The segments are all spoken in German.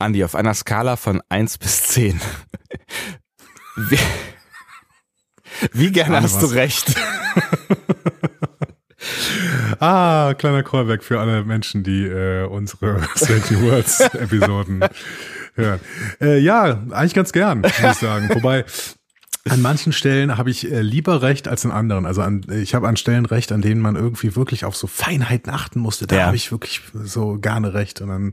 Andi, auf einer Skala von 1 bis 10. Wie, wie gerne hast was. du recht? ah, kleiner Callback für alle Menschen, die äh, unsere Strange Words Episoden hören. Äh, ja, eigentlich ganz gern, muss ich sagen. Wobei, an manchen Stellen habe ich äh, lieber recht als an anderen. Also an, ich habe an Stellen recht, an denen man irgendwie wirklich auf so Feinheiten achten musste. Da ja. habe ich wirklich so gerne recht. Und an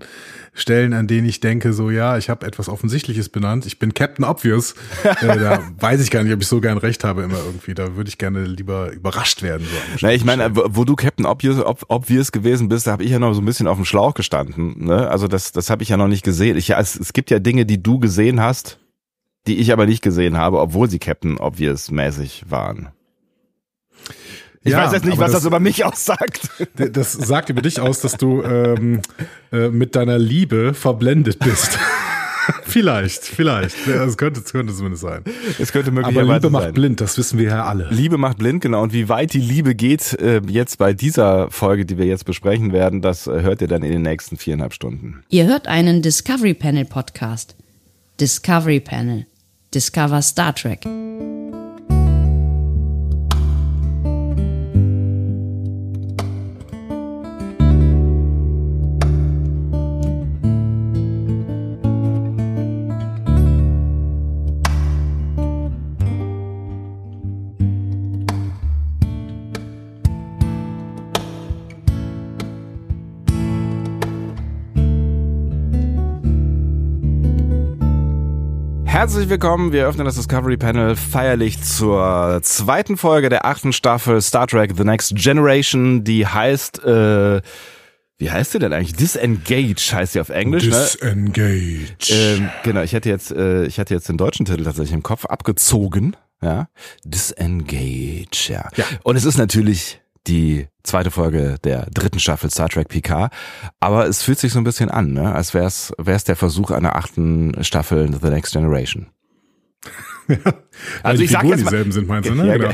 Stellen, an denen ich denke, so ja, ich habe etwas Offensichtliches benannt. Ich bin Captain Obvious. äh, da weiß ich gar nicht, ob ich so gern recht habe immer irgendwie. Da würde ich gerne lieber überrascht werden. So Na, ich meine, wo du Captain Obvious, Ob Obvious gewesen bist, da habe ich ja noch so ein bisschen auf dem Schlauch gestanden. Ne? Also das, das habe ich ja noch nicht gesehen. Ich, ja, es, es gibt ja Dinge, die du gesehen hast die ich aber nicht gesehen habe, obwohl sie Captain Obvious mäßig waren. Ich ja, weiß jetzt nicht, was das, das, über mich aussagt. Das sagt über dich aus, dass du ähm, äh, mit deiner Liebe verblendet bist. vielleicht, vielleicht. Das könnte, das könnte zumindest sein. Es könnte möglicherweise Aber Liebe macht sein. blind, das wissen wir ja alle. Liebe macht blind, genau. Und wie weit die Liebe geht äh, jetzt bei dieser Folge, die wir jetzt besprechen werden, das äh, hört ihr dann in den nächsten viereinhalb Stunden. Ihr hört einen Discovery Panel Podcast. Discovery Panel. Discover Star Trek. Herzlich willkommen, wir öffnen das Discovery Panel feierlich zur zweiten Folge der achten Staffel Star Trek The Next Generation, die heißt, äh, wie heißt sie denn eigentlich? Disengage heißt sie auf Englisch. Ne? Disengage. Ne? Ähm, genau, ich hätte jetzt, äh, ich hatte jetzt den deutschen Titel tatsächlich im Kopf abgezogen. Ja, Disengage. Ja. ja. Und es ist natürlich die zweite Folge der dritten Staffel Star Trek PK. Aber es fühlt sich so ein bisschen an, ne? als wäre es der Versuch einer achten Staffel The Next Generation. also ich sage jetzt mal, dieselben sind, meinst du, ne? Ja, genau.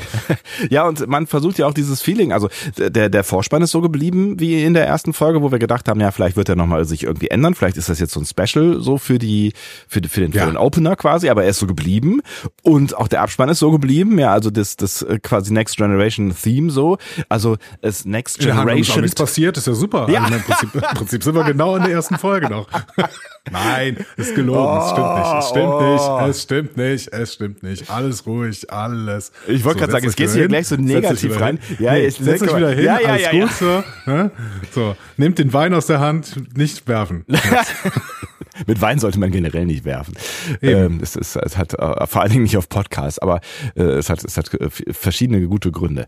ja, und man versucht ja auch dieses Feeling, also der, der Vorspann ist so geblieben wie in der ersten Folge, wo wir gedacht haben, ja, vielleicht wird er nochmal sich irgendwie ändern, vielleicht ist das jetzt so ein Special so für die, für, für den, ja. für den Opener quasi, aber er ist so geblieben und auch der Abspann ist so geblieben, ja, also das, das äh, quasi Next Generation Theme so, also es Next Generation. Ja, ist nichts passiert, ist ja super. Ja. Also Im, Prinzip, Im Prinzip sind wir genau in der ersten Folge noch. Nein, ist gelogen, oh, es stimmt nicht, es stimmt oh. nicht, es stimmt nicht, es stimmt nicht alles ruhig, alles. Ich wollte so, gerade sagen, es geht hier gleich so negativ rein. Ja, nee, ich setz euch wieder hin, ja, ja, alles ja, gut, ja. So, ne? so, nehmt den Wein aus der Hand, nicht werfen. Mit Wein sollte man generell nicht werfen. Ähm, es, es, es hat äh, vor allen Dingen nicht auf Podcasts, aber äh, es hat, es hat äh, verschiedene gute Gründe.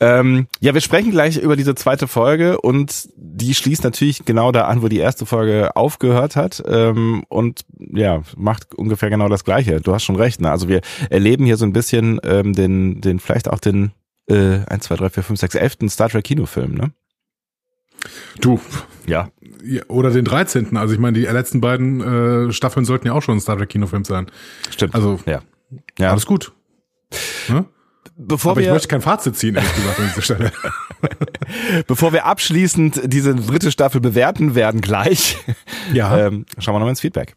Ähm, ja, wir sprechen gleich über diese zweite Folge und die schließt natürlich genau da an, wo die erste Folge aufgehört hat ähm, und ja, macht ungefähr genau das Gleiche. Du hast schon recht. Ne? Also wir erleben hier so ein bisschen ähm, den, den vielleicht auch den äh, 1, 2, 3, 4, 5, 6, 11. Star Trek Kinofilm, ne? Du. Ja. Oder den 13. Also ich meine, die letzten beiden äh, Staffeln sollten ja auch schon ein Star Trek Kinofilm sein. Stimmt. Also ja. ja. alles gut. Ne? Bevor Aber wir, ich möchte kein Fazit ziehen, ehrlich gesagt, an dieser Stelle. Bevor wir abschließend diese dritte Staffel bewerten werden gleich, ja. ähm, schauen wir noch mal ins Feedback.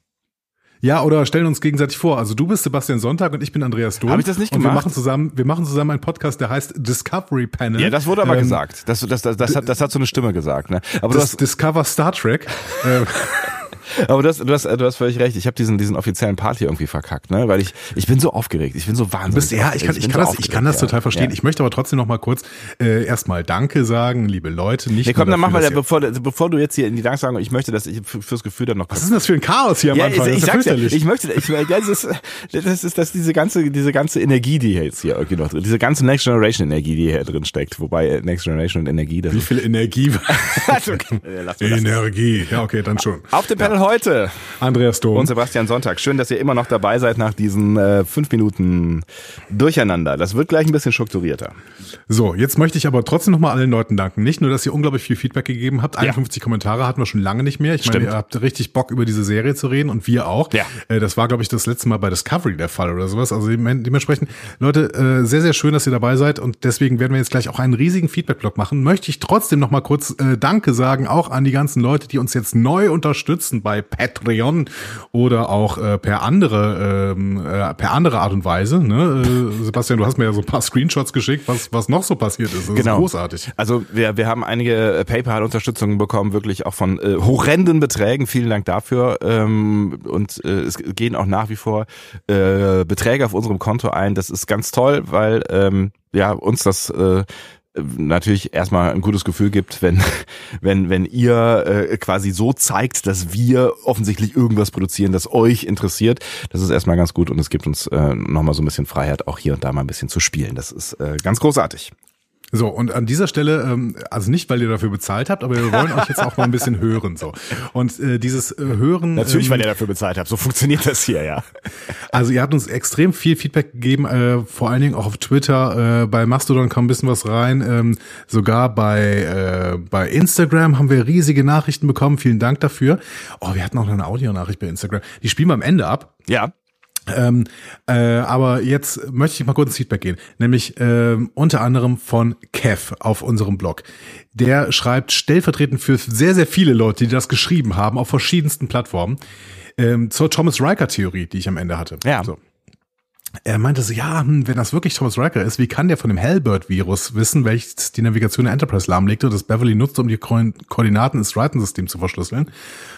Ja, oder stellen uns gegenseitig vor. Also du bist Sebastian Sonntag und ich bin Andreas Dom. Habe ich das nicht und gemacht? Wir machen zusammen, wir machen zusammen einen Podcast, der heißt Discovery Panel. Ja, das wurde aber ähm, gesagt. Das, das, das, das, hat, das hat so eine Stimme gesagt. Ne? Aber das, du hast, Discover Star Trek. äh, aber du hast, du hast, du hast völlig recht. Ich habe diesen, diesen offiziellen Party irgendwie verkackt, ne? Weil ich, ich bin so aufgeregt. Ich bin so wahnsinnig. Bist, ja, ich kann, ich, ich kann so das, ich kann das total verstehen. Ja. Ich möchte aber trotzdem noch mal kurz äh, erstmal Danke sagen, liebe Leute. Nicht nee, komm, dann mach mal, bevor, bevor du jetzt hier in die Dank sagen, ich möchte, dass ich fürs Gefühl dann noch. Was ist denn das für ein Chaos hier am ja, Anfang? Ich, ich, das ist ja ich möchte, ich, das ist, das ist, das diese ganze, diese ganze Energie, die jetzt hier irgendwie noch drin, diese ganze Next Generation Energie, die hier drin steckt. Wobei Next Generation und Energie, das Wie viel Energie? also, okay. Energie. Ja, okay, dann schon. Auf dem Panel heute. Andreas Dom. Und Sebastian Sonntag. Schön, dass ihr immer noch dabei seid nach diesen äh, fünf Minuten Durcheinander. Das wird gleich ein bisschen strukturierter. So, jetzt möchte ich aber trotzdem nochmal allen Leuten danken. Nicht nur, dass ihr unglaublich viel Feedback gegeben habt. 51 ja. Kommentare hatten wir schon lange nicht mehr. Ich Stimmt. meine, ihr habt richtig Bock, über diese Serie zu reden und wir auch. Ja. Äh, das war, glaube ich, das letzte Mal bei Discovery der Fall oder sowas. Also dementsprechend, Leute, äh, sehr, sehr schön, dass ihr dabei seid und deswegen werden wir jetzt gleich auch einen riesigen Feedback-Blog machen. Möchte ich trotzdem nochmal kurz äh, Danke sagen, auch an die ganzen Leute, die uns jetzt neu unterstützen bei Patreon oder auch äh, per andere ähm, äh, per andere Art und Weise. Ne? Äh, Sebastian, du hast mir ja so ein paar Screenshots geschickt, was was noch so passiert ist. Das Genau. ist großartig. Also wir, wir haben einige äh, PayPal-Unterstützungen bekommen, wirklich auch von äh, horrenden Beträgen. Vielen Dank dafür. Ähm, und äh, es gehen auch nach wie vor äh, Beträge auf unserem Konto ein. Das ist ganz toll, weil ähm, ja uns das äh, natürlich erstmal ein gutes Gefühl gibt, wenn wenn wenn ihr äh, quasi so zeigt, dass wir offensichtlich irgendwas produzieren, das euch interessiert. Das ist erstmal ganz gut und es gibt uns äh, nochmal so ein bisschen Freiheit, auch hier und da mal ein bisschen zu spielen. Das ist äh, ganz großartig. So, und an dieser Stelle, ähm, also nicht, weil ihr dafür bezahlt habt, aber wir wollen euch jetzt auch mal ein bisschen hören. so. Und äh, dieses äh, Hören. Natürlich, ähm, weil ihr dafür bezahlt habt. So funktioniert das hier, ja. Also ihr habt uns extrem viel Feedback gegeben, äh, vor allen Dingen auch auf Twitter. Äh, bei Mastodon kam ein bisschen was rein. Ähm, sogar bei, äh, bei Instagram haben wir riesige Nachrichten bekommen. Vielen Dank dafür. Oh, wir hatten auch noch eine Audionachricht bei Instagram. Die spielen wir am Ende ab. Ja, Ähm, äh, aber jetzt möchte ich mal kurz ins Feedback gehen, nämlich ähm, unter anderem von Kev auf unserem Blog. Der schreibt stellvertretend für sehr, sehr viele Leute, die das geschrieben haben, auf verschiedensten Plattformen, ähm, zur Thomas Riker-Theorie, die ich am Ende hatte. Ja. So. Er meinte so, ja, hm, wenn das wirklich Thomas Riker ist, wie kann der von dem Hellbird-Virus wissen, welches die Navigation der Enterprise lahmlegte und das Beverly nutzt, um die Ko Koordinaten ins Triton-System zu verschlüsseln?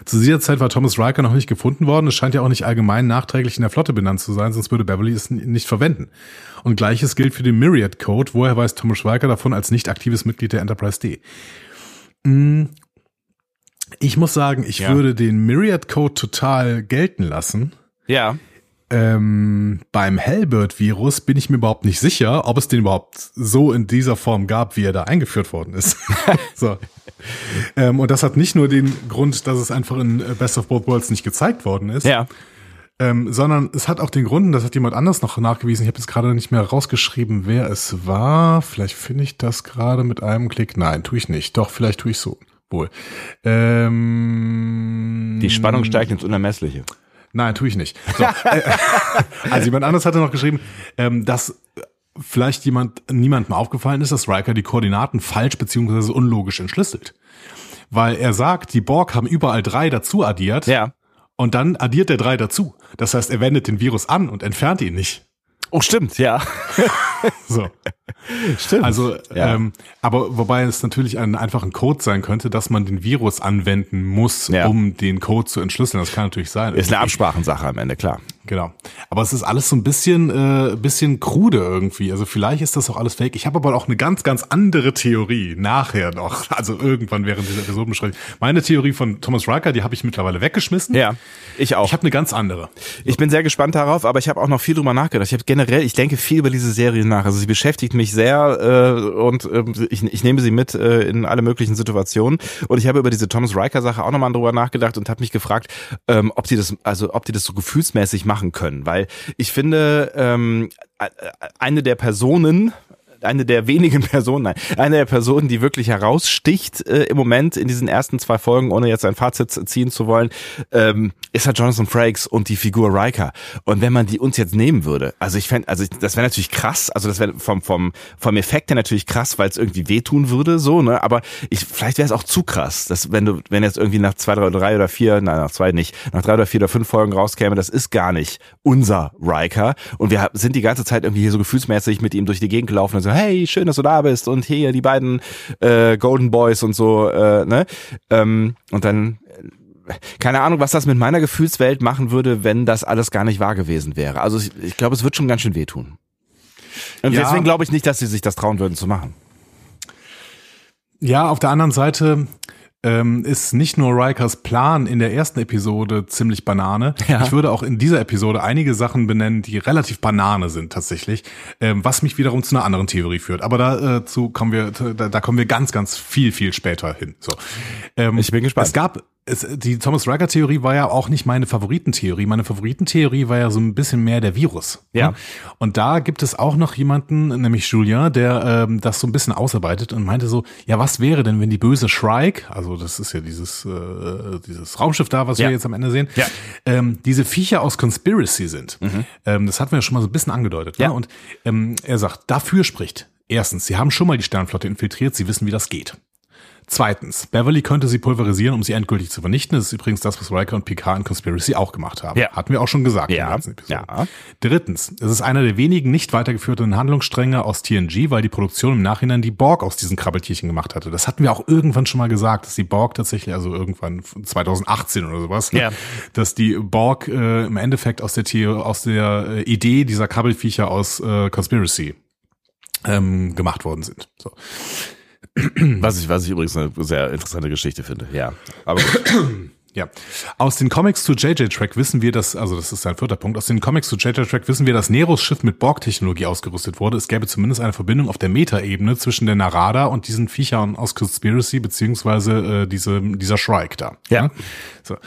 Zu dieser Zeit war Thomas Riker noch nicht gefunden worden. Es scheint ja auch nicht allgemein nachträglich in der Flotte benannt zu sein, sonst würde Beverly es nicht verwenden. Und gleiches gilt für den Myriad-Code. Woher weiß Thomas Riker davon als nicht aktives Mitglied der Enterprise D? Hm, Ich muss sagen, ich Ja. würde den Myriad-Code total gelten lassen. ja. Ähm, beim Hellbird-Virus bin ich mir überhaupt nicht sicher, ob es den überhaupt so in dieser Form gab, wie er da eingeführt worden ist. so. Ähm, und das hat nicht nur den Grund, dass es einfach in äh, Best of Both Worlds nicht gezeigt worden ist, Ja. ähm, sondern es hat auch den Grund, und das hat jemand anders noch nachgewiesen, ich habe jetzt gerade nicht mehr rausgeschrieben, wer es war. Vielleicht finde ich das gerade mit einem Klick. Nein, tue ich nicht. Doch, vielleicht tue ich so. Wohl. Ähm, Die Spannung steigt ins Unermessliche. Nein, tue ich nicht. So, also jemand anderes hatte noch geschrieben, ähm, dass vielleicht jemand niemandem aufgefallen ist, dass Riker die Koordinaten falsch beziehungsweise unlogisch entschlüsselt. Weil er sagt, die Borg haben überall drei dazu addiert Ja. und dann addiert er drei dazu. Das heißt, er wendet den Virus an und entfernt ihn nicht. Oh, stimmt, ja. So. Stimmt. Also, Ja. ähm, aber wobei es natürlich ein einfacher Code sein könnte, dass man den Virus anwenden muss, Ja. um den Code zu entschlüsseln. Das kann natürlich sein. ist eine Absprachensache am Ende, klar. Genau. Aber es ist alles so ein bisschen, äh, bisschen krude irgendwie. Also vielleicht ist das auch alles fake. Ich habe aber auch eine ganz, ganz andere Theorie nachher noch. Also irgendwann während dieser Episodenbeschreibung. Meine Theorie von Thomas Riker, die habe ich mittlerweile weggeschmissen. Ja, ich auch. Ich habe eine ganz andere. Ich bin sehr gespannt darauf, aber ich habe auch noch viel drüber nachgedacht. Ich habe generell, ich denke viel über diese Serie nach. Also sie beschäftigt mich sehr äh, und äh, ich, ich nehme sie mit äh, in alle möglichen Situationen. Und ich habe über diese Thomas Riker Sache auch nochmal drüber nachgedacht und habe mich gefragt, ähm, ob die das, also ob die das so gefühlsmäßig machen können, weil ich finde ähm, äh, eine der Personen eine der wenigen Personen, nein, eine der Personen, die wirklich heraussticht äh, im Moment in diesen ersten zwei Folgen, ohne jetzt ein Fazit ziehen zu wollen, ähm, ist halt Jonathan Frakes und die Figur Riker. Und wenn man die uns jetzt nehmen würde, also ich fände, also ich, das wäre natürlich krass, also das wäre vom vom vom Effekt her natürlich krass, weil es irgendwie wehtun würde, so ne, aber ich vielleicht wäre es auch zu krass, dass wenn du wenn jetzt irgendwie nach zwei, drei, drei oder vier, nein, nach zwei nicht, nach drei oder vier oder fünf Folgen rauskäme, das ist gar nicht unser Riker und wir sind die ganze Zeit irgendwie hier so gefühlsmäßig mit ihm durch die Gegend gelaufen und so, hey, schön, dass du da bist und hier die beiden äh, Golden Boys und so, äh, ne? Ähm, und dann äh, keine Ahnung, was das mit meiner Gefühlswelt machen würde, wenn das alles gar nicht wahr gewesen wäre. Also ich, ich glaube, es wird schon ganz schön wehtun. Und Ja. deswegen glaube ich nicht, dass sie sich das trauen würden zu machen. Ja, auf der anderen Seite ähm, ist nicht nur Rikers Plan in der ersten Episode ziemlich Banane. Ja. Ich würde auch in dieser Episode einige Sachen benennen, die relativ Banane sind tatsächlich, ähm, was mich wiederum zu einer anderen Theorie führt. Aber dazu kommen wir, da, da kommen wir ganz, ganz viel, viel später hin. So, ähm, Ich bin gespannt. Es gab es, die Thomas Riker Theorie war ja auch nicht meine Favoritentheorie. Meine Favoritentheorie war ja so ein bisschen mehr der Virus. Ja. Ne? Und da gibt es auch noch jemanden, nämlich Julien, der ähm, das so ein bisschen ausarbeitet und meinte so, ja, was wäre denn, wenn die böse Shrike, also das ist ja dieses äh, dieses Raumschiff da, was Ja. wir jetzt am Ende sehen, Ja. ähm, diese Viecher aus Conspiracy sind. Ähm, das hatten wir ja schon mal so ein bisschen angedeutet. Ja. Ne? Und ähm, er sagt, dafür spricht. Erstens, sie haben schon mal die Sternflotte infiltriert, sie wissen, wie das geht. Zweitens, Beverly könnte sie pulverisieren, um sie endgültig zu vernichten. Das ist übrigens das, was Riker und Picard in Conspiracy auch gemacht haben. Ja. Hatten wir auch schon gesagt. Ja. in der ganzen Episode. Ja. Drittens, es ist einer der wenigen nicht weitergeführten Handlungsstränge aus TNG, weil die Produktion im Nachhinein die Borg aus diesen Krabbeltierchen gemacht hatte. Das hatten wir auch irgendwann schon mal gesagt, dass die Borg tatsächlich, also irgendwann 2018 oder sowas, Ja. dass die Borg äh, im Endeffekt aus der, The aus der äh, Idee dieser Krabbelfiecher aus äh, Conspiracy ähm, gemacht worden sind. So. Was ich, was ich übrigens eine sehr interessante Geschichte finde. Ja. Aber. Ja. Aus den Comics zu JJ Track wissen wir, dass, also das ist sein vierter Punkt, aus den Comics zu JJ Track wissen wir, dass Neros Schiff mit Borg-Technologie ausgerüstet wurde. Es gäbe zumindest eine Verbindung auf der Metaebene zwischen der Narada und diesen Viechern aus Conspiracy, beziehungsweise äh, diese, dieser Shrike da. Ja. So.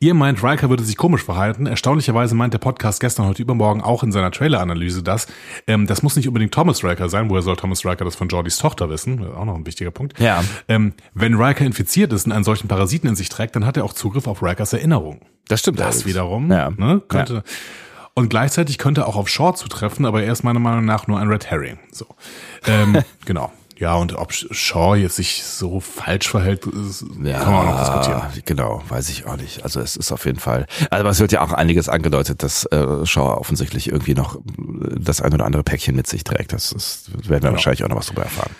Ihr meint, Riker würde sich komisch verhalten. Erstaunlicherweise meint der Podcast gestern, heute übermorgen auch in seiner Trailer-Analyse das. Ähm, das muss nicht unbedingt Thomas Riker sein. Woher soll Thomas Riker das von Jordys Tochter wissen? Auch noch ein wichtiger Punkt. Ja. Ähm, wenn Riker infiziert ist und einen solchen Parasiten in sich trägt, dann hat er auch Zugriff auf Rikers Erinnerung. das stimmt. Das allerdings. wiederum Ja. ne, könnte. Und gleichzeitig könnte auch auf Shaw zutreffen, aber er ist meiner Meinung nach nur ein Red Herring. So. Ähm, genau. Ja, und ob Shaw jetzt sich so falsch verhält, ist, Ja, kann man auch noch diskutieren. genau, weiß ich auch nicht. Also es ist auf jeden Fall, aber es wird ja auch einiges angedeutet, dass äh, Shaw offensichtlich irgendwie noch äh, das ein oder andere Päckchen mit sich trägt. Das, ist, werden wir Genau. wahrscheinlich auch noch was drüber erfahren.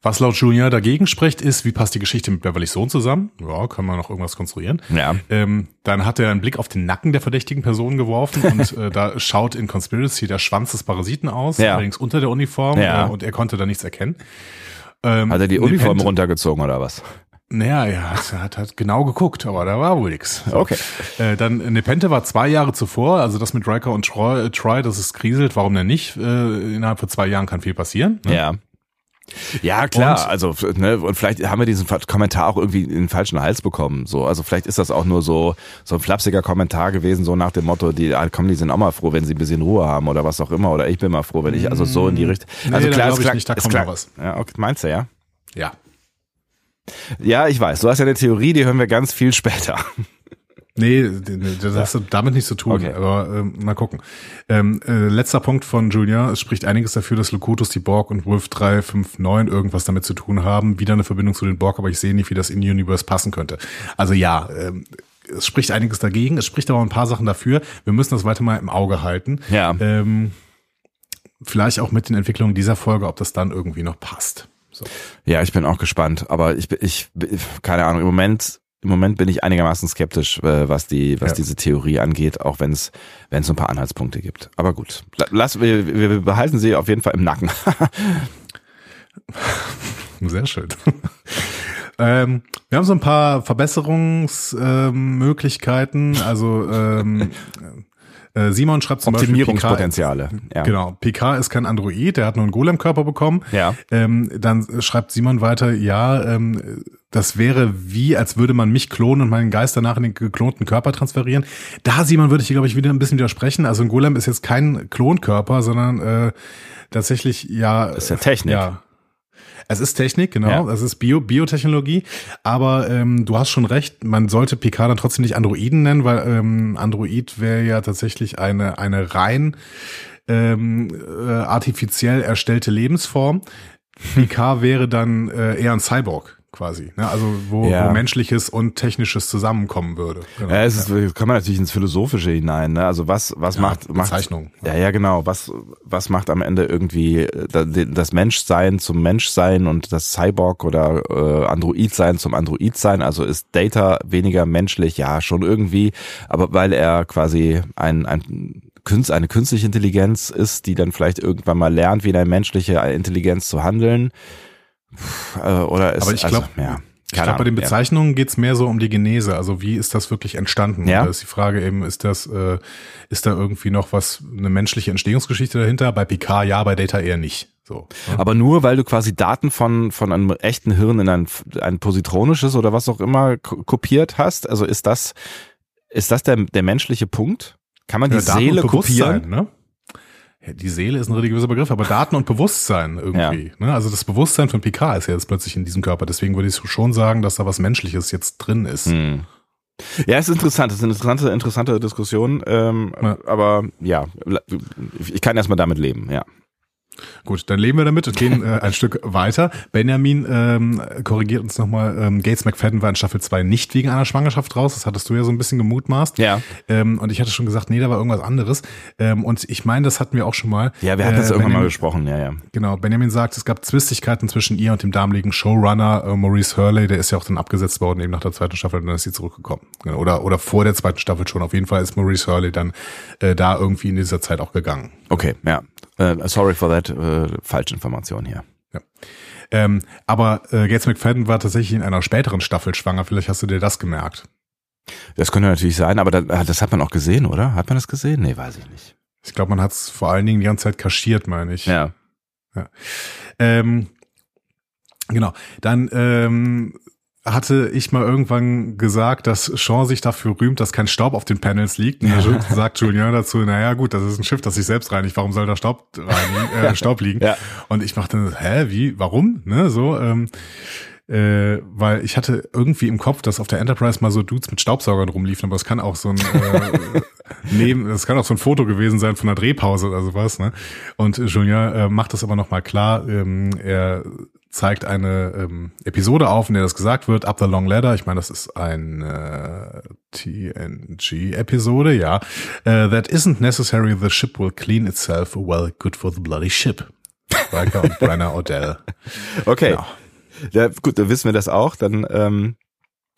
Was laut Junior dagegen spricht, ist, wie passt die Geschichte mit Beverly's Sohn zusammen? Ja, kann man noch irgendwas konstruieren. Ja. Ähm, dann hat er einen Blick auf den Nacken der verdächtigen Person geworfen und äh, da schaut in Conspiracy der Schwanz des Parasiten aus, Ja. allerdings unter der Uniform Ja. äh, und er konnte da nichts erkennen. Ähm, Hat er die Uniform Nepenthe- runtergezogen oder was? Naja, ja, er hat halt genau geguckt, aber da war wohl nix. So. Okay. Äh, dann Nepente war zwei Jahre zuvor, also das mit Riker und Troy, äh, Troy das ist kriselt, warum denn nicht? Äh, innerhalb von zwei Jahren kann viel passieren. Ne? Ja. Ja, klar, Und- also ne, und vielleicht haben wir diesen Kommentar auch irgendwie in den falschen Hals bekommen. So, also vielleicht ist das auch nur so so ein flapsiger Kommentar gewesen, so nach dem Motto, die ah, komm, die sind auch mal froh, wenn sie ein bisschen Ruhe haben oder was auch immer. Oder ich bin mal froh, wenn ich also so in die Richtung. Nee, Also da klar, ist ich klar, nicht, da ist kommt klar. was. Ja, okay, meinst du ja? Ja. Ja, ich weiß. Du hast ja eine Theorie, die hören wir ganz viel später. Nee, das hat damit nichts zu tun, Okay. aber ähm, mal gucken. Ähm, äh, letzter Punkt von Junior. Es spricht einiges dafür, dass Locutus, die Borg und Wolf 359 irgendwas damit zu tun haben. Wieder eine Verbindung zu den Borg, aber ich sehe nicht, wie das in Universe passen könnte. Also ja, ähm, es spricht einiges dagegen. Es spricht aber ein paar Sachen dafür. Wir müssen das weiter mal im Auge halten. Ja. Ähm, vielleicht auch mit den Entwicklungen dieser Folge, ob das dann irgendwie noch passt. So. Ja, ich bin auch gespannt, aber ich bin- ich ich- keine Ahnung, im Moment im Moment bin ich einigermaßen skeptisch, äh, was die was Ja. diese Theorie angeht, auch wenn es wenn es so ein paar Anhaltspunkte gibt. Aber gut, La- lass wir, wir behalten sie auf jeden Fall im Nacken. Sehr schön. ähm, wir haben so ein paar Verbesserungsmöglichkeiten. Ähm, also ähm, äh, Simon schreibt zum Beispiel, Optimierungspotenziale. Ja. Genau, PK ist kein Android, der hat nur einen Golem-Körper bekommen. Ja. Ähm, dann schreibt Simon weiter, ja, ähm, das wäre wie, als würde man mich klonen und meinen Geist danach in den geklonten Körper transferieren. Da, Simon, würde ich dir, glaube ich, wieder ein bisschen widersprechen. Also ein Golem ist jetzt kein Klonkörper, sondern äh, tatsächlich, ja. ist ja Technik. Ja. Es ist Technik, genau. Ja. Es ist Bio, Biotechnologie. Aber ähm, du hast schon recht, man sollte PK dann trotzdem nicht Androiden nennen, weil ähm, Android wäre ja tatsächlich eine, eine rein ähm, äh, artifiziell erstellte Lebensform. PK wäre dann äh, eher ein Cyborg quasi. Ne? Also wo, Ja. wo menschliches und technisches zusammenkommen würde. Genau. Ja, es ist, kann man natürlich ins Philosophische hinein. Ne? Also was was Ja, macht macht Bezeichnung. Ja, ja, genau. Was was macht am Ende irgendwie äh, da- das Menschsein zum Menschsein und das Cyborg oder äh, Android-Sein zum Android-Sein? Also ist Data weniger menschlich? Ja, schon irgendwie. Aber weil er quasi ein ein eine künstliche Intelligenz ist, die dann vielleicht irgendwann mal lernt, wie eine menschliche Intelligenz zu handeln. Äh, Oder ist Aber ich also, glaub- ja, Ich glaube, bei den Ahnung, ja. Bezeichnungen geht's mehr so um die Genese. Also wie ist das wirklich entstanden? Ja. Da ist die Frage eben, ist das, äh, ist da irgendwie noch was, eine menschliche Entstehungsgeschichte dahinter? Bei PK ja, bei Data eher nicht. So. ne? Aber nur, weil du quasi Daten von, von einem echten Hirn in ein, ein positronisches oder was auch immer ko- kopiert hast. Also ist das, ist das der, der menschliche Punkt? Kann man die Ja, Seele kopieren? ne? Ja, die Seele ist ein religiöser Begriff, aber Daten und Bewusstsein irgendwie. Ne? Also das Bewusstsein von PK ist ja jetzt plötzlich in diesem Körper. Deswegen würde ich schon sagen, dass da was Menschliches jetzt drin ist. Hm. Ja, es ist interessant, es ist eine interessante, interessante Diskussion, ähm, Ja. aber ja, ich kann erstmal damit leben, ja. Gut, dann leben wir damit und gehen äh, ein Stück weiter. Benjamin ähm, korrigiert uns nochmal, ähm, Gates McFadden war in Staffel 2 nicht wegen einer Schwangerschaft raus. Das hattest du ja so ein bisschen gemutmaßt. Ja. Ähm, und ich hatte schon gesagt, nee, da war irgendwas anderes. Ähm, und ich meine, das hatten wir auch schon mal. Ja, wir hatten Äh, das irgendwann mal Benjamin- besprochen, ja, ja. Genau, Benjamin sagt, es gab Zwistigkeiten zwischen ihr und dem damaligen Showrunner äh, Maurice Hurley, der ist ja auch dann abgesetzt worden, eben nach der zweiten Staffel, und dann ist sie zurückgekommen. Genau, Oder, oder vor der zweiten Staffel schon. Auf jeden Fall ist Maurice Hurley dann äh, da irgendwie in dieser Zeit auch gegangen. Okay, ja. Äh, sorry for that, äh, Falschinformation hier. Ja. Ähm, aber äh, Gates McFadden war tatsächlich in einer späteren Staffel schwanger. Vielleicht hast du dir das gemerkt. Das könnte natürlich sein, aber da, das hat man auch gesehen, oder? Hat man das gesehen? Nee, weiß ich nicht. Ich glaube, man hat es vor allen Dingen die ganze Zeit kaschiert, meine ich. Ja. Ähm, genau. Dann ähm, hatte ich mal irgendwann gesagt, dass Sean sich dafür rühmt, dass kein Staub auf den Panels liegt. Und da sagt Julien dazu, naja gut, das ist ein Schiff, das sich selbst reinigt. Warum soll da Staub, reinigen, äh, Staub liegen? Ja. Und ich machte, hä, wie, warum? Ne, so, ähm, äh, weil ich hatte irgendwie im Kopf, dass auf der Enterprise mal so Dudes mit Staubsaugern rumliefen, aber es kann auch so ein äh, neben, es kann auch so ein Foto gewesen sein von einer Drehpause oder sowas. Ne? Und Julien äh, macht das aber nochmal klar. Ähm, er zeigt eine ähm, Episode auf, in der das gesagt wird, Up the Long Ladder. Ich meine, das ist eine TNG-Episode, ja. Äh, that isn't necessary, the ship will clean itself. Well, good for the bloody ship. Riker und Brenner Odell. Okay. Ja. Ja, gut, dann wissen wir das auch. Dann ähm,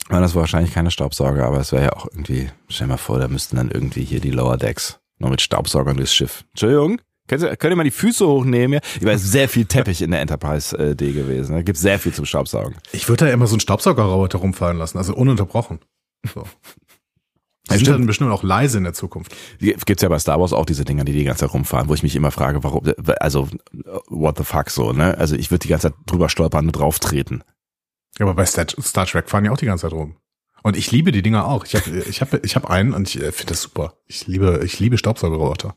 war das wahrscheinlich keine Staubsauger, aber es wäre ja auch irgendwie, stell mal vor, da müssten dann irgendwie hier die Lower Decks noch mit Staubsaugern durchs Schiff. Entschuldigung? Könnt ihr, mal die Füße hochnehmen? Ja? Ich weiß, sehr viel Teppich in der Enterprise äh, D gewesen. Da gibt sehr viel zum Staubsaugen. Ich würde da immer so einen Staubsaugerroboter rumfahren lassen, also ununterbrochen. So. Die Ja, sind dann bestimmt auch leise in der Zukunft. Die- Gibt's ja bei Star Wars auch diese Dinger, die die ganze Zeit rumfahren, wo ich mich immer frage, warum, also, what the fuck so, ne? Also ich würde die ganze Zeit drüber stolpern und drauf treten. Ja, aber bei Star, Trek fahren ja auch die ganze Zeit rum. Und ich liebe die Dinger auch. Ich habe ich hab, ich hab einen und ich äh, finde das super. Ich liebe, ich liebe Staubsaugerroboter.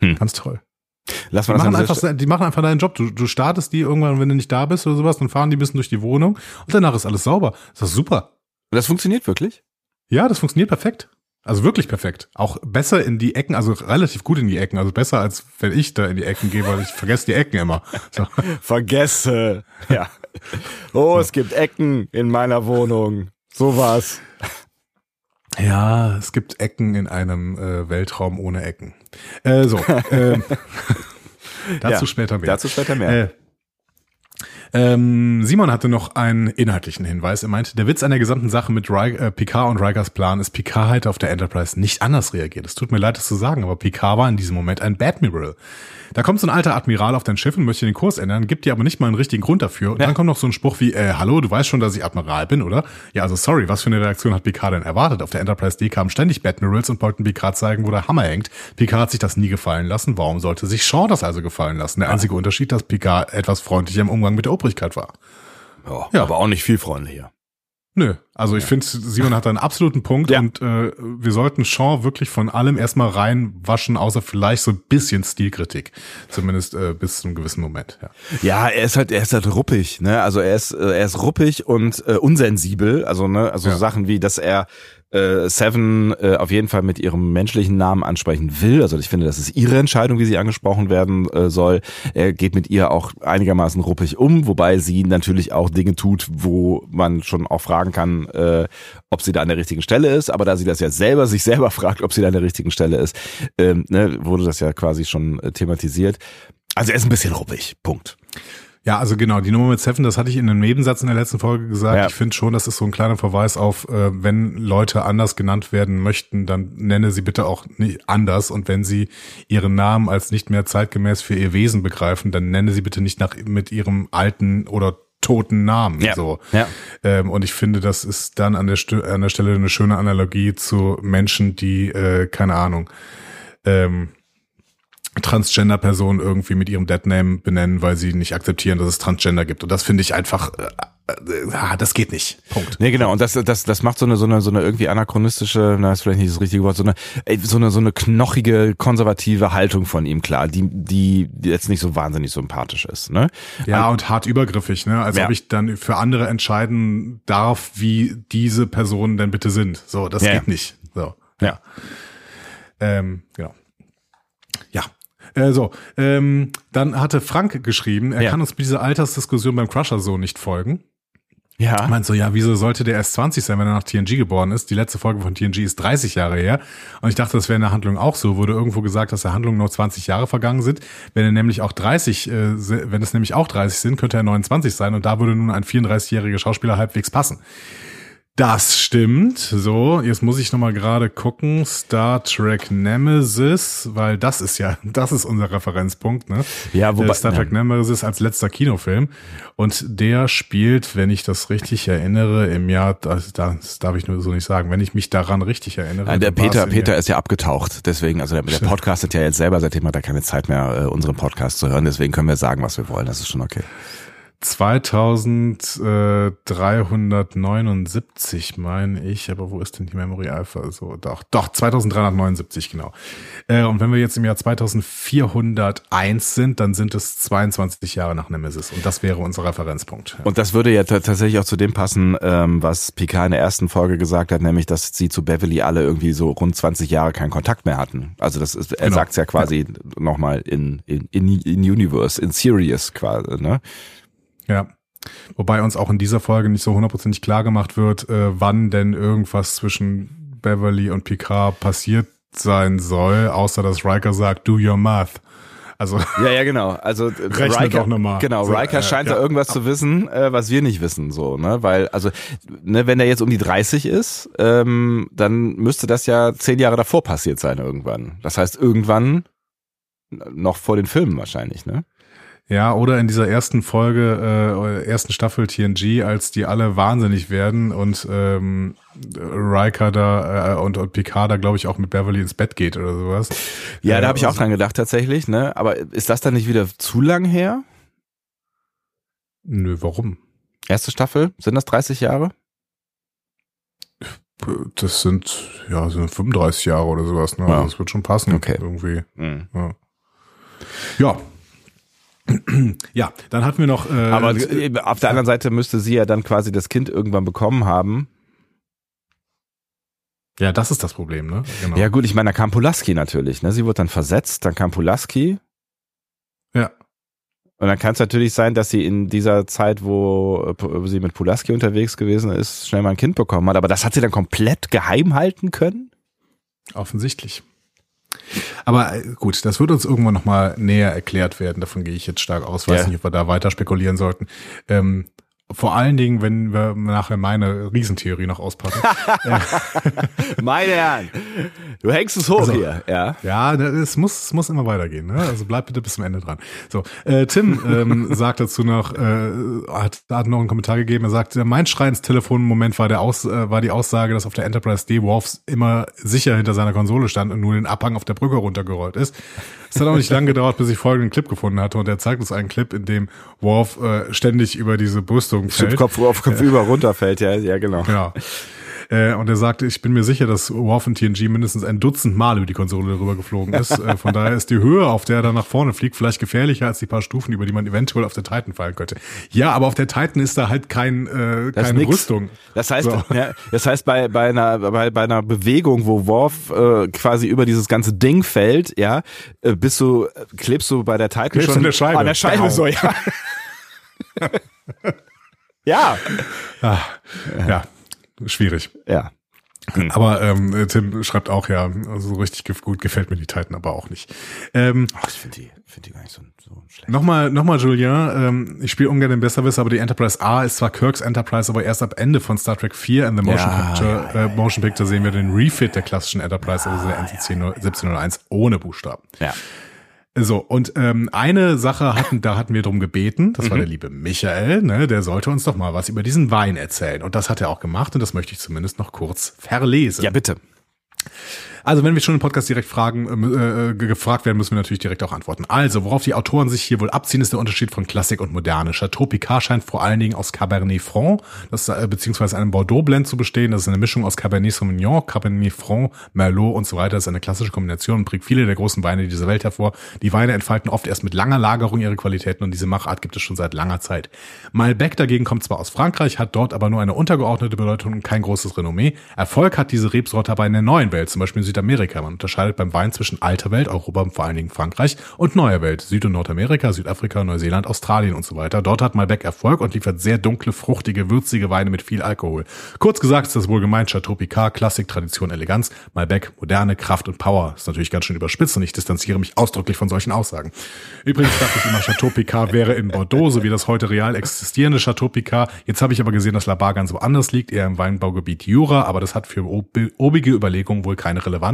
Hm. Ganz toll. Lass Die mal das machen, einfach, die machen einfach deinen Job. Du, du startest die irgendwann, wenn du nicht da bist oder sowas, dann fahren die ein bisschen durch die Wohnung und danach ist alles sauber. Das ist super. Das funktioniert wirklich? Ja, das funktioniert perfekt. Also wirklich perfekt. Auch besser in die Ecken, also relativ gut in die Ecken. Also besser als wenn ich da in die Ecken gehe, weil ich vergesse die Ecken immer. So. Vergesse. Ja. Oh, es gibt Ecken in meiner Wohnung. Sowas. Ja, es gibt Ecken in einem äh, Weltraum ohne Ecken. Äh, so, ähm, dazu Ja, später mehr. Dazu später mehr. Äh, ähm, Simon hatte noch einen inhaltlichen Hinweis. Er meinte, der Witz an der gesamten Sache mit Ry äh, Picard und Rikers Plan ist, Picard hätte auf der Enterprise nicht anders reagiert. Es tut mir leid, das zu sagen, aber Picard war in diesem Moment ein Badmiral. Da kommt so ein alter Admiral auf dein Schiff und möchte den Kurs ändern, gibt dir aber nicht mal einen richtigen Grund dafür. Und Ja. dann kommt noch so ein Spruch wie, äh, hallo, du weißt schon, dass ich Admiral bin, oder? Ja, also sorry, was für eine Reaktion hat Picard denn erwartet? Auf der Enterprise D kamen ständig Badmirals und wollten Picard zeigen, wo der Hammer hängt. Picard hat sich das nie gefallen lassen. Warum sollte sich Shaw das also gefallen lassen? Der einzige Unterschied, dass Picard etwas freundlicher im Umgang mit der Obrigkeit war. Ja, Ja. Aber auch nicht viel freundlicher. Nö, also ich finde, Simon hat einen absoluten Punkt Ja. und äh, wir sollten Shaw wirklich von allem erstmal reinwaschen, außer vielleicht so ein bisschen Stilkritik. Zumindest äh, bis zu einem gewissen Moment. Ja. Ja, er ist halt, er ist halt ruppig, ne? Also er ist, äh, er ist ruppig und äh, unsensibel. Also ne, also Ja. Sachen wie, dass er äh, Seven äh, auf jeden Fall mit ihrem menschlichen Namen ansprechen will. Also ich finde, das ist ihre Entscheidung, wie sie angesprochen werden äh, soll. Er geht mit ihr auch einigermaßen ruppig um, wobei sie natürlich auch Dinge tut, wo man schon auch fragen kann, äh, ob sie da an der richtigen Stelle ist. Aber da sie das ja selber sich selber fragt, ob sie da an der richtigen Stelle ist, ähm, ne, wurde das ja quasi schon äh, thematisiert. Also er ist ein bisschen ruppig. Punkt. Ja, also genau, die Nummer mit Seven, das hatte ich in einem Nebensatz in der letzten Folge gesagt. Ja. Ich finde schon, das ist so ein kleiner Verweis auf, äh, wenn Leute anders genannt werden möchten, dann nenne sie bitte auch nicht anders. Und wenn sie ihren Namen als nicht mehr zeitgemäß für ihr Wesen begreifen, dann nenne sie bitte nicht nach mit ihrem alten oder toten Namen. Ja. So. Ja. Ähm, und ich finde, das ist dann an der, an der Stelle eine schöne Analogie zu Menschen, die, äh, keine Ahnung, ähm, Transgender-Personen irgendwie mit ihrem Deadname benennen, weil sie nicht akzeptieren, dass es Transgender gibt. Und das finde ich einfach, äh, äh, ah, das geht nicht. Punkt. Nee, genau. Und das, das, das macht so eine, so eine, so eine irgendwie anachronistische, na, ist vielleicht nicht das richtige Wort, so eine, ey, so eine, so eine knochige, konservative Haltung von ihm, klar, die, die jetzt nicht so wahnsinnig sympathisch ist, ne? Ja, und hart übergriffig, ne? Als Ja. ob ich dann für andere entscheiden darf, wie diese Personen denn bitte sind. So, das Ja, geht nicht. So. Ja. Ähm, genau. Ja. Äh, so, ähm, dann hatte Frank geschrieben, er Ja. kann uns bei dieser Altersdiskussion beim Crusher so nicht folgen. Ja. Er meint so, ja, wieso sollte der erst 20 sein, wenn er nach TNG geboren ist? Die letzte Folge von TNG ist 30 Jahre her. Und ich dachte, das wäre in der Handlung auch so. Wurde irgendwo gesagt, dass der Handlung nur 20 Jahre vergangen sind. Wenn er nämlich auch 30, äh, wenn es nämlich auch 30 sind, könnte er 29 sein. Und da würde nun ein 34-jähriger Schauspieler halbwegs passen. Das stimmt. So, jetzt muss ich nochmal gerade gucken. Star Trek Nemesis, weil das ist ja, das ist unser Referenzpunkt, ne? Ja, wobei- Star Trek ja. Nemesis als letzter Kinofilm. Und der spielt, wenn ich das richtig erinnere, im Jahr, das, das darf ich nur so nicht sagen, wenn ich mich daran richtig erinnere. Nein, der Peter, Peter ist ja abgetaucht. Deswegen, also der, der Podcast hat ja jetzt selber, seitdem hat er keine Zeit mehr, äh, unseren Podcast zu hören. Deswegen können wir sagen, was wir wollen. Das ist schon okay. 2379 meine ich, aber wo ist denn die Memory Alpha? So, doch, doch, 2379, genau. Äh, und wenn wir jetzt im Jahr 2401 sind, dann sind es 22 Jahre nach Nemesis. Und das wäre unser Referenzpunkt. Und das würde ja ta- tatsächlich auch zu dem passen, ähm, was Picard in der ersten Folge gesagt hat, nämlich, dass sie zu Beverly alle irgendwie so rund 20 Jahre keinen Kontakt mehr hatten. Also das ist, er Genau. sagt's ja quasi nochmal in, in, in, in Universe, in Sirius quasi, ne? Ja. Wobei uns auch in dieser Folge nicht so hundertprozentig klar gemacht wird, äh, wann denn irgendwas zwischen Beverly und Picard passiert sein soll, außer dass Riker sagt, do your math. Also, Ja, ja, genau. Also äh, Riker, doch noch mal. genau, So, Riker äh, scheint ja. da irgendwas zu wissen, äh, was wir nicht wissen, so, ne? Weil, also, ne, wenn er jetzt um die 30 ist, ähm, dann müsste das ja zehn Jahre davor passiert sein irgendwann. Das heißt, irgendwann noch vor den Filmen wahrscheinlich, ne? Ja, oder in dieser ersten Folge, äh, ersten Staffel TNG, als die alle wahnsinnig werden und ähm, Riker da äh, und, und Picard da, glaube ich, auch mit Beverly ins Bett geht oder sowas. Ja, Äh, da habe ich auch also- dran gedacht tatsächlich, ne? Aber ist das dann nicht wieder zu lang her? Nö, warum? Erste Staffel? Sind das 30 Jahre? Das sind, ja, sind 35 Jahre oder sowas, ne? Ja. Also das wird schon passen Okay. irgendwie. Mhm. Ja. Ja. Ja, dann hatten wir noch. Äh, Aber äh, auf der anderen Seite müsste sie ja dann quasi das Kind irgendwann bekommen haben. ja, das ist das Problem, ne? Genau. Ja gut, ich meine, da kam Pulaski natürlich, ne? Sie wurde dann versetzt, dann kam Pulaski. Ja. Und dann kann es natürlich sein, dass sie in dieser Zeit, wo wo sie mit Pulaski unterwegs gewesen ist, schnell mal ein Kind bekommen hat. Aber das hat sie dann komplett geheim halten können? Offensichtlich. Aber äh, gut, das wird uns irgendwann nochmal näher erklärt werden. Davon gehe ich jetzt stark aus. Weiß Ja. nicht, ob wir da weiter spekulieren sollten. Ähm, vor allen Dingen, wenn wir nachher meine Riesentheorie noch auspacken. Meine Herren, du hängst es hoch Also- hier, ja. Ja, es muss, es muss immer weitergehen. Ne? Also bleib bitte bis zum Ende dran. So, äh, Tim ähm, sagt dazu noch, äh, hat, hat noch einen Kommentar gegeben. Er sagt, mein Schrei ins Telefon im Moment war der Aus, äh, war die Aussage, dass auf der Enterprise D Worf immer sicher hinter seiner Konsole stand und nur den Abhang auf der Brücke runtergerollt ist. Es hat auch nicht lange gedauert, bis ich folgenden Clip gefunden hatte und er zeigt uns einen Clip, in dem Worf äh, ständig über diese Brüstung Stimmt, fällt. Kopf auf Kopf über runterfällt, ja, ja, genau. Ja. Äh, und er sagte, ich bin mir sicher, dass Worf in TNG mindestens ein Dutzend Mal über die Konsole darüber geflogen ist. Äh, von daher ist die Höhe, auf der er dann nach vorne fliegt, vielleicht gefährlicher als die paar Stufen, über die man eventuell auf der Titan fallen könnte. Ja, aber auf der Titan ist da halt kein, äh, Das keine. Rüstung. Das heißt, So. ja, das heißt bei, bei, einer, bei, bei einer Bewegung, wo Worf äh, quasi über dieses ganze Ding fällt, ja, äh, bist du, klebst du bei der Titan Klebst schon an der Scheibe. An der Scheibe Genau. so, ja. ja. Ah, ja, schwierig. Ja. Aber ähm, Tim schreibt auch, ja, also so richtig gef- gut gefällt mir die Titan aber auch nicht. Ähm, Ach, ich finde die, finde die gar nicht so, so schlecht. Nochmal, nochmal, Julien, ähm, ich spiele ungern den Besserwisser, aber die Enterprise A ist zwar Kirks Enterprise, aber erst ab Ende von Star Trek 4 in the Motion Ja, Picture, Äh, Motion Picture sehen wir den Refit der klassischen Enterprise, also der NCC 1701 ohne Buchstaben. Ja. So, und ähm, eine Sache hatten, da hatten wir drum gebeten, das Mhm. war der liebe Michael, ne, der sollte uns doch mal was über diesen Wein erzählen. Und das hat er auch gemacht und das möchte ich zumindest noch kurz verlesen. Ja, bitte. Also, wenn wir schon im Podcast direkt fragen, äh, äh, gefragt werden, müssen wir natürlich direkt auch antworten. Also, worauf die Autoren sich hier wohl abziehen, ist der Unterschied von Klassik und Moderne. Chateau Picard scheint vor allen Dingen aus Cabernet Franc, das, äh, beziehungsweise einem Bordeaux-Blend zu bestehen. Das ist eine Mischung aus Cabernet Sauvignon, Cabernet Franc, Merlot und so weiter. Das ist eine klassische Kombination und bringt viele der großen Weine dieser Welt hervor. Die Weine entfalten oft erst mit langer Lagerung ihre Qualitäten und diese Machart gibt es schon seit langer Zeit. Malbec dagegen kommt zwar aus Frankreich, hat dort aber nur eine untergeordnete Bedeutung und kein großes Renommee. Erfolg hat diese Rebsorte aber in der neuen Welt, zum Beispiel in Südamerika. Man unterscheidet beim Wein zwischen alter Welt, Europa, vor allen Dingen Frankreich, und neuer Welt, Süd- und Nordamerika, Südafrika, Neuseeland, Australien und so weiter. Dort hat Malbec Erfolg und liefert sehr dunkle, fruchtige, würzige Weine mit viel Alkohol. Kurz gesagt ist das wohlgemeint Chateau Picard, Klassik, Tradition, Eleganz, Malbec, Moderne, Kraft und Power. Ist natürlich ganz schön überspitzt und ich distanziere mich ausdrücklich von solchen Aussagen. Übrigens dachte ich immer, Chateau Picard wäre in Bordeaux, so wie das heute real existierende Chateau Picard. Jetzt habe ich aber gesehen, dass Labar ganz woanders liegt, eher im Weinbaugebiet Jura, aber das hat für obige Überlegungen wohl keine Relevanz.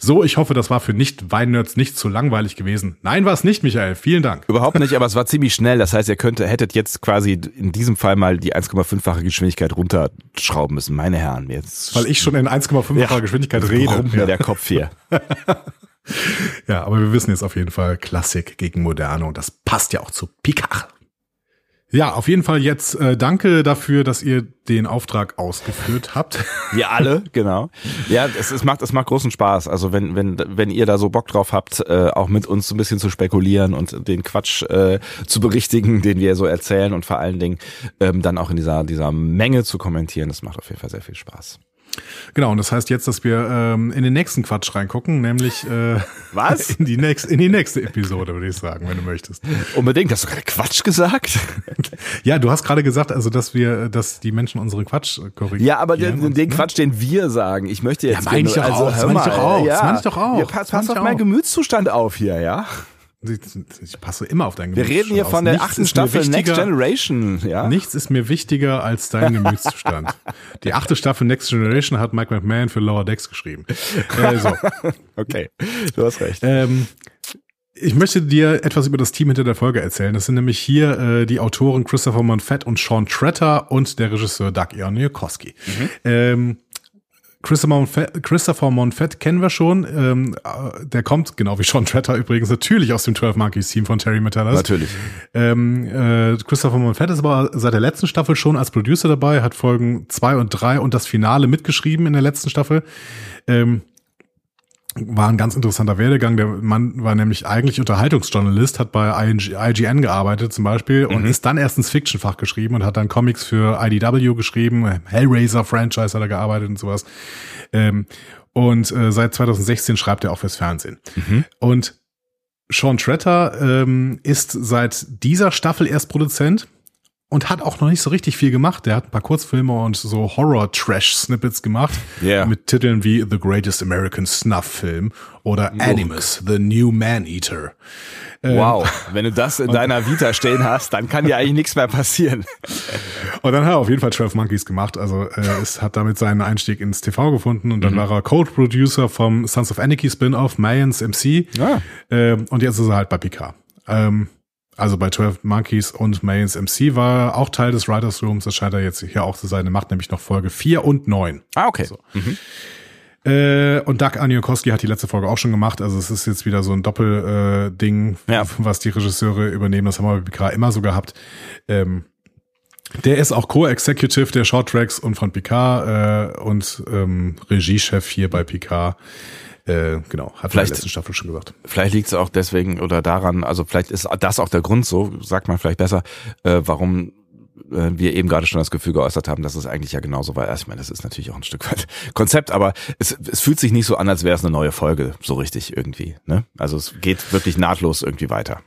So, ich hoffe, das war für Nicht-Weinnerds nicht zu langweilig gewesen. Nein, war es nicht, Michael. Vielen Dank. Überhaupt nicht, aber es war ziemlich schnell. Das heißt, ihr könnt, hättet jetzt quasi in diesem Fall mal die 1,5-fache Geschwindigkeit runterschrauben müssen. Meine Herren, jetzt. Weil ich schon in 1,5-facher ja, Geschwindigkeit rede. Ja. der Kopf hier. ja, aber wir wissen jetzt auf jeden Fall Klassik gegen Moderne und das passt ja auch zu Picard. Ja, auf jeden Fall jetzt äh, danke dafür, dass ihr den Auftrag ausgeführt habt. Wir alle, genau. Ja, es, es macht es macht großen Spaß. Also wenn wenn wenn ihr da so Bock drauf habt, äh, auch mit uns so ein bisschen zu spekulieren und den Quatsch äh, zu berichtigen, den wir so erzählen und vor allen Dingen ähm, dann auch in dieser dieser Menge zu kommentieren, das macht auf jeden Fall sehr viel Spaß. Genau, und das heißt jetzt, dass wir ähm, in den nächsten Quatsch reingucken, nämlich äh, Was? In die, nächste, in die nächste Episode, würde ich sagen, wenn du möchtest. Unbedingt, hast du gerade Quatsch gesagt? ja, du hast gerade gesagt, also dass wir, dass die Menschen unsere Quatsch korrigieren. Ja, aber den, den, den ne? Quatsch, den wir sagen, ich möchte jetzt. Ja, meine ich also, auch, das meine ich doch auch. Ja, das meine ich doch auch. Ja, pass, pass auf meinen Gemütszustand auf hier, ja? Ich passe immer auf dein Gemütszustand. Wir reden hier von der achten Staffel Next Generation. Ja? Nichts ist mir wichtiger als dein Gemütszustand. Die achte Staffel Next Generation hat Mike McMahon für Lower Decks geschrieben. Äh, so. okay, du hast recht. Ähm, ich möchte dir etwas über das Team hinter der Folge erzählen. Das sind nämlich hier äh, die Autoren Christopher Monfett und Sean Tretter und der Regisseur Doug Ioniukowski. Mhm. Ähm, Christopher Monfett, Christopher Monfett kennen wir schon. Ähm, äh, der kommt, genau wie Sean Tretter übrigens, natürlich aus dem 12 Monkeys Team von Terry Metalis. Natürlich. Ähm, äh, Christopher Monfett ist aber seit der letzten Staffel schon als Producer dabei, hat Folgen zwei und drei und das Finale mitgeschrieben in der letzten Staffel. Ähm, war ein ganz interessanter Werdegang. Der Mann war nämlich eigentlich Unterhaltungsjournalist, hat bei IGN gearbeitet zum Beispiel und mhm. ist dann erst ins Fiction-Fach geschrieben und hat dann Comics für IDW geschrieben, Hellraiser-Franchise hat er gearbeitet und sowas. Ähm, und äh, seit 2016 schreibt er auch fürs Fernsehen. Mhm. Und Sean Tretter ähm, ist seit dieser Staffel erst Produzent und hat auch noch nicht so richtig viel gemacht. Der hat ein paar Kurzfilme und so Horror-Trash-Snippets gemacht yeah. mit Titeln wie The Greatest American Snuff Film oder Look. Animus, The New Man-Eater. Ähm, wow, wenn du das in deiner Vita stehen hast, dann kann dir eigentlich nichts mehr passieren. Und dann hat er auf jeden Fall 12 Monkeys gemacht. Also äh, es hat damit seinen Einstieg ins TV gefunden und dann mhm. war er Code-Producer vom Sons of Anarchy Spin-off Mayans MC. Ah. Äh, und jetzt ist er halt bei Picard. Ähm, also bei 12 Monkeys und Mayans MC war auch Teil des Writers Rooms. Das scheint er jetzt hier auch zu sein. Er macht nämlich noch Folge 4 und 9. Ah, okay. So. Mhm. Äh, und Doug Aniokowski hat die letzte Folge auch schon gemacht. Also es ist jetzt wieder so ein Doppelding, äh, ja. was die Regisseure übernehmen. Das haben wir bei Picard immer so gehabt. Ähm, der ist auch Co-Executive der Short Tracks und von Picard äh, und ähm, Regiechef hier bei Picard. Äh, genau, hat vielleicht in der letzten Staffel schon gesagt. Vielleicht liegt es auch deswegen oder daran, also vielleicht ist das auch der Grund, so sagt man vielleicht besser, äh, warum äh, wir eben gerade schon das Gefühl geäußert haben, dass es eigentlich ja genauso war. Ich meine, das ist natürlich auch ein Stück weit Konzept, aber es, es fühlt sich nicht so an, als wäre es eine neue Folge, so richtig irgendwie. Ne? Also es geht wirklich nahtlos irgendwie weiter.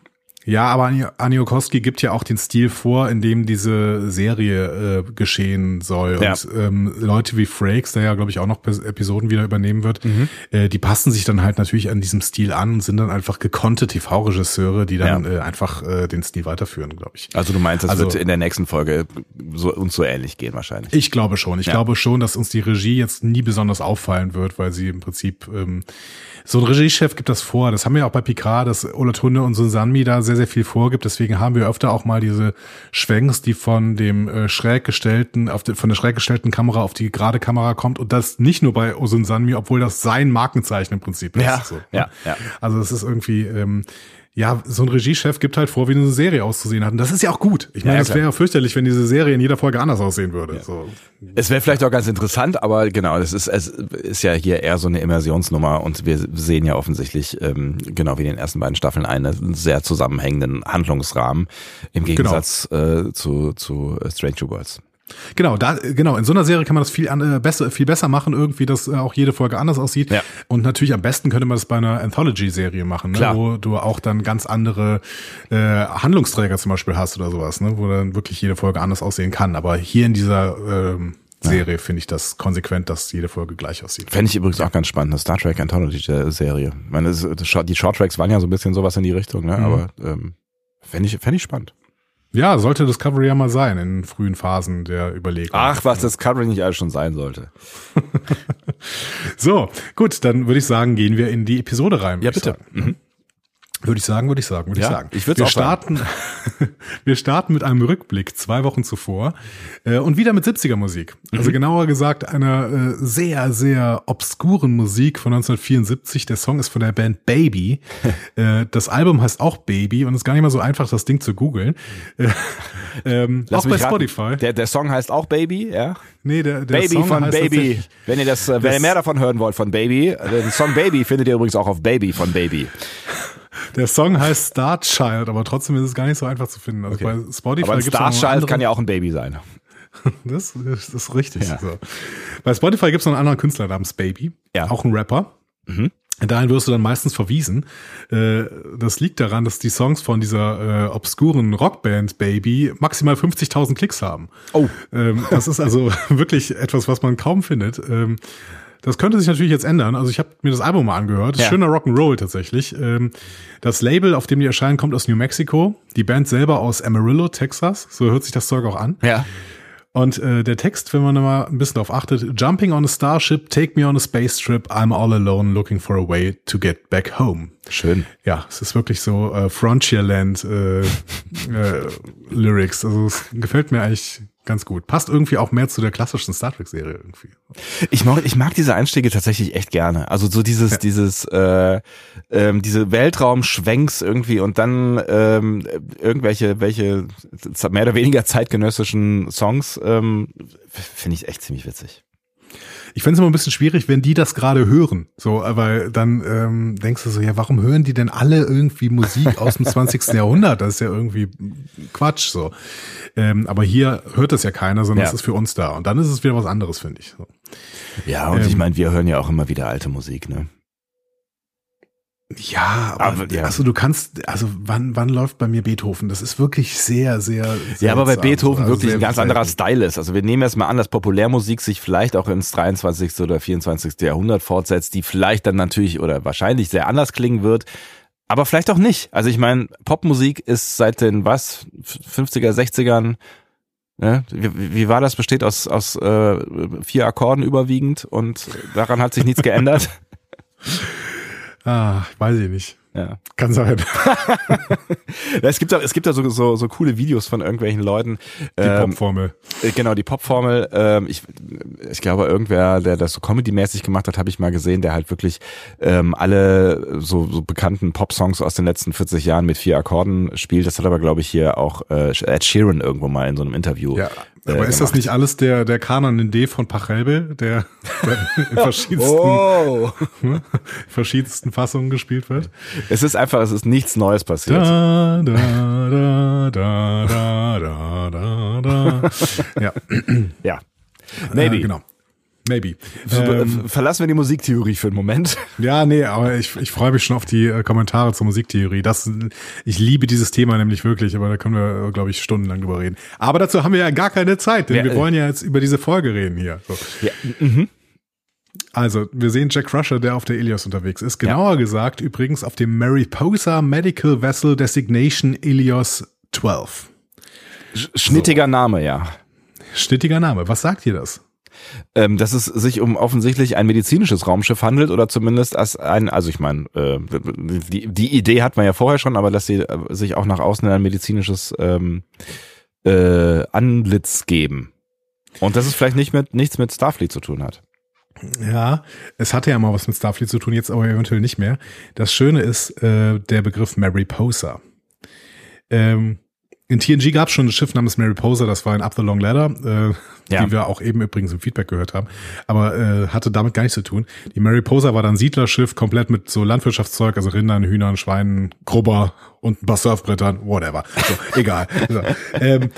Ja, aber Aniokowski gibt ja auch den Stil vor, in dem diese Serie äh, geschehen soll. Ja. Und ähm, Leute wie Frakes, der ja, glaube ich, auch noch Episoden wieder übernehmen wird, mhm. äh, die passen sich dann halt natürlich an diesem Stil an und sind dann einfach gekonnte TV-Regisseure, die dann ja. äh, einfach äh, den Stil weiterführen, glaube ich. Also du meinst, das also, wird in der nächsten Folge so, uns so ähnlich gehen wahrscheinlich. Ich glaube schon. Ich ja. glaube schon, dass uns die Regie jetzt nie besonders auffallen wird, weil sie im Prinzip ähm, so ein Regiechef gibt das vor. Das haben wir auch bei Picard, dass Olatunde und Susanmi da sehr, sehr viel vorgibt. Deswegen haben wir öfter auch mal diese Schwenks, die von dem äh, schräg gestellten, auf die, von der schräg gestellten Kamera auf die gerade Kamera kommt. Und das nicht nur bei Osun Sanmi, obwohl das sein Markenzeichen im Prinzip ist. Ja, so, ja, ja. Also es ist irgendwie, ähm, ja, so ein Regiechef gibt halt vor, wie eine Serie auszusehen hat. Und das ist ja auch gut. Ich meine, es ja, wäre ja fürchterlich, wenn diese Serie in jeder Folge anders aussehen würde. Ja. So. Es wäre vielleicht auch ganz interessant, aber genau, das ist, es ist ja hier eher so eine Immersionsnummer und wir sehen ja offensichtlich, ähm, genau wie in den ersten beiden Staffeln, einen sehr zusammenhängenden Handlungsrahmen im genau. Gegensatz genau. äh, zu, zu Stranger Worlds. Genau, da, genau, in so einer Serie kann man das viel, äh, besser, viel besser machen, irgendwie, dass äh, auch jede Folge anders aussieht. Ja. Und natürlich am besten könnte man das bei einer Anthology-Serie machen, ne? Klar. wo du auch dann ganz andere äh, Handlungsträger zum Beispiel hast oder sowas, ne? wo dann wirklich jede Folge anders aussehen kann. Aber hier in dieser ähm, Serie finde ich das konsequent, dass jede Folge gleich aussieht. Fände ich übrigens auch ganz spannend, eine Star Trek Anthology-Serie. Ich meine, das, das, die Shorttracks waren ja so ein bisschen sowas in die Richtung, ne? aber ähm, fände ich, fänd ich spannend. Ja, sollte Discovery ja mal sein in frühen Phasen der Überlegung. Ach, was Discovery nicht alles schon sein sollte. So, gut, dann würde ich sagen, gehen wir in die Episode rein. Ja, bitte. Mhm. Würde ich sagen, würde ich sagen, würde Ja, ich sagen. ich würd's wir auch sagen. starten, wir starten mit einem Rückblick zwei Wochen zuvor äh, und wieder mit 70er Musik. Also Mhm. genauer gesagt einer äh, sehr, sehr obskuren Musik von 1974. Der Song ist von der Band Baby. äh, das Album heißt auch Baby und ist gar nicht mal so einfach, das Ding zu googeln. Äh, ähm, Lass auch bei raten. Spotify. Der, der Song heißt auch Baby, ja? nee, der, der Baby Song von heißt Baby. Wenn ihr das, äh, wenn ihr mehr davon hören wollt von Baby, äh, den Song Baby findet ihr übrigens auch auf Baby von Baby. Der Song heißt Star Child, aber trotzdem ist es gar nicht so einfach zu finden. Also bei Spotify Aber ein Starchild andere- kann ja auch ein Baby sein. Das, das ist richtig. Ja. So. Bei Spotify gibt es noch einen anderen Künstler namens Baby, Ja. Mhm. auch ein Rapper. Dahin wirst du dann meistens verwiesen. Äh, Das liegt daran, dass die Songs von dieser äh, obskuren Rockband Baby maximal 50.000 Klicks haben. Oh. Ähm, Das ist also wirklich etwas, was man kaum findet. Das könnte sich natürlich jetzt ändern. Also ich habe mir das Album mal angehört. Ja. Schöner Rock'n'Roll tatsächlich. Ähm, Das Label, auf dem die erscheinen, kommt aus New Mexico. Die Band selber aus Amarillo, Texas. So hört sich das Zeug auch an. Ja. Und äh, der Text, wenn man da mal ein bisschen drauf achtet, Jumping on a starship, take me on a space trip, I'm all alone looking for a way to get back home. Schön. Ja, es ist wirklich so äh, Frontierland äh, äh, Lyrics. Also es gefällt mir eigentlich ganz gut. Passt irgendwie auch mehr zu der klassischen Star Trek Serie irgendwie. Ich mag, ich mag diese Einstiege tatsächlich echt gerne. Also so dieses, dieses, äh, ähm, diese Weltraumschwenks irgendwie und dann ähm, irgendwelche, welche mehr oder weniger zeitgenössischen Songs, ähm, finde ich echt ziemlich witzig. Ich finde es immer ein bisschen schwierig, wenn die das gerade hören. So, weil dann ähm, denkst du so, ja, warum hören die denn alle irgendwie Musik aus dem 20. Jahrhundert? Das ist ja irgendwie Quatsch so. Ähm, aber hier hört das ja keiner, sondern Ja. es ist für uns da. Und dann ist es wieder was anderes, finde ich. So. Ja, und ich Ähm, meine, wir hören ja auch immer wieder alte Musik, ne? Ja, aber, Aber, ja. also du kannst, also wann, wann läuft bei mir Beethoven? Das ist wirklich sehr, sehr. Ja, aber bei seltsam, Beethoven so. Also wirklich ein ganz anderer Style ist. Also wir nehmen erst mal an, dass Populärmusik sich vielleicht auch ins 23. oder 24. Jahrhundert fortsetzt, die vielleicht dann natürlich oder wahrscheinlich sehr anders klingen wird. Aber vielleicht auch nicht. Also ich meine, Popmusik ist seit den was 50er, 60ern. Ne? Wie, wie war das? Besteht aus aus äh, vier Akkorden überwiegend und daran hat sich nichts geändert. Ah, weiß ich nicht. Ja. Kann sein. Es gibt da, es gibt da so, so, so coole Videos von irgendwelchen Leuten. Die ähm, Popformel. Äh, Genau, die Popformel. Ähm, ich, ich glaube, irgendwer, der das so Comedy-mäßig gemacht hat, habe ich mal gesehen, der halt wirklich ähm, alle so, so bekannten Pop-Songs aus den letzten 40 Jahren mit vier Akkorden spielt. Das hat aber, glaube ich, hier auch äh, Ed Sheeran irgendwo mal in so einem Interview. Ja, äh, aber ist das nicht alles der, der Kanon in D von Pachelbel, der, der in verschiedensten, Oh! verschiedensten Fassungen gespielt wird? Es ist einfach, es ist nichts Neues passiert. Da, da, da, da, da, da, da, da. Ja, Ja. Maybe. Äh, genau. Maybe. So, Ähm, äh, Verlassen wir die Musiktheorie für einen Moment. ja, nee, aber ich, ich freue mich schon auf die äh, Kommentare zur Musiktheorie. Das, ich liebe dieses Thema nämlich wirklich, aber da können wir, glaube ich, stundenlang drüber reden. Aber dazu haben wir ja gar keine Zeit, denn Ja, wir äh. wollen ja jetzt über diese Folge reden hier. So. Ja. Also, wir sehen Jack Crusher, der auf der Ilios unterwegs ist. Genauer gesagt übrigens auf dem Mariposa Medical Vessel Designation Ilios 12. Sch- Schnittiger Name, ja. Stittiger Name. Was sagt ihr das? Ähm, dass es sich um offensichtlich ein medizinisches Raumschiff handelt oder zumindest als ein, also ich meine, äh, die, die Idee hat man ja vorher schon, aber dass sie äh, sich auch nach außen ein medizinisches ähm, äh, Antlitz geben. Und dass es vielleicht nicht mit nichts mit Starfleet zu tun hat. Ja, es hatte ja mal was mit Starfleet zu tun, jetzt aber eventuell nicht mehr. Das Schöne ist äh, der Begriff Mariposa. Ähm, in TNG gab es schon ein Schiff namens Mariposa, das war in Up the Long Ladder, äh, Ja. die wir auch eben übrigens im Feedback gehört haben, aber äh, hatte damit gar nichts zu tun. Die Mariposa war dann Siedlerschiff, komplett mit so Landwirtschaftszeug, also Rindern, Hühnern, Schweinen, Grubber und ein paar Surfbrettern, whatever. So, egal. So, ähm,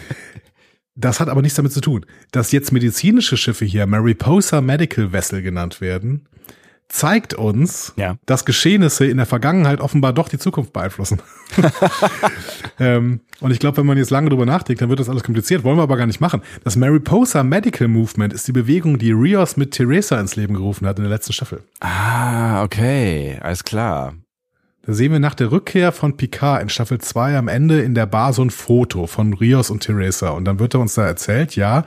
Das hat aber nichts damit zu tun. Dass jetzt medizinische Schiffe hier Mariposa Medical Vessel genannt werden, zeigt uns, Ja. dass Geschehnisse in der Vergangenheit offenbar doch die Zukunft beeinflussen. ähm, und ich glaube, wenn man jetzt lange drüber nachdenkt, dann wird das alles kompliziert. Wollen wir aber gar nicht machen. Das Mariposa Medical Movement ist die Bewegung, die Rios mit Teresa ins Leben gerufen hat in der letzten Staffel. Ah, okay, alles klar. Da sehen wir nach der Rückkehr von Picard in Staffel 2 am Ende in der Bar so ein Foto von Rios und Teresa. Und dann wird er uns da erzählt, ja,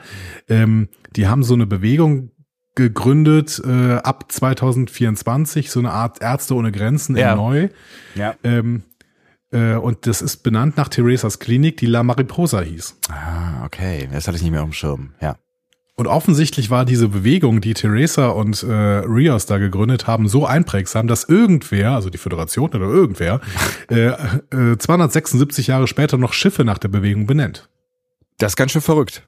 ähm, die haben so eine Bewegung gegründet äh, ab 2024, so eine Art Ärzte ohne Grenzen Ja. in Neu. Ja. Ähm, äh, und das ist benannt nach Teresas Klinik, die La Mariposa hieß. Ah, okay. Das hatte ich nicht mehr auf dem Schirm. Ja. Und offensichtlich war diese Bewegung, die Teresa und äh, Rios da gegründet haben, so einprägsam, dass irgendwer, also die Föderation oder irgendwer, äh, äh, 276 Jahre später noch Schiffe nach der Bewegung benennt. Das ist ganz schön verrückt.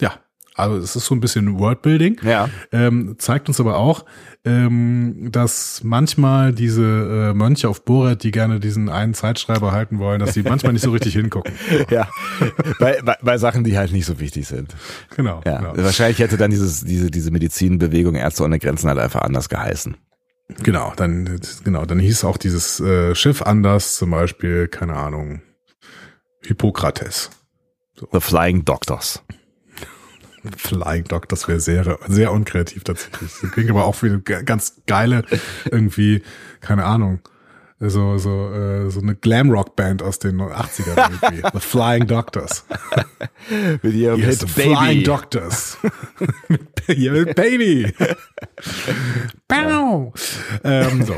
Ja, also es ist so ein bisschen Wordbuilding. Ja. Ähm, zeigt uns aber auch, ähm, dass manchmal diese äh, Mönche auf Borat, die gerne diesen einen Zeitschreiber halten wollen, dass sie manchmal nicht so richtig hingucken. Ja. bei, bei, bei Sachen, die halt nicht so wichtig sind. Genau. Ja. genau. Wahrscheinlich hätte dann dieses, diese, diese Medizinbewegung Ärzte ohne Grenzen halt einfach anders geheißen. Genau, dann, genau, dann hieß auch dieses äh, Schiff anders, zum Beispiel, keine Ahnung, Hippokrates. The Flying Doctors. Flying Dog, das wäre sehr, sehr unkreativ tatsächlich. Das klingt aber auch wie eine ganz geile, irgendwie, keine Ahnung, so, so, äh, so eine Glamrock-Band aus den 80ern irgendwie. The Flying Doctors. Mit ihrem Hit the Flying Doctors. mit, mit Baby. Pow. ähm, so.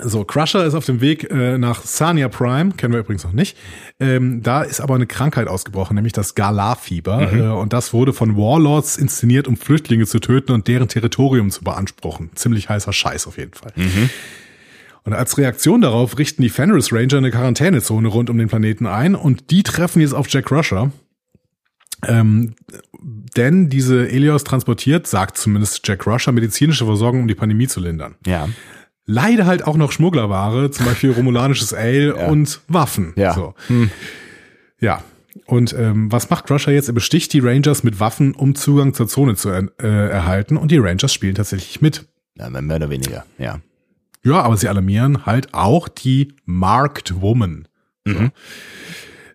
So, Crusher ist auf dem Weg äh, nach Sania Prime, kennen wir übrigens noch nicht. Ähm, da ist aber eine Krankheit ausgebrochen, nämlich das Galar-Fieber. Äh, und das wurde von Warlords inszeniert, um Flüchtlinge zu töten und deren Territorium zu beanspruchen. Ziemlich heißer Scheiß auf jeden Fall. Und als Reaktion darauf richten die Fenris Ranger eine Quarantänezone rund um den Planeten ein und die treffen jetzt auf Jack Crusher. Ähm, denn diese Elios transportiert, sagt zumindest Jack Crusher, medizinische Versorgung, um die Pandemie zu lindern. Ja. Leider halt auch noch Schmugglerware, zum Beispiel romulanisches Ale Ja. und Waffen. Ja. So. Ja. Und ähm, was macht Crusher jetzt? Er besticht die Rangers mit Waffen, um Zugang zur Zone zu er äh, erhalten. Und die Rangers spielen tatsächlich mit. ja. Mehr oder weniger. Ja. Ja, aber sie alarmieren halt auch die Marked Woman. So.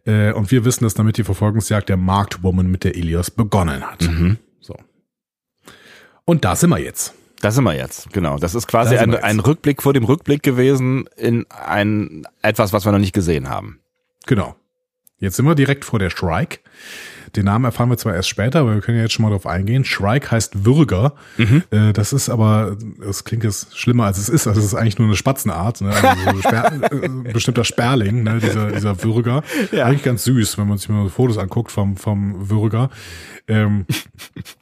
Äh, und wir wissen, dass damit die Verfolgungsjagd der Marked Woman mit der Ilios begonnen hat. Mhm. So. Und da sind wir jetzt. Das sind wir jetzt, genau. Das ist quasi Da sind ein, ein Rückblick vor dem Rückblick gewesen in ein etwas, was wir noch nicht gesehen haben. Genau. Jetzt sind wir direkt vor der Shrike. Den Namen erfahren wir zwar erst später, aber wir können ja jetzt schon mal drauf eingehen. Shrike heißt Würger. Äh, das ist aber, das klingt jetzt schlimmer als es ist. Also es ist eigentlich nur eine Spatzenart, ne? also so ein Sper äh, bestimmter Sperling, ne? dieser, dieser Würger. Ja. Eigentlich ganz süß, wenn man sich mal Fotos anguckt vom, vom Würger. Ähm,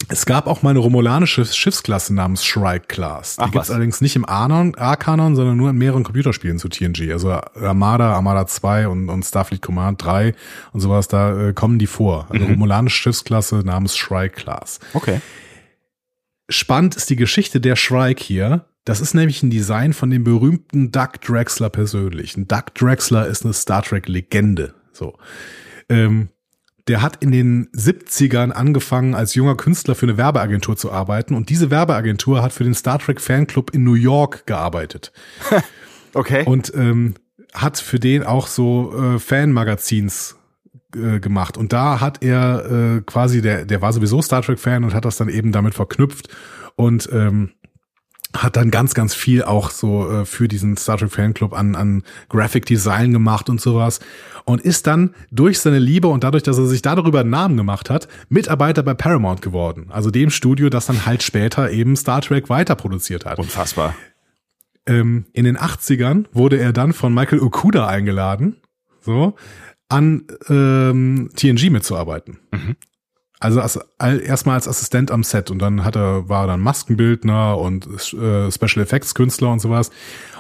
es gab auch mal eine romulanische Schiffsklasse namens Shrike Class. Die Ach, gibt's was. allerdings nicht im A-Kanon, sondern nur in mehreren Computerspielen zu TNG. Also Armada, Armada 2 und, und Starfleet Command 3 und sowas, da äh, kommen die vor. Mhm. Eine romulanische Schiffsklasse namens Shrike Class. Okay. Spannend ist die Geschichte der Shrike hier. Das ist nämlich ein Design von dem berühmten Doug Drexler persönlich. Ein Doug Drexler ist eine Star Trek Legende. So. Ähm, der hat in den 70ern angefangen, als junger Künstler für eine Werbeagentur zu arbeiten. Und diese Werbeagentur hat für den Star Trek Fanclub in New York gearbeitet. Okay. Und ähm, hat für den auch so äh, Fanmagazins äh, gemacht. Und da hat er äh, quasi, der, der war sowieso Star Trek-Fan und hat das dann eben damit verknüpft und ähm, hat dann ganz, ganz viel auch so äh, für diesen Star Trek Fanclub an, an Graphic Design gemacht und sowas. Und ist dann durch seine Liebe und dadurch, dass er sich darüber einen Namen gemacht hat, Mitarbeiter bei Paramount geworden. Also dem Studio, das dann halt später eben Star Trek weiter produziert hat. Unfassbar. Ähm, in den 80ern wurde er dann von Michael Okuda eingeladen, so, an ähm, TNG mitzuarbeiten. Also als, erstmal als Assistent am Set und dann hat er, war er dann Maskenbildner und äh, Special Effects Künstler und sowas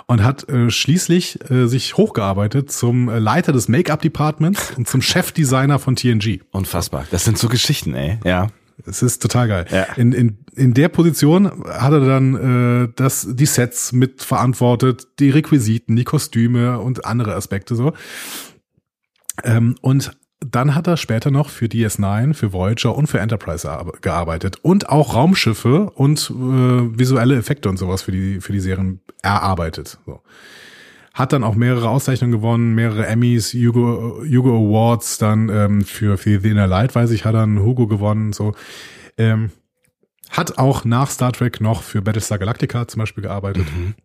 und hat äh, schließlich äh, sich hochgearbeitet zum äh, Leiter des Make-up Departments und zum Chefdesigner von TNG. Unfassbar. Das sind so Geschichten, ey. Ja. Es ist total geil. Ja. In, in, in der Position hat er dann äh, das, die Sets mitverantwortet, die Requisiten, die Kostüme und andere Aspekte so. Ähm, und dann hat er später noch für DS9, für Voyager und für Enterprise gearbeitet und auch Raumschiffe und äh, visuelle Effekte und sowas für die für die Serien erarbeitet. So. Hat dann auch mehrere Auszeichnungen gewonnen, mehrere Emmys, Hugo, Hugo Awards, dann ähm, für, für The Inner Light, weiß ich, hat er einen Hugo gewonnen. So. Ähm, hat auch nach Star Trek noch für Battlestar Galactica zum Beispiel gearbeitet. Mhm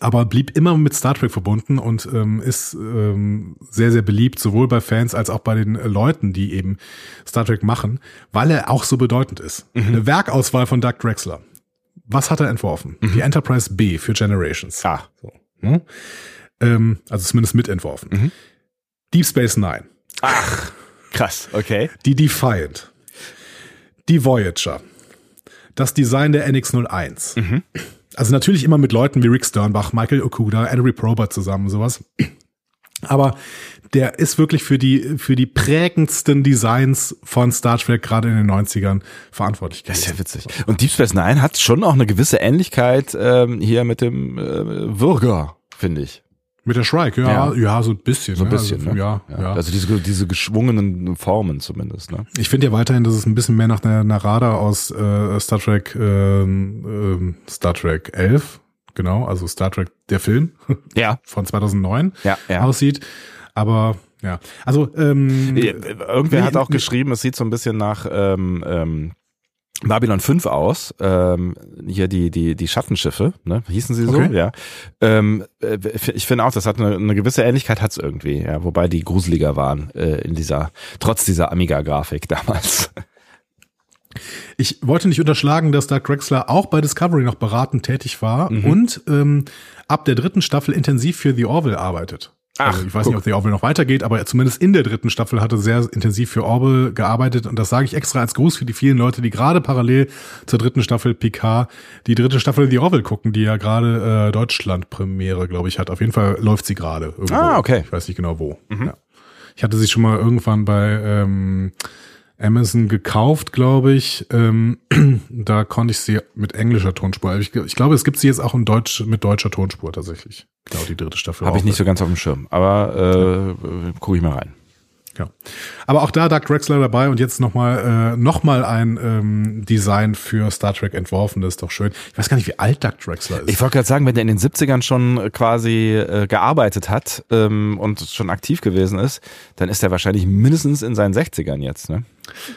aber blieb immer mit Star Trek verbunden und ähm, ist ähm, sehr, sehr beliebt, sowohl bei Fans als auch bei den äh, Leuten, die eben Star Trek machen, weil er auch so bedeutend ist. Mhm. Eine Werkauswahl von Doug Drexler. Was hat er entworfen? Mhm. Die Enterprise B für Generations. Ah. So. Hm? Ähm, also zumindest mitentworfen. Mhm. Deep Space Nine. Ach, krass, okay. Die Defiant. Die Voyager. Das Design der NX-01. Also natürlich immer mit Leuten wie Rick Sternbach, Michael Okuda, Henry Probert zusammen, sowas. Aber der ist wirklich für die, für die prägendsten Designs von Star Trek gerade in den 90ern verantwortlich gewesen. Das ist ja witzig. Und Deep Space Nine hat schon auch eine gewisse Ähnlichkeit ähm, hier mit dem äh, Würger, finde ich. Mit der Shrike, ja, ja, ja, so ein bisschen. So ein ne? bisschen, also, ne? ja, ja, ja. Also diese, diese geschwungenen Formen zumindest, ne? Ich finde ja weiterhin, dass es ein bisschen mehr nach einer Narada aus äh, Star Trek, äh, äh, Star Trek 11, genau, also Star Trek, der Film. Ja. Von 2009 ja, ja. aussieht. Aber, ja, also, ähm, Irgendwer hat auch geschrieben, es sieht so ein bisschen nach, ähm, ähm, Babylon 5 aus, ähm, hier die, die, die Schattenschiffe, ne? Hießen sie so, Okay. ja. Ähm, äh, ich finde auch, das hat eine, eine gewisse Ähnlichkeit, hat's irgendwie, ja, wobei die gruseliger waren äh, in dieser, trotz dieser Amiga-Grafik damals. Ich wollte nicht unterschlagen, dass Doug Drexler auch bei Discovery noch beratend tätig war und ähm, ab der dritten Staffel intensiv für The Orville arbeitet. Ach, also ich weiß guck. nicht, ob The Orville noch weitergeht, aber zumindest in der dritten Staffel hat er sehr intensiv für Orville gearbeitet und das sage ich extra als Gruß für die vielen Leute, die gerade parallel zur dritten Staffel Picard die dritte Staffel The Orville gucken, die ja gerade äh, Deutschland-Premiere, glaube ich, hat. Auf jeden Fall läuft sie gerade irgendwo. Ah, okay. Ich weiß nicht genau wo. Ja. Ich hatte sie schon mal irgendwann bei ähm, Amazon gekauft, glaube ich. Ähm, da konnte ich sie mit englischer Tonspur. Ich, ich glaube, es gibt sie jetzt auch in Deutsch mit deutscher Tonspur tatsächlich. Genau, die dritte Staffel. Habe ich nicht so ganz auf dem Schirm, aber äh, gucke ich mal rein. Ja. Aber auch da Doug Drexler dabei und jetzt nochmal äh, noch mal ein ähm, Design für Star Trek entworfen. Das ist doch schön. Ich weiß gar nicht, wie alt Doug Drexler ist. Ich wollte gerade sagen, wenn der in den 70ern schon quasi äh, gearbeitet hat ähm, und schon aktiv gewesen ist, dann ist er wahrscheinlich mindestens in seinen 60ern jetzt, ne?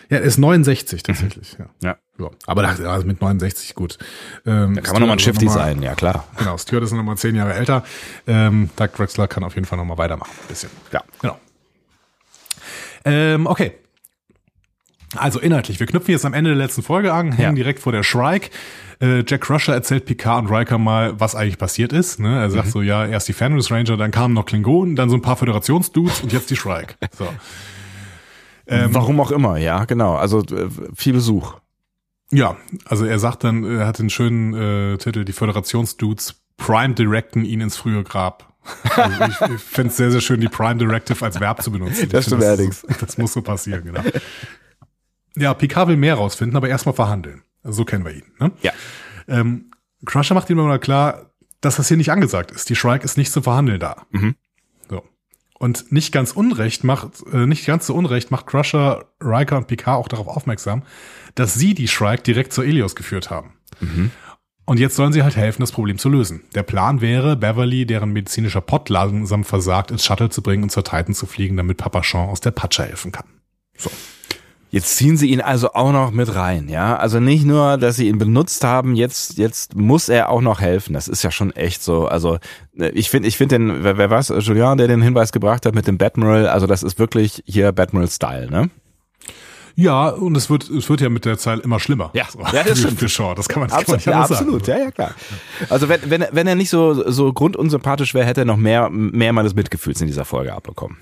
ja, er ist 69 tatsächlich. Ja. Ja. Ja. Aber da, also mit 69 gut. Ähm, Da kann man nochmal ein Shifty sein, ja klar. Genau, Stuart ist nochmal zehn Jahre älter. Ähm, Doug Drexler kann auf jeden Fall nochmal weitermachen. Ein bisschen. Ja. Genau. Ähm, okay. Also inhaltlich, wir knüpfen jetzt am Ende der letzten Folge an, hängen Ja. direkt vor der Shrike. Äh, Jack Crusher erzählt Picard und Riker mal, was eigentlich passiert ist. Ne? Er sagt Mhm. so, ja, erst die Fenris Ranger, dann kamen noch Klingonen, dann so ein paar Föderationsdudes und jetzt die Shrike. So. Ähm, Warum auch immer, ja, genau. Also äh, viel Besuch. Ja, also er sagt dann, er hat den schönen äh, Titel, die Föderationsdudes Prime directen ihn ins frühe Grab. Also ich ich finde es sehr, sehr schön, die Prime Directive als Verb zu benutzen. Das stimmt allerdings. Das, das muss so passieren, genau. Ja, Picard will mehr rausfinden, aber erstmal verhandeln. So kennen wir ihn. Ne? Ja. Ähm, Crusher macht ihm mal klar, dass das hier nicht angesagt ist. Die Shrike ist nicht zum Verhandeln da. Mhm. So. Und nicht ganz unrecht macht, äh, nicht ganz so unrecht macht Crusher, Riker und Picard auch darauf aufmerksam, dass sie die Shrike direkt zur Elios geführt haben. Und jetzt sollen sie halt helfen, das Problem zu lösen. Der Plan wäre, Beverly, deren medizinischer Pott langsam versagt, ins Shuttle zu bringen und zur Titan zu fliegen, damit Papa Sean aus der Patsche helfen kann. So. Jetzt ziehen sie ihn also auch noch mit rein, ja. Also nicht nur, dass sie ihn benutzt haben, jetzt, jetzt muss er auch noch helfen. Das ist ja schon echt so. Also äh, ich finde, ich finde den, wer, wer was, Julian, der den Hinweis gebracht hat mit dem Batmiral, also das ist wirklich hier Batmiral-Style, ne? Ja, und es wird, es wird ja mit der Zeit immer schlimmer. Ja. so, Ja, das stimmt. für Shaw. Das kann man, das kann man Absolut, nicht ja, absolut, sagen. ja, ja, klar. Also wenn, wenn, wenn er nicht so, so grundunsympathisch wäre, hätte er noch mehr, mehr meines Mitgefühls in dieser Folge abbekommen.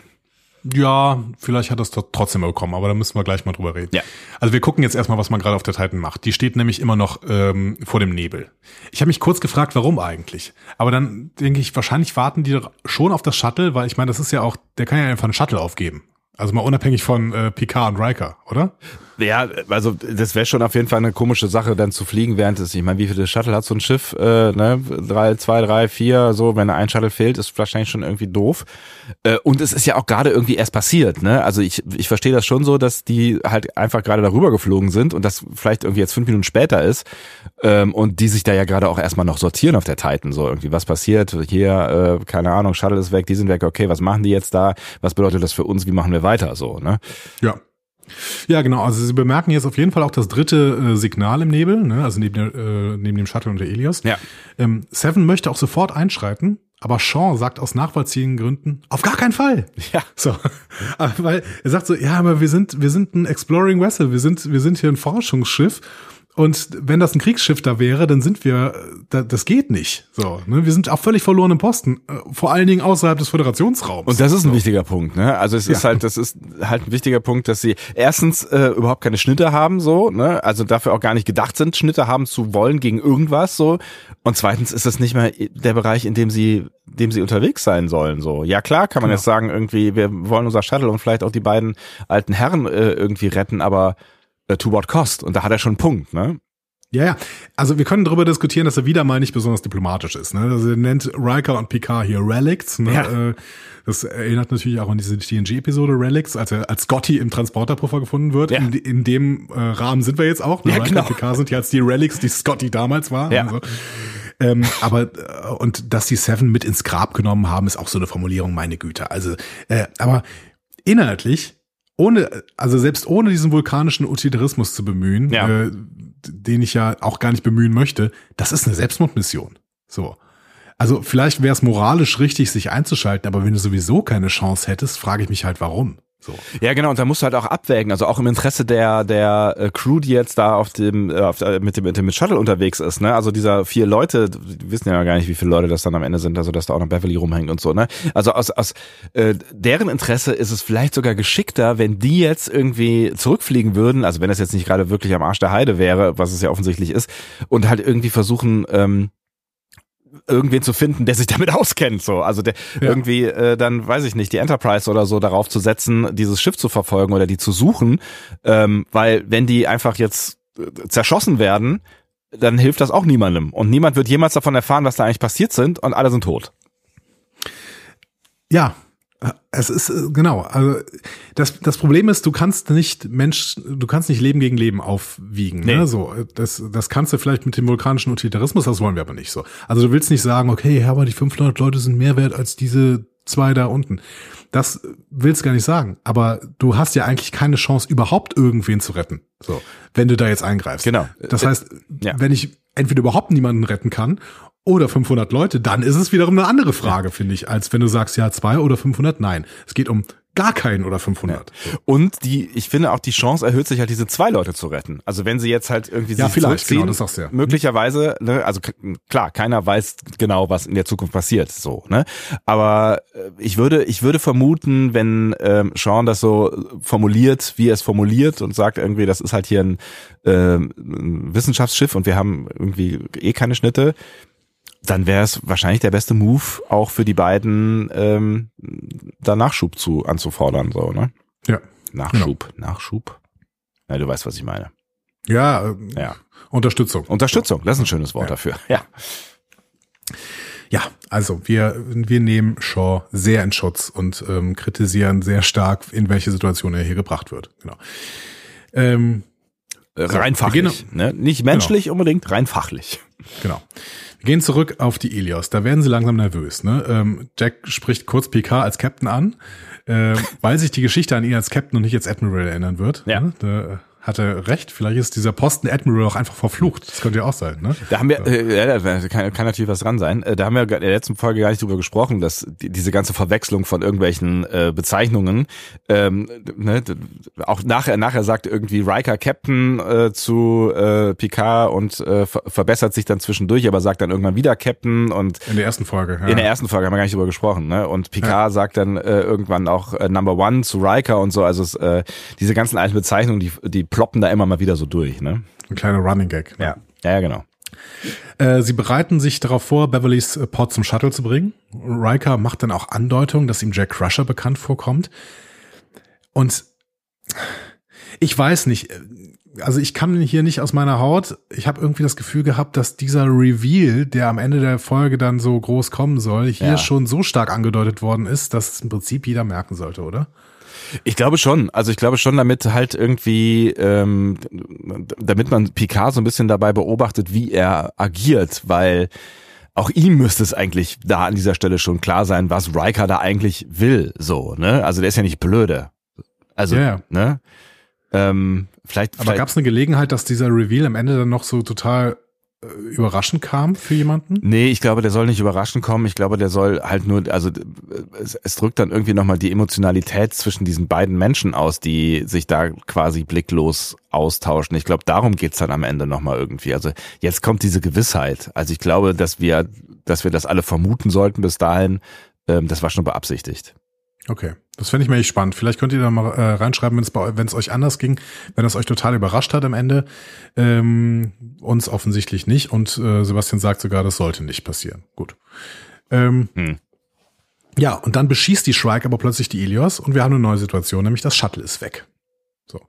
Ja, vielleicht hat er es doch trotzdem bekommen, aber da müssen wir gleich mal drüber reden. Ja. Also wir gucken jetzt erstmal, was man gerade auf der Titan macht. Die steht nämlich immer noch ähm, vor dem Nebel. Ich habe mich kurz gefragt, warum eigentlich. Aber dann denke ich, wahrscheinlich warten die doch schon auf das Shuttle, weil ich meine, das ist ja auch, der kann ja einfach einen Shuttle aufgeben. Also mal unabhängig von äh, Picard und Riker, oder? Ja, also das wäre schon auf jeden Fall eine komische Sache, dann zu fliegen, während es, ich meine, wie viele Shuttle hat so ein Schiff? Äh, ne? Drei, zwei, drei, vier, so, wenn ein Shuttle fehlt, ist wahrscheinlich schon irgendwie doof. Äh, und es ist ja auch gerade irgendwie erst passiert, ne? Also ich, ich verstehe das schon so, dass die halt einfach gerade darüber geflogen sind und das vielleicht irgendwie jetzt fünf Minuten später ist ähm, und die sich da ja gerade auch erstmal noch sortieren auf der Titan, so irgendwie, was passiert? Hier, äh, keine Ahnung, Shuttle ist weg, die sind weg, okay, was machen die jetzt da? Was bedeutet das für uns? Wie machen wir weiter? So, ne? Ja. Ja, genau. Also Sie bemerken jetzt auf jeden Fall auch das dritte äh, Signal im Nebel, ne? also neben, der, äh, neben dem Shuttle und der Elios. Ja. Ähm, Seven möchte auch sofort einschreiten, aber Sean sagt aus nachvollziehenden Gründen, auf gar keinen Fall. Ja. So. Weil er sagt so, ja, aber wir sind, wir sind ein Exploring Vessel, wir sind, wir sind hier ein Forschungsschiff und wenn das ein Kriegsschiff da wäre, dann sind wir, das geht nicht. So, ne? Wir sind auf völlig verlorenem Posten, äh, vor allen Dingen außerhalb des Föderationsraums. Und das ist ein so. wichtiger Punkt, ne? Also es ist ja. halt, das ist halt ein wichtiger Punkt, dass sie erstens äh, überhaupt keine Schnitte haben, so, ne? Also dafür auch gar nicht gedacht sind, Schnitte haben zu wollen gegen irgendwas, so. Und zweitens ist das nicht mehr der Bereich, in dem sie, dem sie unterwegs sein sollen, so. Ja klar, kann man genau. jetzt sagen, irgendwie, wir wollen unser Shuttle und vielleicht auch die beiden alten Herren äh, irgendwie retten, aber äh, to what cost? Und da hat er schon einen Punkt, ne? Ja, ja. Also wir können darüber diskutieren, dass er wieder mal nicht besonders diplomatisch ist. Ne? Also er nennt Riker und Picard hier Relics. Ne? Ja. Äh, das erinnert natürlich auch an diese TNG-Episode Relics, als er als Scotty im Transporterpuffer gefunden wird. Ja. In, in, dem äh, Rahmen sind wir jetzt auch. Ne? Ja, Riker genau. und Picard sind ja als die Relics, die Scotty damals war. Ja. Also. Ähm, aber äh, und dass die Seven mit ins Grab genommen haben, ist auch so eine Formulierung, meine Güte. Also, äh, aber inhaltlich ohne, also selbst ohne diesen vulkanischen Utilitarismus zu bemühen, ja. äh, den ich ja auch gar nicht bemühen möchte, das ist eine Selbstmordmission. So. Also vielleicht wäre es moralisch richtig, sich einzuschalten, aber wenn du sowieso keine Chance hättest, frage ich mich halt, warum. So. Ja, genau, und da musst du halt auch abwägen, also auch im Interesse der der äh, Crew, die jetzt da auf dem äh, auf, äh, mit dem mit dem Shuttle unterwegs ist, ne? Also dieser vier Leute, die wissen ja gar nicht, wie viele Leute das dann am Ende sind, also dass da auch noch Beverly rumhängt und so, ne? Also aus aus äh, deren Interesse ist es vielleicht sogar geschickter, wenn die jetzt irgendwie zurückfliegen würden, also wenn das jetzt nicht gerade wirklich am Arsch der Heide wäre, was es ja offensichtlich ist, und halt irgendwie versuchen ähm, irgendwen zu finden, der sich damit auskennt. So, also der ja. irgendwie äh, dann, weiß ich nicht, die Enterprise oder so darauf zu setzen, dieses Schiff zu verfolgen oder die zu suchen, ähm, weil wenn die einfach jetzt äh, zerschossen werden, dann hilft das auch niemandem und niemand wird jemals davon erfahren, was da eigentlich passiert sind und alle sind tot. Ja, es ist äh, genau. Also das das Problem ist, du kannst nicht Mensch, du kannst nicht Leben gegen Leben aufwiegen. Nee. Ne? So das das kannst du vielleicht mit dem vulkanischen Utilitarismus, das wollen wir aber nicht so. Also du willst nicht sagen, okay, aber die 500 Leute sind mehr wert als diese zwei da unten. Das willst gar nicht sagen. Aber du hast ja eigentlich keine Chance, überhaupt irgendwen zu retten. So, wenn du da jetzt eingreifst. Genau. Das heißt, ja. wenn ich entweder überhaupt niemanden retten kann oder 500 Leute, dann ist es wiederum eine andere Frage, finde ich, als wenn du sagst, ja, zwei oder 500. Nein, es geht um gar keinen oder 500. Ja. Und die, ich finde auch die Chance erhöht sich halt, diese zwei Leute zu retten. Also wenn sie jetzt halt irgendwie ja, sich vielleicht, genau, das sagst du ja. möglicherweise, ne, also klar, keiner weiß genau, was in der Zukunft passiert, so, ne. Aber äh, ich würde, ich würde vermuten, wenn ähm, Sean das so formuliert, wie er es formuliert und sagt irgendwie, das ist halt hier ein, äh, ein Wissenschaftsschiff und wir haben irgendwie eh keine Schnitte, dann wäre es wahrscheinlich der beste Move, auch für die beiden ähm, da Nachschub zu anzufordern, so, ne? Ja. Nachschub, genau. Nachschub. Ja, du weißt, was ich meine. Ja, äh, ja. Unterstützung. Unterstützung, das ist ein schönes Wort ja. dafür. Ja. Ja, also wir, wir nehmen Shaw sehr in Schutz und ähm, kritisieren sehr stark, in welche Situation er hier gebracht wird. Genau. Ähm, rein fachlich. Ne? Nicht menschlich genau. unbedingt, rein fachlich. Genau. Wir gehen zurück auf die Ilios. Da werden sie langsam nervös. Ne? Ähm, Jack spricht kurz Picard als Captain an, äh, weil sich die Geschichte an ihn als Captain und nicht als Admiral erinnern wird. Ja. Ne? Da, hat er recht. Vielleicht ist dieser Posten Admiral auch einfach verflucht. Das könnte ja auch sein. Ne? Da haben wir, äh, ja, da kann, kann natürlich was dran sein. Äh, da haben wir in der letzten Folge gar nicht drüber gesprochen, dass die, diese ganze Verwechslung von irgendwelchen äh, Bezeichnungen, ähm, ne, auch nachher, nachher sagt irgendwie Riker Captain äh, zu äh, Picard und äh, ver verbessert sich dann zwischendurch, aber sagt dann irgendwann wieder Captain und in der ersten Folge. Ja. In der ersten Folge haben wir gar nicht drüber gesprochen. Ne? Und Picard ja. sagt dann äh, irgendwann auch äh, Number One zu Riker und so. Also es, äh, diese ganzen alten Bezeichnungen, die die ploppen da immer mal wieder so durch, ne? Ein kleiner Running Gag. Ne? Ja, ja, ja genau. Äh, sie bereiten sich darauf vor, Beverlys äh, Pod zum Shuttle zu bringen. Riker macht dann auch Andeutung, dass ihm Jack Crusher bekannt vorkommt. Und ich weiß nicht, also ich kann hier nicht aus meiner Haut. Ich habe irgendwie das Gefühl gehabt, dass dieser Reveal, der am Ende der Folge dann so groß kommen soll, hier Ja. schon so stark angedeutet worden ist, dass es im Prinzip jeder merken sollte, oder? Ich glaube schon. Also ich glaube schon, damit halt irgendwie, ähm, damit man Picard so ein bisschen dabei beobachtet, wie er agiert, weil auch ihm müsste es eigentlich da an dieser Stelle schon klar sein, was Riker da eigentlich will, so, ne? Also der ist ja nicht blöde. Also, ja. ne? Ähm, vielleicht, Aber gab es eine Gelegenheit, dass dieser Reveal am Ende dann noch so total überraschend kam für jemanden? Nee, ich glaube, der soll nicht überraschend kommen. Ich glaube, der soll halt nur, also es, es drückt dann irgendwie nochmal die Emotionalität zwischen diesen beiden Menschen aus, die sich da quasi blicklos austauschen. Ich glaube, darum geht's dann am Ende nochmal irgendwie. Also jetzt kommt diese Gewissheit. Also ich glaube, dass wir, dass wir das alle vermuten sollten bis dahin. Ähm, das war schon beabsichtigt. Okay, das fände ich mir echt spannend. Vielleicht könnt ihr da mal äh, reinschreiben, wenn es euch anders ging, wenn es euch total überrascht hat am Ende. Ähm, uns offensichtlich nicht. Und äh, Sebastian sagt sogar, das sollte nicht passieren. Gut. Ähm, Hm. Ja, und dann beschießt die Shrike aber plötzlich die Ilios und wir haben eine neue Situation, nämlich das Shuttle ist weg. So.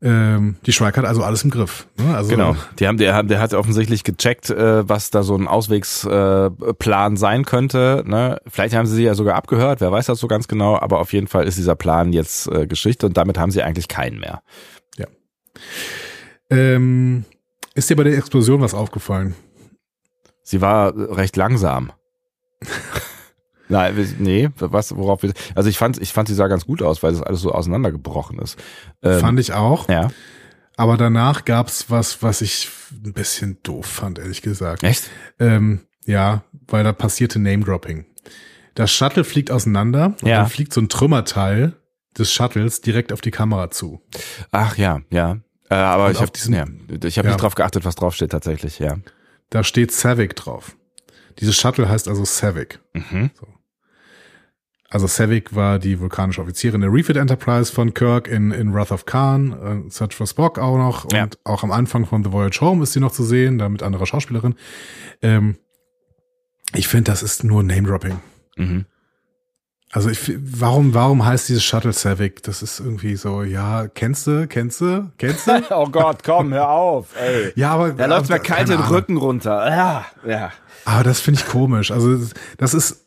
Ähm, die Shrike hat also alles im Griff. Ne? Also, Genau. Die haben, der, der hat offensichtlich gecheckt, äh, was da so ein Auswegsplan äh, sein könnte. Ne? Vielleicht haben sie sie ja sogar abgehört, wer weiß das so ganz genau, aber auf jeden Fall ist dieser Plan jetzt äh, Geschichte und damit haben sie eigentlich keinen mehr. Ähm, ist dir bei der Explosion was aufgefallen? Sie war recht langsam. Nein, nee, was, worauf wir, also ich fand, ich fand, sie sah ganz gut aus, weil das alles so auseinandergebrochen ist. Ähm, Fand ich auch. Ja. Aber danach gab's was, was ich ein bisschen doof fand, ehrlich gesagt. Echt? Ähm, ja, weil da passierte Name-Dropping. Das Shuttle fliegt auseinander und Ja. dann fliegt so ein Trümmerteil des Shuttles direkt auf die Kamera zu. Ach ja, ja. Äh, aber Und ich habe diesen- ja, ich hab Ja. nicht drauf geachtet, was draufsteht tatsächlich, ja. Da steht Savick drauf. Dieses Shuttle heißt also Savick. Mhm. Also Savick war die vulkanische Offizierin der Refit Enterprise von Kirk in, in Wrath of Khan, äh, Search for Spock auch noch und Ja. auch am Anfang von The Voyage Home ist sie noch zu sehen, da mit anderer Schauspielerin. Ähm, ich finde, das ist nur Name-Dropping. Mhm. Also ich, warum, warum heißt dieses Shuttle Savick? Das ist irgendwie so, ja, kennst du, kennst du, kennst du? Oh Gott, komm, hör auf, ey. Ja, aber Da läuft mir kalt den. Rücken runter. Ja, ja. Aber das finde ich komisch. Also das ist,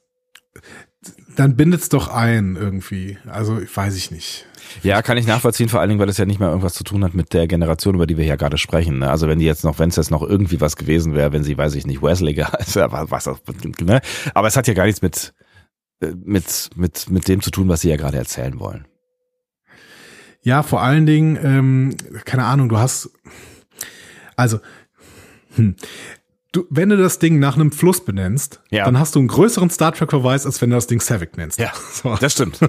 dann bindet's doch ein irgendwie. Also weiß ich nicht. Ja, kann ich nachvollziehen, vor allen Dingen, weil das ja nicht mehr irgendwas zu tun hat mit der Generation, über die wir hier gerade sprechen. Ne? Also wenn die jetzt noch, wenn es jetzt noch irgendwie was gewesen wäre, wenn sie, weiß ich nicht, Wesley geheißen, was, was auch, ne? Aber es hat ja gar nichts mit, äh, mit, mit, mit dem zu tun, was sie ja gerade erzählen wollen. Ja, vor allen Dingen, ähm, keine Ahnung, du hast, also, hm, du, wenn du das Ding nach einem Fluss benennst, Ja. dann hast du einen größeren Star Trek-Verweis, als wenn du das Ding Savick nennst. Ja, so. das stimmt.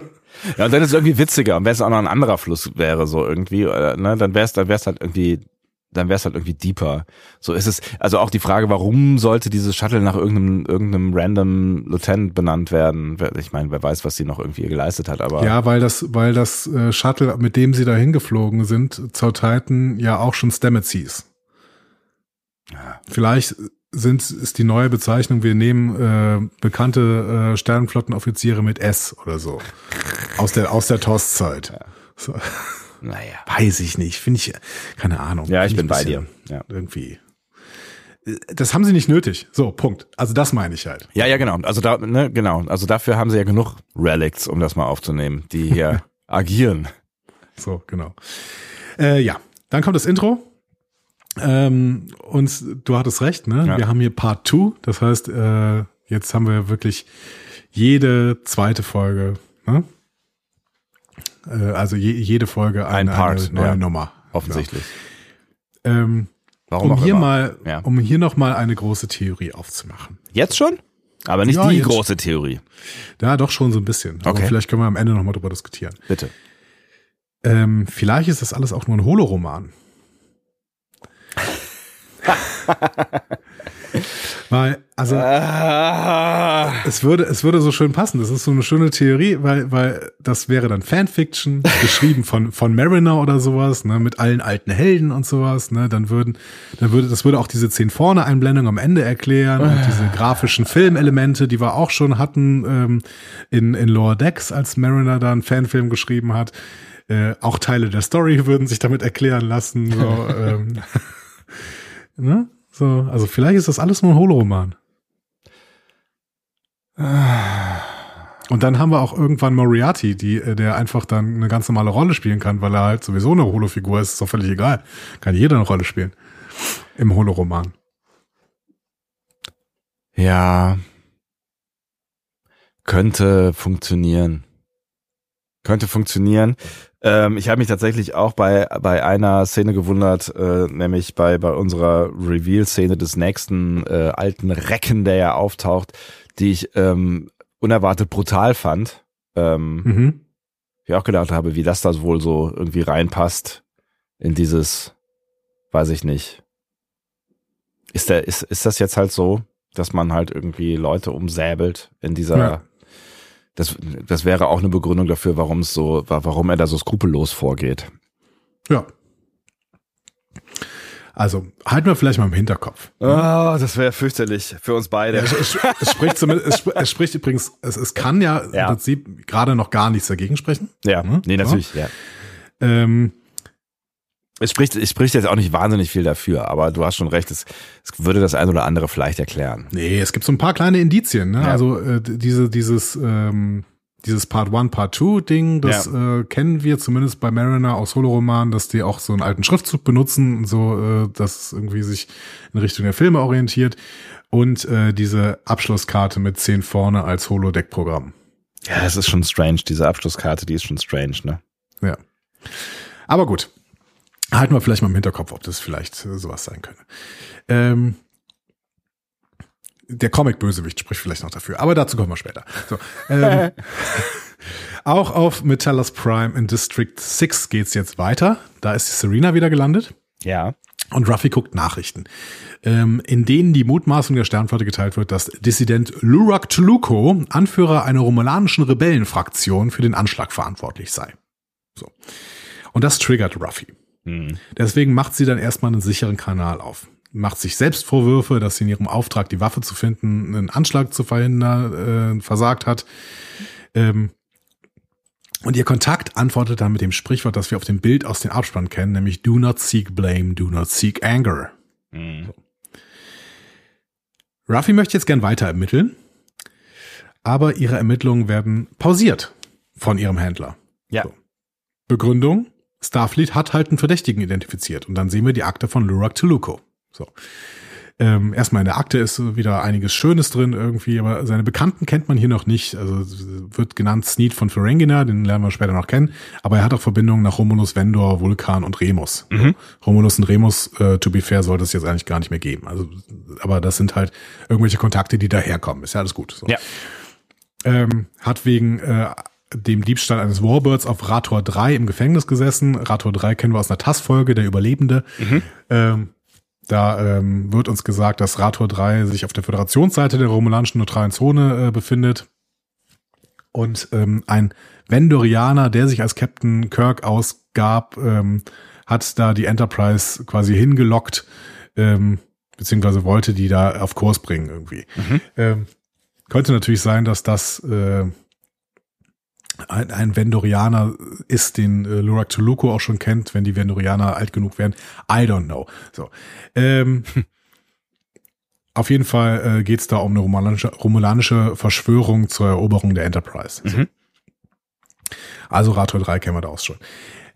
Ja, und dann ist es irgendwie witziger. Und wenn es auch noch ein anderer Fluss wäre, so irgendwie, äh, ne, dann wär's, dann wär's halt irgendwie, dann wär's halt irgendwie deeper. So ist es, also auch die Frage, warum sollte dieses Shuttle nach irgendeinem, irgendeinem random Lieutenant benannt werden? Wer- Ich meine, wer weiß, was sie noch irgendwie geleistet hat, aber. Ja, weil das, weil das äh, Shuttle, mit dem sie da hingeflogen sind, zur Titan ja auch schon Stamets hieß. Vielleicht sind, ist die neue Bezeichnung, wir nehmen äh, bekannte äh, Sternenflottenoffiziere mit S oder so. Aus der, aus der TOS-Zeit. So, Naja. weiß ich nicht. Finde ich, keine Ahnung. Ja, ich bin bei dir. Ja. Irgendwie. Das haben sie nicht nötig. So, Punkt. Also das meine ich halt. ja, ja, genau. Also da, ne, genau. Also dafür haben sie ja genug Relics, um das mal aufzunehmen, die hier agieren. So, genau. Äh, ja, dann kommt das Intro. Ähm, und du hattest recht, ne? Ja. Wir haben hier Part 2. Das heißt, äh, jetzt haben wir wirklich jede zweite Folge, ne? Äh, also je, jede Folge Ein eine, Part, eine neue ja. Nummer. Offensichtlich. Ja. Ähm, Warum um hier immer. mal, Ja. um hier noch mal eine große Theorie aufzumachen. Jetzt schon? Aber nicht die jetzt. große Theorie. Ja, doch schon so ein bisschen. Aber Okay. vielleicht können wir am Ende noch mal drüber diskutieren. Bitte. Ähm, vielleicht ist das alles auch nur ein Holoroman. Weil, also Ah. es würde, es würde so schön passen. Das ist so eine schöne Theorie, weil, weil das wäre dann Fanfiction, geschrieben von, von Mariner oder sowas, ne, mit allen alten Helden und sowas, ne, dann würden, dann würde, das würde auch diese zehn vorne Einblendung am Ende erklären und diese grafischen Filmelemente, die wir auch schon hatten, ähm, in, in Lower Decks, als Mariner da einen Fanfilm geschrieben hat. Äh, auch Teile der Story würden sich damit erklären lassen, so, ähm, ne? So, also vielleicht ist das alles nur ein Holoroman. Und dann haben wir auch irgendwann Moriarty, die, äh, der einfach dann eine ganz normale Rolle spielen kann, weil er halt sowieso eine Holofigur ist, ist doch völlig egal. Kann jeder eine Rolle spielen. Im Holoroman. Ja. Könnte funktionieren. Könnte funktionieren. Ähm, ich habe mich tatsächlich auch bei, bei einer Szene gewundert, äh, nämlich bei, bei unserer Reveal-Szene des nächsten äh, alten Recken, der ja auftaucht, die ich ähm, unerwartet brutal fand. Ähm, Mhm. ich auch gedacht habe, wie das da wohl so irgendwie reinpasst in dieses, weiß ich nicht. Ist der, ist, ist das jetzt halt so, dass man halt irgendwie Leute umsäbelt in dieser, Ja. Das, das wäre auch eine Begründung dafür, warum es so, wa- warum er da so skrupellos vorgeht. Ja. Also, halten wir vielleicht mal im Hinterkopf. Ah, das wäre fürchterlich für uns beide. Es, es, es spricht zumindest, es, sp- es spricht übrigens, es, es kann ja, Ja. im Prinzip gerade noch gar nichts dagegen sprechen. Ja, Hm? nee, natürlich, ja. Ähm, Es spricht, es spricht jetzt auch nicht wahnsinnig viel dafür, aber du hast schon recht, es, es würde das ein oder andere vielleicht erklären. Nee, es gibt so ein paar kleine Indizien. Ne? Ja. Also äh, diese, dieses, ähm, dieses Part 1, Part 2 Ding, das äh, kennen wir zumindest bei Mariner aus Holoroman, dass die auch so einen alten Schriftzug benutzen und so, äh, dass es irgendwie sich in Richtung der Filme orientiert. Und äh, diese Abschlusskarte mit 10 vorne als Holodeck-Programm. Ja, das ist schon strange, diese Abschlusskarte, die ist schon strange, ne? Ja. Aber gut. Halten wir vielleicht mal im Hinterkopf, ob das vielleicht äh, sowas sein könnte. Ähm, der Comic-Bösewicht spricht vielleicht noch dafür, aber dazu kommen wir später. So, ähm, auch auf Metallus Prime in District 6 geht's jetzt weiter. Da ist die Serena wieder gelandet. Ja. Und Ruffy guckt Nachrichten, ähm, in denen die Mutmaßung der Sternflotte geteilt wird, dass Dissident Lurak Tuluko, Anführer einer romulanischen Rebellenfraktion, für den Anschlag verantwortlich sei. So. Und das triggert Ruffy. Hm. Deswegen macht sie dann erstmal einen sicheren Kanal auf. Macht sich selbst Vorwürfe, dass sie in ihrem Auftrag, die Waffe zu finden, einen Anschlag zu verhindern, äh, versagt hat. Ähm, und ihr Kontakt antwortet dann mit dem Sprichwort, das wir auf dem Bild aus dem Abspann kennen, nämlich Do not seek blame, do not seek anger. Hm. Ruffy möchte jetzt gern weiter ermitteln, aber ihre Ermittlungen werden pausiert von ihrem Händler. Ja. So. Begründung, Starfleet hat halt einen Verdächtigen identifiziert und dann sehen wir die Akte von Lurak Tuluko. So. Ähm, erstmal in der Akte ist wieder einiges Schönes drin irgendwie, aber seine Bekannten kennt man hier noch nicht. Also wird genannt Sneed von Ferengina, den lernen wir später noch kennen, aber er hat auch Verbindungen nach Romulus, Vendor, Vulkan und Remus. Mhm. Romulus und Remus, äh, to be fair, sollte es jetzt eigentlich gar nicht mehr geben. Also, aber das sind halt irgendwelche Kontakte, die daherkommen. Ist ja alles gut. So. Ja. Ähm, hat wegen äh, dem Diebstahl eines Warbirds auf Rator 3 im Gefängnis gesessen. Rator 3 kennen wir aus einer TAS-Folge, der Überlebende. Ähm, da ähm, wird uns gesagt, dass Rator 3 sich auf der Föderationsseite der romulanischen neutralen Zone äh, befindet. Und ähm, ein Vendorianer, der sich als Captain Kirk ausgab, ähm, hat da die Enterprise quasi hingelockt, ähm, beziehungsweise wollte die da auf Kurs bringen irgendwie. Ähm, könnte natürlich sein, dass das äh, ein, ein Vendorianer ist, den äh, Lurak Tuluko auch schon kennt, wenn die Vendorianer alt genug werden. I don't know. So. Ähm, auf jeden Fall äh, geht es da um eine romulanische, romulanische Verschwörung zur Eroberung der Enterprise. So. Mhm. Also Rator 3 kennen wir da auch schon.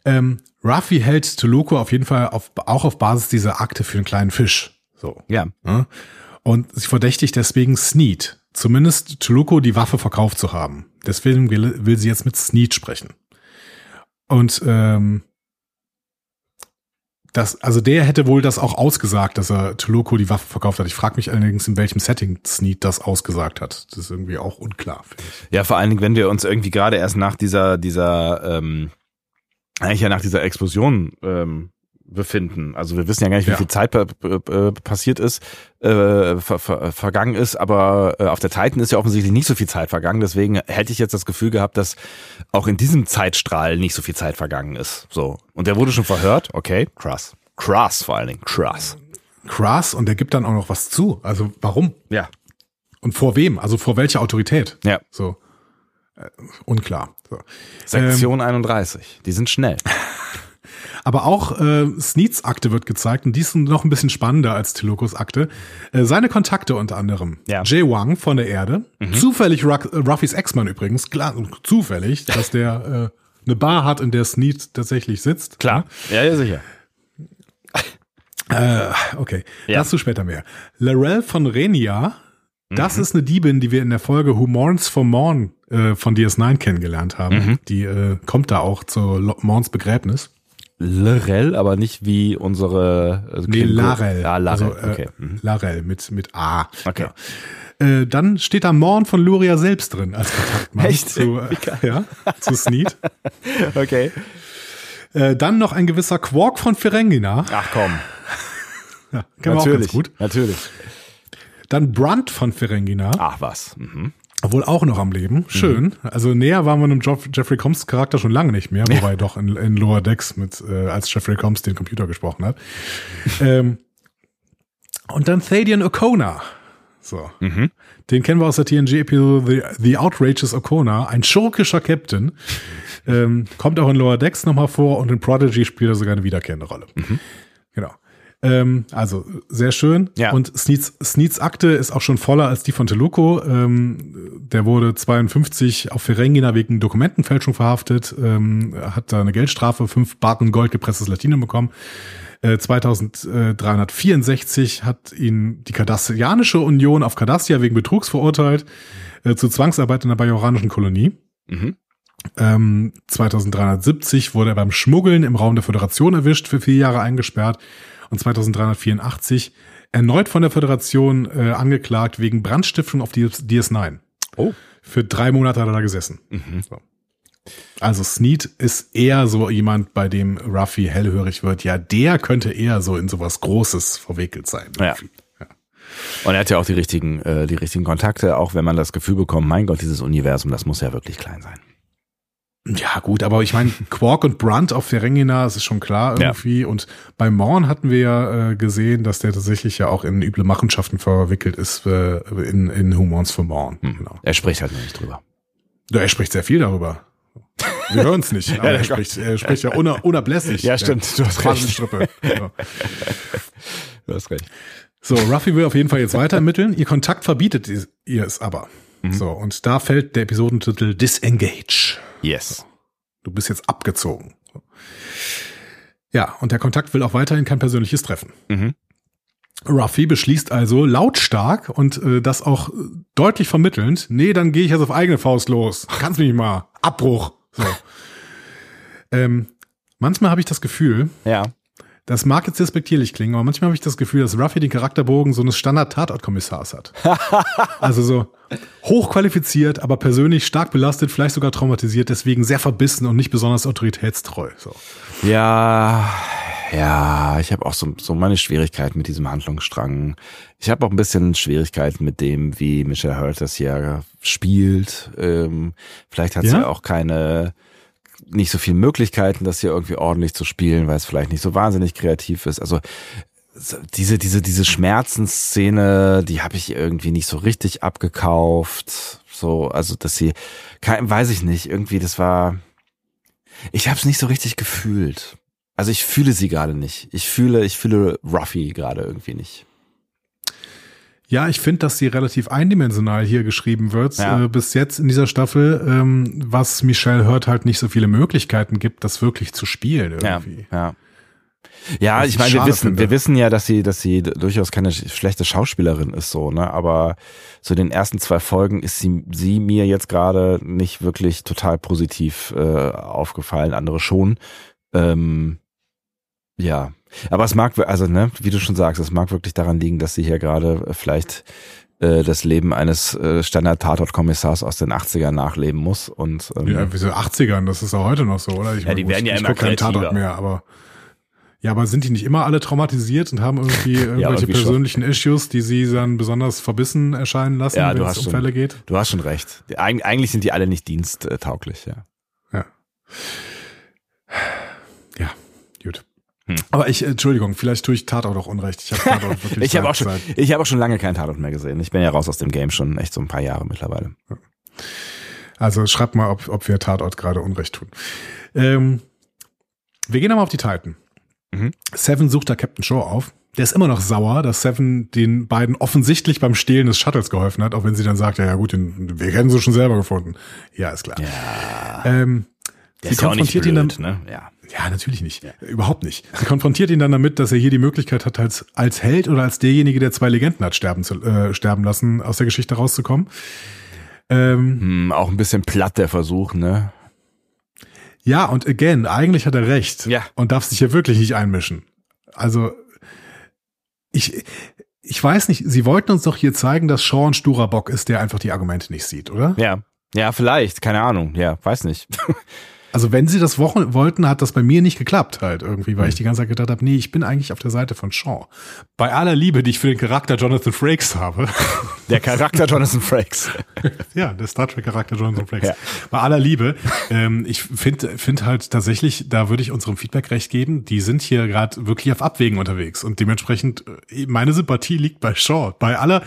Ähm, Ruffy hält Tuluko auf jeden Fall auf, auch auf Basis dieser Akte für einen kleinen Fisch. So. Ja. Ne? Und sie verdächtigt deswegen Sneed, zumindest Tuluko die Waffe verkauft zu haben. Deswegen will, will sie jetzt mit Sneed sprechen. Und ähm, das, also der hätte wohl das auch ausgesagt, dass er Tuluko die Waffe verkauft hat. Ich frage mich allerdings, in welchem Setting Sneed das ausgesagt hat. Das ist irgendwie auch unklar. Ja, vor allen Dingen, wenn wir uns irgendwie gerade erst nach dieser, dieser, ähm, eigentlich ja nach dieser Explosion ähm, befinden. Also wir wissen ja gar nicht, wie Ja. viel Zeit äh, passiert ist, äh, ver ver vergangen ist, aber äh, auf der Titan ist ja offensichtlich nicht so viel Zeit vergangen. Deswegen hätte ich jetzt das Gefühl gehabt, dass auch in diesem Zeitstrahl nicht so viel Zeit vergangen ist. So und der wurde schon verhört. Okay, krass, krass vor allen Dingen, krass. Krass und der gibt dann auch noch was zu. Also warum? Ja, Und vor wem? Also vor welcher Autorität? ja. So. Äh, unklar. So. Sektion 31. Die sind schnell. Aber auch äh, Sneeds Akte wird gezeigt und die ist noch ein bisschen spannender als Tilokos Akte. Äh, seine Kontakte unter anderem. Ja. Jay Wang von der Erde. Zufällig Ruck, äh, Ruffys Ex-Mann übrigens. Klar, zufällig, dass der äh, eine Bar hat, in der Sneed tatsächlich sitzt. Klar. Ja, ja, sicher. Äh, okay, Ja. dazu später mehr. Larell von Renia, Mhm. das ist eine Diebin, die wir in der Folge Who Mourns for Morn äh, von DS9 kennengelernt haben. Mhm. Die äh, kommt da auch zu Morns Begräbnis. Lorel, aber nicht wie unsere. Also Nee, Larell. Ja, Larell. Also, äh, okay. Mhm. Larell mit, mit A. Okay. Ja. Äh, dann steht da Morn von Luria selbst drin als Kontaktmann Echt? zu, äh, ja, zu Sneed. Okay. Äh, dann noch ein gewisser Quark von Ferengina. Ach komm. Ja, kennen wir auch ganz Natürlich. gut. Natürlich. Dann Brunt von Ferengina. Ach was. Mhm. Obwohl auch noch am Leben. Schön. Also näher waren wir einem Jeff Jeffrey Combs Charakter schon lange nicht mehr, wobei er doch in, in Lower Decks mit, äh, als Jeffrey Combs den Computer gesprochen hat. ähm, und dann Thadian O'Connor. So. Mhm. Den kennen wir aus der TNG-Episode The, The Outrageous O'Connor, ein schurkischer Captain. ähm, kommt auch in Lower Decks nochmal vor und in Prodigy spielt er sogar eine wiederkehrende Rolle. Genau. Ähm, also sehr schön. Ja. Und Sneeds, Sneeds Akte ist auch schon voller als die von Teloko. Ähm, der wurde 52 auf Ferengina wegen Dokumentenfälschung verhaftet, ähm, hat da eine Geldstrafe, fünf Barken Gold gepresstes Latinum bekommen. Äh, 2364 hat ihn die Kardassianische Union auf Cardassia wegen Betrugs verurteilt, äh, zu Zwangsarbeit in der bajoranischen Kolonie. Mhm. Ähm, 2370 wurde er beim Schmuggeln im Raum der Föderation erwischt, für vier Jahre eingesperrt. Und 2384 erneut von der Föderation äh, angeklagt wegen Brandstiftung auf die DS9. Oh. Für drei Monate hat er da gesessen. Mhm. So. Also Sneed ist eher so jemand, bei dem Ruffy hellhörig wird. Ja, der könnte eher so in sowas Großes verwickelt sein. Ja. irgendwie. Und er hat ja auch die richtigen, äh, die richtigen Kontakte, auch wenn man das Gefühl bekommt, mein Gott, dieses Universum, das muss ja wirklich klein sein. Ja, gut, aber ich meine, Quark und Brunt auf Ferengina, das ist schon klar irgendwie. Und bei Morn hatten wir ja äh, gesehen, dass der tatsächlich ja auch in üble Machenschaften verwickelt ist äh, in, in Mourns for Morn. Hm. Genau. Er spricht halt noch nicht drüber. Ja, er spricht sehr viel darüber. Wir hören es nicht, aber Ja, er, spricht, er spricht ja una, unablässig. Ja, stimmt, du hast recht. Ja. Du hast recht. So, Ruffy will auf jeden Fall jetzt weiter ermitteln. Ihr Kontakt verbietet ihr es aber. Mhm. So, und da fällt der Episodentitel Disengage. Yes. Du bist jetzt abgezogen. So. Ja, und der Kontakt will auch weiterhin kein persönliches Treffen. Mhm. Ruffy beschließt also lautstark und äh, das auch deutlich vermittelnd, nee, dann gehe ich jetzt auf eigene Faust los. Kannst mich mal. Abbruch. So. ähm, manchmal habe ich das Gefühl, Ja. Das mag jetzt despektierlich klingen, aber manchmal habe ich das Gefühl, dass Ruffy den Charakterbogen so eines Standard-Tatort-Kommissars hat. also so hochqualifiziert, aber persönlich stark belastet, vielleicht sogar traumatisiert, deswegen sehr verbissen und nicht besonders autoritätstreu. So. Ja, ja, ich habe auch so, so meine Schwierigkeiten mit diesem Handlungsstrang. Ich habe auch ein bisschen Schwierigkeiten mit dem, wie Michelle Hurt das hier spielt. Ähm, vielleicht hat sie Ja? ja auch keine, nicht so viele Möglichkeiten, das hier irgendwie ordentlich zu spielen, weil es vielleicht nicht so wahnsinnig kreativ ist. Also so diese, diese, diese Schmerzensszene, die habe ich irgendwie nicht so richtig abgekauft. So, also dass sie, kein, weiß ich nicht, irgendwie, das war, ich habe es nicht so richtig gefühlt. Also ich fühle sie gerade nicht. Ich fühle, ich fühle Ruffy gerade irgendwie nicht. Ja, ich finde, dass sie relativ eindimensional hier geschrieben wird, Ja. äh, bis jetzt in dieser Staffel, ähm, was Michelle Hurt halt nicht so viele Möglichkeiten gibt, das wirklich zu spielen irgendwie. Ja, ja. Ja, Was ich meine, wir wissen, finde. wir wissen ja, dass sie, dass sie durchaus keine sch- schlechte Schauspielerin ist, so, ne? Aber zu den ersten zwei Folgen ist sie, sie mir jetzt gerade nicht wirklich total positiv äh, aufgefallen, andere schon. Ähm, ja, aber es mag, also ne, wie du schon sagst, es mag wirklich daran liegen, dass sie hier gerade vielleicht äh, das Leben eines äh, Standard-Tatort-Kommissars aus den 80ern nachleben muss und ähm, Ja, wie so 80ern, das ist auch heute noch so, oder? Ich Ja, die gut, werden ja ich immer guck keinen. Tatort mehr, aber Ja, aber sind die nicht immer alle traumatisiert und haben irgendwie irgendwelche irgendwie schon. persönlichen Issues, die sie dann besonders verbissen erscheinen lassen, Ja, wenn es um schon, Fälle geht? du hast schon recht. Die- eig- Eigentlich sind die alle nicht diensttauglich, ja. Ja. Ja. Hm. Aber ich, Entschuldigung, vielleicht tue ich Tatort auch Unrecht. Ich habe seit- auch schon, ich habe auch schon lange keinen Tatort mehr gesehen. Ich bin ja raus aus dem Game schon echt so ein paar Jahre mittlerweile. Also schreibt mal, ob, ob wir Tatort gerade Unrecht tun. Ähm, wir gehen aber auf die Titan. Mhm. Seven sucht da Captain Shaw auf. Der ist immer noch sauer, dass Seven den beiden offensichtlich beim Stehlen des Shuttles geholfen hat, auch wenn sie dann sagt, ja, ja gut, den, wir hätten sie schon selber gefunden. Ja, ist klar. Ja. Ähm, sie konfrontiert ihn dann, blöd, ne? Ja. Ja, natürlich nicht. Überhaupt nicht. Sie konfrontiert ihn dann damit, dass er hier die Möglichkeit hat, als, als Held oder als derjenige, der zwei Legenden hat sterben, zu, äh, sterben lassen, aus der Geschichte rauszukommen. Ähm, Hm, auch ein bisschen platt der Versuch, ne? Ja, und again, eigentlich hat er recht. Ja. Und darf sich hier wirklich nicht einmischen. Also, ich, ich weiß nicht, sie wollten uns doch hier zeigen, dass ein sturer Bock ist, der einfach die Argumente nicht sieht, oder? Ja. Ja, vielleicht, keine Ahnung. Ja, weiß nicht. Also, wenn sie das Wochen wollten, hat das bei mir nicht geklappt halt irgendwie, weil ich die ganze Zeit gedacht habe, nee, ich bin eigentlich auf der Seite von Shaw. Bei aller Liebe, die ich für den Charakter Jonathan Frakes habe. Der Charakter Jonathan Frakes. Ja, der Star Trek Charakter Jonathan Frakes. Ja. Bei aller Liebe, ähm, ich finde find halt tatsächlich, da würde ich unserem Feedback recht geben, die sind hier gerade wirklich auf Abwägen unterwegs und dementsprechend äh, meine Sympathie liegt bei Shaw. Bei aller,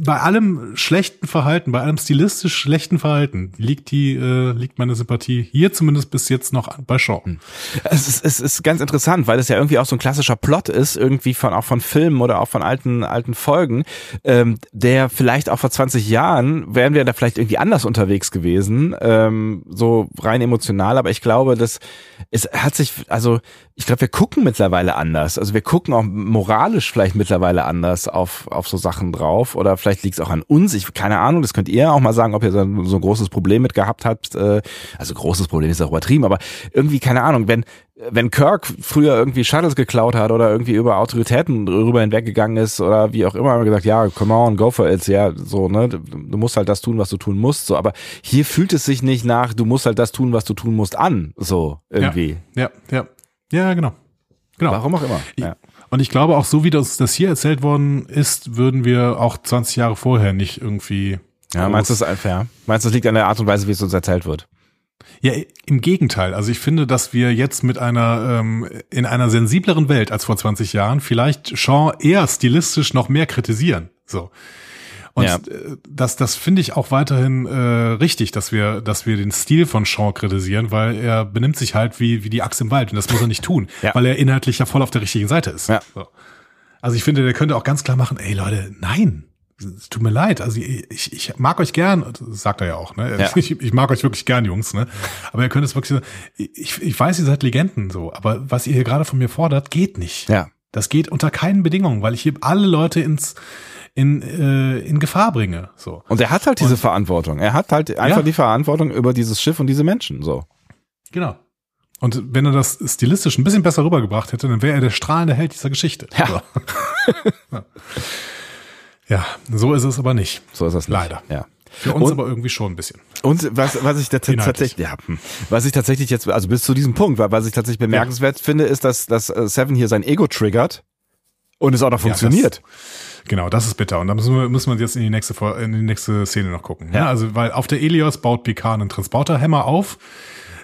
bei allem schlechten Verhalten, bei allem stilistisch schlechten Verhalten liegt die, äh, liegt meine Sympathie hier zumindest bis jetzt noch bei Shaw. Es ist, es ist ganz interessant, weil es ja irgendwie auch so ein klassischer Plot ist, irgendwie von auch von Filmen oder auch von alten alten Folgen, ähm, der vielleicht auch vor 20 Jahren wären wir da vielleicht irgendwie anders unterwegs gewesen, ähm, so rein emotional. Aber ich glaube, dass es hat sich, also ich glaube, wir gucken mittlerweile anders. Also wir gucken auch moralisch vielleicht mittlerweile anders auf auf so Sachen drauf oder vielleicht liegt es auch an uns. Ich keine Ahnung. Das könnt ihr auch mal sagen, ob ihr so ein, so ein großes Problem mit gehabt habt. Äh, also großes Problem ist auch übertrieben, aber irgendwie keine Ahnung, wenn wenn Kirk früher irgendwie Shuttles geklaut hat oder irgendwie über Autoritäten drüber hinweggegangen ist oder wie auch immer, haben wir gesagt, ja, come on, go for it, ja, so, ne, du, musst halt das tun, was du tun musst, so, aber hier fühlt es sich nicht nach, du musst halt das tun, was du tun musst, an, so, irgendwie. Ja, ja, ja, genau. Genau. Warum auch immer. Ich- Ja. Und ich glaube auch, so wie das, das hier erzählt worden ist, würden wir auch 20 Jahre vorher nicht irgendwie. Ja, meinst du das einfach, ja? Meinst du, das liegt an der Art und Weise, wie es uns erzählt wird? Ja, im Gegenteil. Also ich finde, dass wir jetzt mit einer ähm, in einer sensibleren Welt als vor 20 Jahren vielleicht Shaw eher stilistisch noch mehr kritisieren. So. Und Ja. äh, das, das finde ich auch weiterhin äh, richtig, dass wir, dass wir den Stil von Shaw kritisieren, weil er benimmt sich halt wie, wie die Axt im Wald und das muss er nicht tun, Ja. weil er inhaltlich ja voll auf der richtigen Seite ist. Ja. So. Also ich finde, der könnte auch ganz klar machen, ey Leute, nein, es tut mir leid. Also ich, ich mag euch gern, sagt er ja auch, ne? Ja. Ich, ich mag euch wirklich gern, Jungs, ne? Aber ihr könnt es wirklich so, ich, ich weiß, ihr seid Legenden so, aber was ihr hier gerade von mir fordert, geht nicht. Ja. Das geht unter keinen Bedingungen, weil ich hier alle Leute ins in, äh, in Gefahr bringe. So. Und er hat halt diese Verantwortung. Er hat halt einfach Ja. die Verantwortung über dieses Schiff und diese Menschen, so. Genau. Und wenn er das stilistisch ein bisschen besser rübergebracht hätte, dann wäre er der strahlende Held dieser Geschichte. Ja. So. ja. Ja, so ist es aber nicht. So ist das nicht. Leider. Ja. Für uns Und- aber irgendwie schon ein bisschen. Und was, was ich tatsächlich, ja, hm. was ich tatsächlich jetzt, also bis zu diesem Punkt, wa- was ich tatsächlich bemerkenswert finde, ist, dass, dass äh, Seven hier sein Ego triggert und es auch noch funktioniert. Genau, das ist bitter. Und da müssen wir, müssen wir jetzt in die nächste, in die nächste Szene noch gucken. Ja. Ja. also, weil auf der Elios baut Picard einen Transporterhammer auf.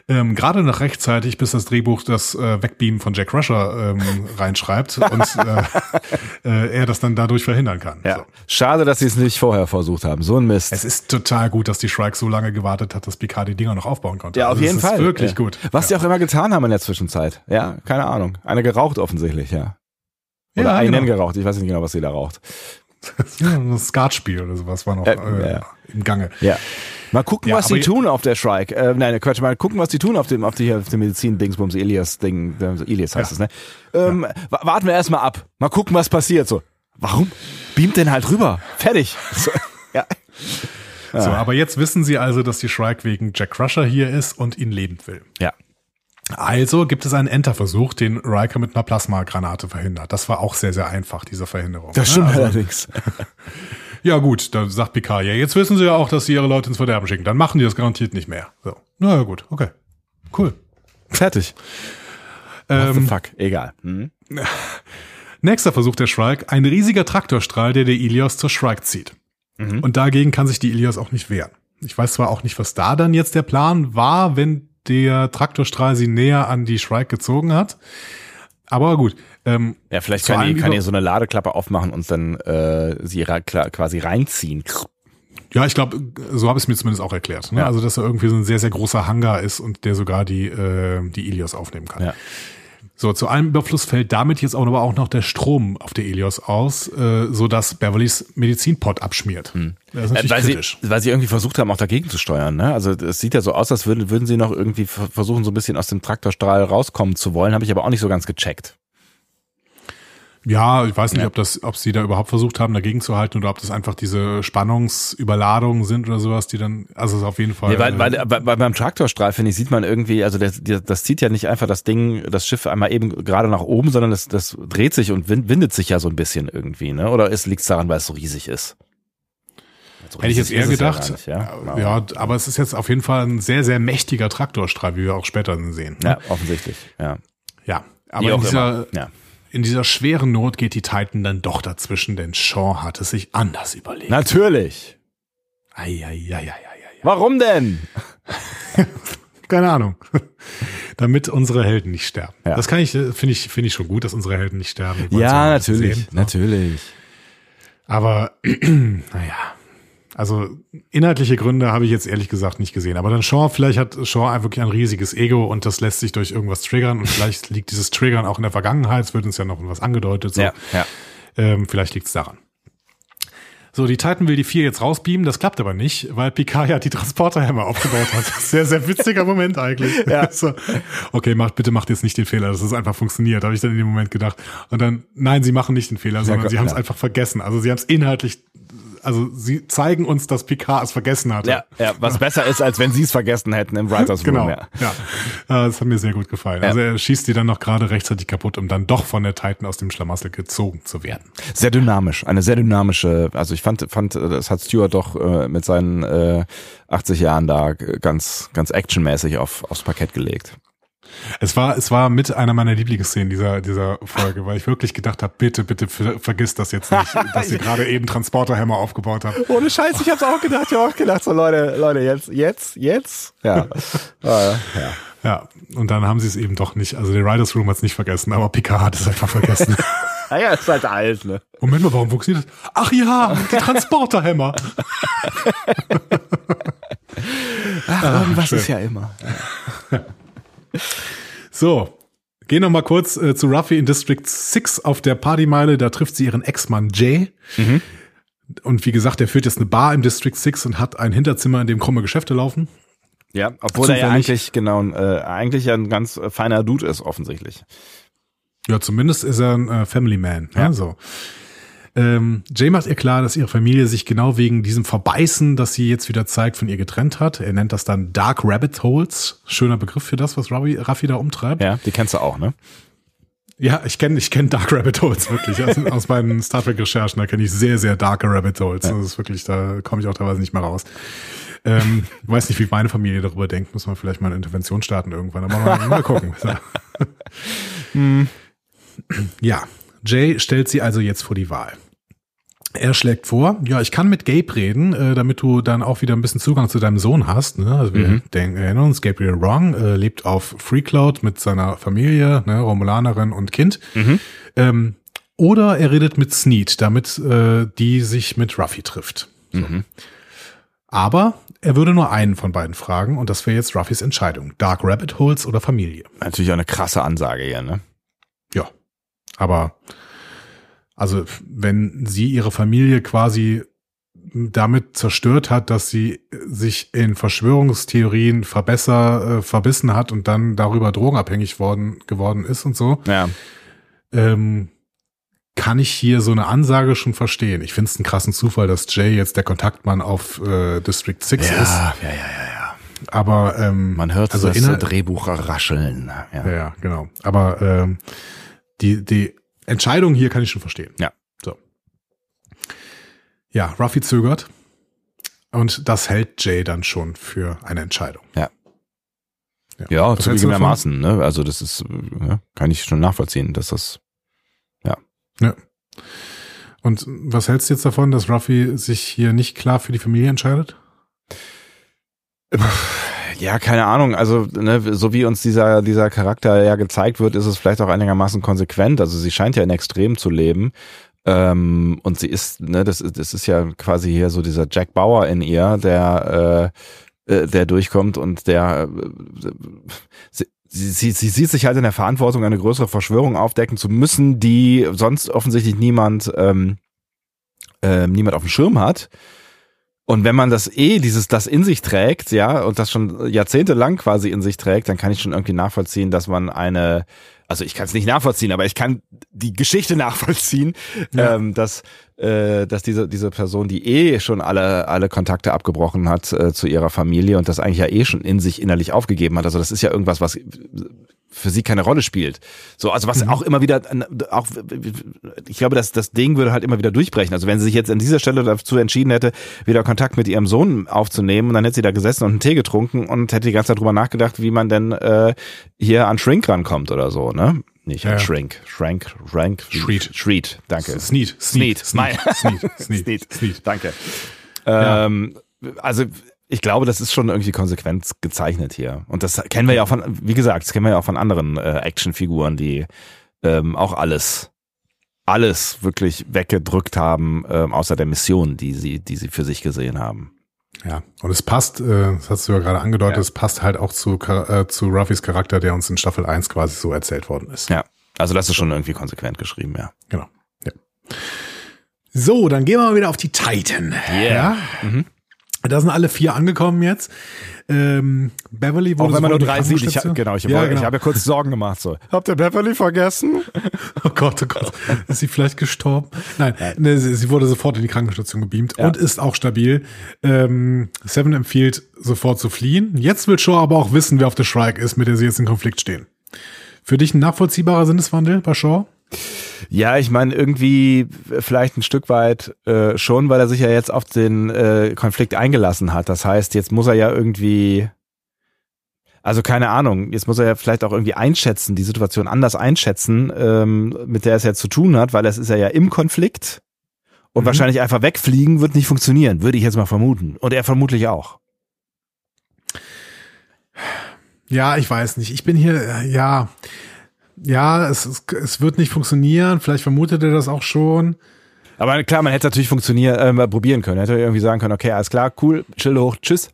Ähm, gerade noch rechtzeitig, bis das Drehbuch das äh, Wegbeamen von Jack Rusher ähm, reinschreibt und äh, äh, er das dann dadurch verhindern kann. Ja. So. Schade, dass sie es nicht vorher versucht haben. So ein Mist. Es ist total gut, dass die Shrike so lange gewartet hat, dass Picard die Dinger noch aufbauen konnte. ja, auf Also jeden Fall. Ist wirklich ja. gut. Was ja. die auch immer getan haben in der Zwischenzeit. Ja, keine Ahnung. Eine geraucht offensichtlich, ja. Oder Ja, einen genau. geraucht. Ich weiß nicht genau, was sie da raucht. Das Skatspiel oder sowas war noch Äh, äh, ja. im Gange. Ja. Mal gucken, Ja, was die tun auf der Shrike. Äh, nein, Quatsch, mal gucken, was die tun auf dem, auf die, auf dem Medizin-Dingsbums, Elias-Ding. äh, Elias heißt es, ne? Ähm, wa- Warten wir erstmal ab. Mal gucken, was passiert. So. Warum? Beamt den halt rüber. Fertig. So. Ja. So, aber jetzt wissen sie also, dass die Shrike wegen Jack Crusher hier ist und ihn lebend will. Ja. Also gibt es einen Enterversuch, den Riker mit einer Plasmagranate verhindert. Das war auch sehr, sehr einfach, diese Verhinderung. Das ne? stimmt Also, allerdings. ja gut, dann sagt Picard, ja, jetzt wissen sie ja auch, dass sie ihre Leute ins Verderben schicken. Dann machen die das garantiert nicht mehr. So. Na ja, gut, okay. Cool. Fertig. What the Ähm, fuck? Egal. Hm? nächster Versuch der Shrike, ein riesiger Traktorstrahl, der der Ilios zur Shrike zieht. Mhm. Und dagegen kann sich die Ilios auch nicht wehren. Ich weiß zwar auch nicht, was da dann jetzt der Plan war, wenn der Traktorstrahl sie näher an die Shrike gezogen hat. Aber gut. Ähm, Ja, vielleicht kann ihr, kann ihr so eine Ladeklappe aufmachen und dann äh, sie quasi reinziehen. ja, ich glaube, so habe ich es mir zumindest auch erklärt. Ne? Ja. Also, dass er irgendwie so ein sehr, sehr großer Hangar ist und der sogar die, äh, die Ilios aufnehmen kann. Ja. So, zu allem Überfluss fällt damit jetzt auch aber auch noch der Strom auf der Ilios aus, äh, so dass Beverlys Medizinpot abschmiert. Das ist Äh, natürlich weil, sie, kritisch. weil sie irgendwie versucht haben, auch dagegen zu steuern. Ne? Also es sieht ja so aus, als würden, würden sie noch irgendwie ver- versuchen, so ein bisschen aus dem Traktorstrahl rauskommen zu wollen. Habe ich aber auch nicht so ganz gecheckt. Ja, ich weiß nicht, Ja. ob das, ob sie da überhaupt versucht haben, dagegen zu halten oder ob das einfach diese Spannungsüberladungen sind oder sowas, die dann, also es ist auf jeden Fall. Nee, weil, weil, weil, weil beim Traktorstrahl, finde ich, sieht man irgendwie, also das, das zieht ja nicht einfach das Ding, das Schiff einmal eben gerade nach oben, sondern das, das dreht sich und win- windet sich ja so ein bisschen irgendwie, ne? Oder es liegt daran, weil es so riesig ist? So Hätte ich jetzt eher ja gedacht. gar nicht, ja, ja, Aber- es ist jetzt auf jeden Fall ein sehr, sehr mächtiger Traktorstrahl, wie wir auch später sehen. ne? ja, offensichtlich, ja. ja. Aber in dieser. Ja. In dieser schweren Not geht die Titan dann doch dazwischen, denn Shaw hat es sich anders überlegt. Natürlich. Ei, ei, ei, ei, ei, ei. Warum denn? Keine Ahnung. Damit unsere Helden nicht sterben. Ja. Das kann ich, finde ich, finde ich schon gut, dass unsere Helden nicht sterben. Ja, natürlich, sehen, ne? natürlich. Aber naja, also inhaltliche Gründe habe ich jetzt ehrlich gesagt nicht gesehen. Aber dann Shaw, vielleicht hat Shaw einfach wirklich ein riesiges Ego und das lässt sich durch irgendwas triggern und vielleicht liegt dieses Triggern auch in der Vergangenheit. Es wird uns ja noch was angedeutet. So. Ja, ja. Ähm, vielleicht liegt es daran. So, die Titan will die vier jetzt rausbeamen, das klappt aber nicht, weil Picard ja die Transporterhämmer aufgebaut hat. Sehr, sehr witziger Moment eigentlich. Ja. So, okay, macht, bitte macht jetzt nicht den Fehler, dass es einfach funktioniert, habe ich dann in dem Moment gedacht. Und dann, nein, sie machen nicht den Fehler, sondern Gott, sie haben es ja. einfach vergessen. Also sie haben es inhaltlich, also sie zeigen uns, dass Picard es vergessen hatte. Ja, ja, was besser ist, als wenn sie es vergessen hätten im Writers Room. Genau, Ja. ja. Äh, Das hat mir sehr gut gefallen. Also er schießt die dann noch gerade rechtzeitig kaputt, um dann doch von der Titan aus dem Schlamassel gezogen zu werden. Sehr dynamisch, eine sehr dynamische, also ich fand, fand, das hat Stewart doch äh, mit seinen äh, 80 Jahren da ganz, ganz actionmäßig auf, aufs Parkett gelegt. Es war, es war mit einer meiner Lieblingsszenen dieser, dieser Folge, weil ich wirklich gedacht habe, bitte, bitte ver vergiss das jetzt nicht, dass ihr gerade eben Transporterhammer aufgebaut habt. Ohne Scheiß, ich hab's auch gedacht, ich hab auch gedacht, so Leute, Leute, jetzt, jetzt, jetzt. Ja. äh, ja. Ja, und dann haben sie es eben doch nicht. Also der Writers Room hat es nicht vergessen, aber Picard hat es einfach vergessen. Naja, ist halt alt, ne? Moment mal, warum funktioniert das? Ach ja, die Transporterhammer. Ach, irgendwas schön. ist ja immer. So, gehen noch mal kurz äh, zu Ruffy in District 6 auf der Partymeile. Da trifft sie ihren Ex-Mann Jay. Und wie gesagt, der führt jetzt eine Bar im District 6 und hat ein Hinterzimmer, in dem krumme Geschäfte laufen. Ja, obwohl er ja Zufällig. eigentlich, genau, äh, eigentlich ja ein ganz äh, feiner Dude ist, offensichtlich. Ja, zumindest ist er ein äh, Family Man. Ja. Ja. so. Ähm, Jay macht ihr klar, dass ihre Familie sich genau wegen diesem Verbeißen, das sie jetzt wieder zeigt, von ihr getrennt hat. Er nennt das dann Dark Rabbit Holes. Schöner Begriff für das, was Raffi, Raffi da umtreibt. Ja, die kennst du auch, ne? Ja, ich kenne ich kenn Dark Rabbit Holes wirklich. aus, aus meinen Star Trek Recherchen, da kenne ich sehr, sehr darke Rabbit Holes. Das ist wirklich, da komme ich auch teilweise nicht mehr raus. Ähm, weiß nicht, wie meine Familie darüber denkt. Muss man vielleicht mal eine Intervention starten irgendwann. Aber mal, mal gucken. Ja, Jay stellt sie also jetzt vor die Wahl. Er schlägt vor, ja, ich kann mit Gabe reden, äh, damit du dann auch wieder ein bisschen Zugang zu deinem Sohn hast. Ne? Also wir denken, erinnern uns, Gabriel Wrong äh, lebt auf Freecloud mit seiner Familie, ne, Romulanerin und Kind. Ähm, oder er redet mit Sneed, damit äh, die sich mit Ruffy trifft. So. Aber er würde nur einen von beiden fragen und das wäre jetzt Ruffys Entscheidung. Dark Rabbit Holes oder Familie. Natürlich auch eine krasse Ansage hier, ne? Ja. Aber also wenn sie ihre Familie quasi damit zerstört hat, dass sie sich in Verschwörungstheorien verbesser, äh, verbissen hat und dann darüber drogenabhängig worden, geworden ist und so, Ja. ähm, kann ich hier so eine Ansage schon verstehen. Ich finde es einen krassen Zufall, dass Jay jetzt der Kontaktmann auf äh, District 6 ist. Ja, ja, ja, ja, ja. Aber ähm, Man hört also das Drehbuch rascheln. Ja. Ja, ja, genau. Aber ähm, die, die Entscheidung hier kann ich schon verstehen. Ja. So. Ja, Ruffy zögert. Und das hält Jay dann schon für eine Entscheidung. Ja, ja zugegebenermaßen, ne? Also das ist, ja, kann ich schon nachvollziehen, dass das, ja. Ja. Und was hältst du jetzt davon, dass Ruffy sich hier nicht klar für die Familie entscheidet? Ja, keine Ahnung. Also, ne, so wie uns dieser, dieser Charakter ja gezeigt wird, ist es vielleicht auch einigermaßen konsequent. Also sie scheint ja in Extrem zu leben. Ähm, und sie ist, ne, das, das ist ja quasi hier so dieser Jack Bauer in ihr, der, äh, äh der durchkommt und der äh, sie, sie, sie sieht sich halt in der Verantwortung, eine größere Verschwörung aufdecken zu müssen, die sonst offensichtlich niemand, ähm, äh, niemand auf dem Schirm hat. Und wenn man das eh, dieses, das in sich trägt, ja, und das schon jahrzehntelang quasi in sich trägt, dann kann ich schon irgendwie nachvollziehen, dass man eine, also ich kann es nicht nachvollziehen, aber ich kann die Geschichte nachvollziehen, ja. ähm, dass äh, dass diese diese Person, die eh schon alle alle Kontakte abgebrochen hat äh, zu ihrer Familie und das eigentlich ja eh schon in sich innerlich aufgegeben hat. Also das ist ja irgendwas, was für sie keine Rolle spielt. So, also was mhm. auch immer wieder, auch ich glaube, dass das Ding würde halt immer wieder durchbrechen. Also wenn sie sich jetzt an dieser Stelle dazu entschieden hätte, wieder Kontakt mit ihrem Sohn aufzunehmen, dann hätte sie da gesessen und einen Tee getrunken und hätte die ganze Zeit drüber nachgedacht, wie man denn äh, hier an Shrink rankommt oder so, ne? Nicht ja. an Shrink. Shrank, Shrank. Shreed. Shreed, danke. Sneed. Sneed. Sneed. Sneed. Sneed. Sneed. Danke. Ähm, also ich glaube, das ist schon irgendwie konsequent gezeichnet hier. Und das kennen wir ja auch von, wie gesagt, das kennen wir ja auch von anderen äh, Actionfiguren, die ähm, auch alles, alles wirklich weggedrückt haben, ähm, außer der Mission, die sie, die sie für sich gesehen haben. Ja, und es passt, äh, das hast du ja gerade angedeutet, ja. es passt halt auch zu, äh, zu Ruffys Charakter, der uns in Staffel 1 quasi so erzählt worden ist. Ja, also das ist schon irgendwie konsequent geschrieben, ja. Genau. Ja. So, dann gehen wir mal wieder auf die Titan. Yeah. Ja. Mhm. Da sind alle vier angekommen jetzt. Ähm, Beverly wurde Auch wenn man nur drei sieht, ich, genau, ich, ja, genau. habe ja kurz Sorgen gemacht. So. Habt ihr Beverly vergessen? oh Gott, oh Gott. Ist sie vielleicht gestorben? Nein, Ne, sie, sie, wurde sofort in die Krankenstation gebeamt ja. und ist auch stabil. Ähm, Seven empfiehlt, sofort zu fliehen. Jetzt will Shaw aber auch wissen, wer auf der Shrike ist, mit der sie jetzt in Konflikt stehen. Für dich ein nachvollziehbarer Sinneswandel bei Shaw? Ja, ich meine, irgendwie vielleicht ein Stück weit äh, schon, weil er sich ja jetzt auf den äh, Konflikt eingelassen hat. Das heißt, jetzt muss er ja irgendwie, also keine Ahnung, jetzt muss er ja vielleicht auch irgendwie einschätzen, die Situation anders einschätzen, ähm, mit der es ja zu tun hat, weil es ist er ja im Konflikt und mhm. wahrscheinlich einfach wegfliegen wird nicht funktionieren, würde ich jetzt mal vermuten. Und er vermutlich auch. Ja, ich weiß nicht. Ich bin hier, ja ja, es, es, es wird nicht funktionieren. Vielleicht vermutet er das auch schon. Aber klar, man hätte es natürlich funktionieren, äh, probieren können. Hätte irgendwie sagen können, okay, alles klar, cool, chill hoch, tschüss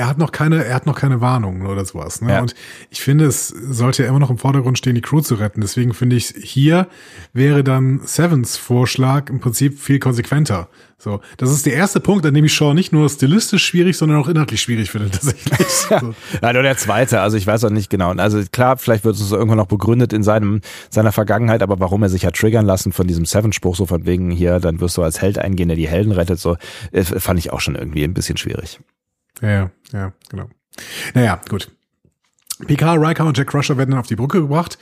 er hat noch keine, er hat noch keine Warnungen oder sowas. Ne? Ja. Und ich finde, es sollte ja immer noch im Vordergrund stehen, die Crew zu retten. Deswegen finde ich, hier wäre dann Sevens Vorschlag im Prinzip viel konsequenter. So, das ist der erste Punkt, an dem ich Shaw nicht nur stilistisch schwierig, sondern auch inhaltlich schwierig finde tatsächlich. So. ja, nur der zweite. Also ich weiß auch nicht genau. Also klar, vielleicht wird es irgendwann noch begründet in seinem seiner Vergangenheit, aber warum er sich hat triggern lassen von diesem Seven-Spruch so von wegen hier, dann wirst du als Held eingehen, der die Helden rettet. So, äh, fand ich auch schon irgendwie ein bisschen schwierig. Ja, ja, genau. Naja, gut. Picard, Riker und Jack Crusher werden dann auf die Brücke gebracht.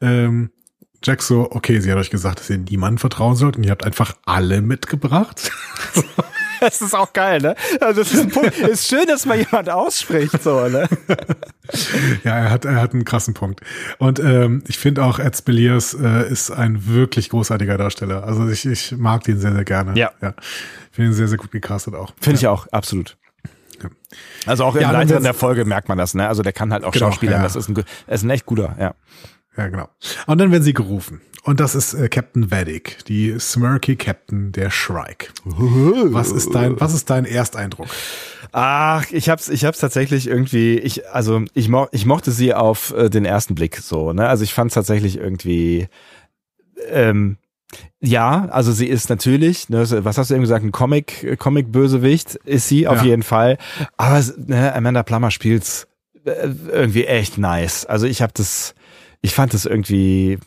Ähm, Jack so, okay, sie hat euch gesagt, dass ihr niemandem vertrauen sollt und ihr habt einfach alle mitgebracht. Das ist auch geil, ne? Also das ist ein Punkt. Ist schön, dass mal jemand ausspricht, so, ne? ja, er hat, er hat einen krassen Punkt. Und ähm, ich finde auch, Ed Spiliers äh, ist ein wirklich großartiger Darsteller. Also ich, ich mag den sehr, sehr gerne. Ja. ja. Finde ihn sehr, sehr gut gecastet auch. Finde ja. ich auch, absolut. Also auch im ja, Leiter der Folge merkt man das, ne? Also der kann halt auch genau, Schauspieler. Ja. Das ist ein, ist ein echt guter, ja. Ja, genau. Und dann werden sie gerufen. Und das ist äh, Captain Vedic, die Smirky Captain der Shrike. Was ist dein, was ist dein Ersteindruck? Ach, ich hab's, ich hab's tatsächlich irgendwie, ich, also ich, mo ich mochte sie auf äh, den ersten Blick so, ne? Also ich fand's tatsächlich irgendwie, ähm, ja, also sie ist natürlich, ne, was hast du eben gesagt, ein Comic, Comic-Bösewicht ist sie auf ja. jeden Fall. Aber ne, Amanda Plummer spielt's äh, irgendwie echt nice. Also ich habe das, ich fand das irgendwie,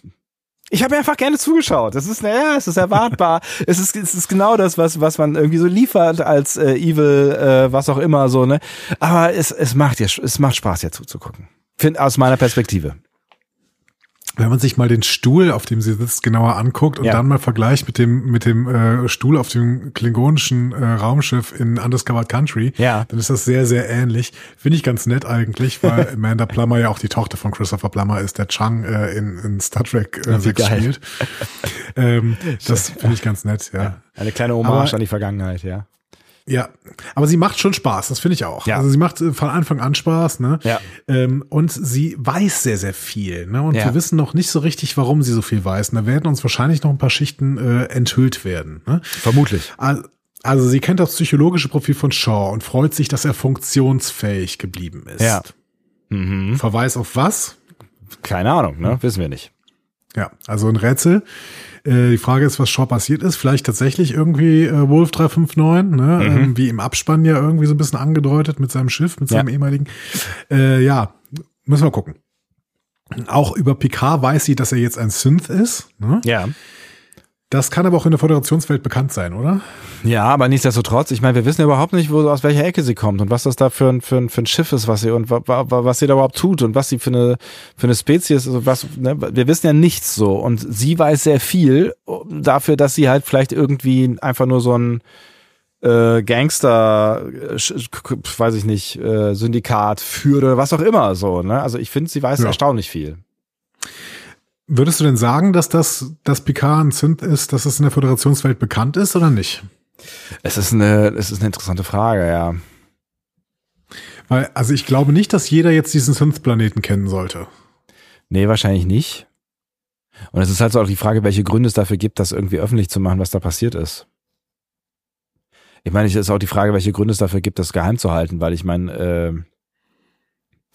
ich habe einfach gerne zugeschaut. Das ist, naja, es ist erwartbar. es ist, es ist genau das, was, was man irgendwie so liefert als äh, Evil, äh, was auch immer so, ne. Aber es, es macht ja, es macht Spaß, ja zuzugucken. Find, aus meiner Perspektive. Wenn man sich mal den Stuhl, auf dem sie sitzt, genauer anguckt und Ja. dann mal vergleicht mit dem mit dem äh, Stuhl auf dem klingonischen äh, Raumschiff in Undiscovered Country, Ja. dann ist das sehr sehr ähnlich. Finde ich ganz nett eigentlich, weil Amanda Plummer ja auch die Tochter von Christopher Plummer ist, der Chang äh, in, in Star Trek äh, Ja, wie 6 geil. spielt. ähm, das finde ich ganz nett, ja. Eine kleine Hommage Aber- an die Vergangenheit, ja. Ja, aber sie macht schon Spaß, das finde ich auch. Ja. Also sie macht äh, von Anfang an Spaß, ne? Ja. Ähm, und sie weiß sehr, sehr viel, ne? Und Ja. wir wissen noch nicht so richtig, warum sie so viel weiß. Und da werden uns wahrscheinlich noch ein paar Schichten äh, enthüllt werden. Ne? Vermutlich. Al- Also sie kennt das psychologische Profil von Shaw und freut sich, dass er funktionsfähig geblieben ist. Ja. Mhm. Verweis auf was? Keine Ahnung, ne? Wissen wir nicht. Ja, also ein Rätsel. Äh, die Frage ist, was Shaw passiert ist. Vielleicht tatsächlich irgendwie äh, Wolf 359, ne? Mhm. Ähm, wie im Abspann ja irgendwie so ein bisschen angedeutet mit seinem Schiff, mit Ja. seinem ehemaligen. Äh, ja, müssen wir gucken. Auch über Picard weiß sie, dass er jetzt ein Synth ist. Ne? Ja. Das kann aber auch in der Föderationswelt bekannt sein, oder? Ja, aber nichtsdestotrotz, ich meine, wir wissen ja überhaupt nicht, wo, aus welcher Ecke sie kommt und was das da für ein, für ein, für ein Schiff ist, was sie und wa, wa, wa- was sie da überhaupt tut und was sie für eine, für eine Spezies ist was, ne, wir wissen ja nichts so und sie weiß sehr viel dafür, dass sie halt vielleicht irgendwie einfach nur so ein äh, Gangster, äh, weiß ich nicht, äh, Syndikat führt oder was auch immer so, ne? Also ich finde, sie weiß Ja. erstaunlich viel. Würdest du denn sagen, dass das, dass Picard ein Synth ist, dass es in der Föderationswelt bekannt ist oder nicht? Es ist eine, es ist eine interessante Frage, ja. Weil, also ich glaube nicht, dass jeder jetzt diesen Synth-Planeten kennen sollte. Nee, wahrscheinlich nicht. Und es ist halt so auch die Frage, welche Gründe es dafür gibt, das irgendwie öffentlich zu machen, was da passiert ist. Ich meine, es ist auch die Frage, welche Gründe es dafür gibt, das geheim zu halten, weil ich meine, äh,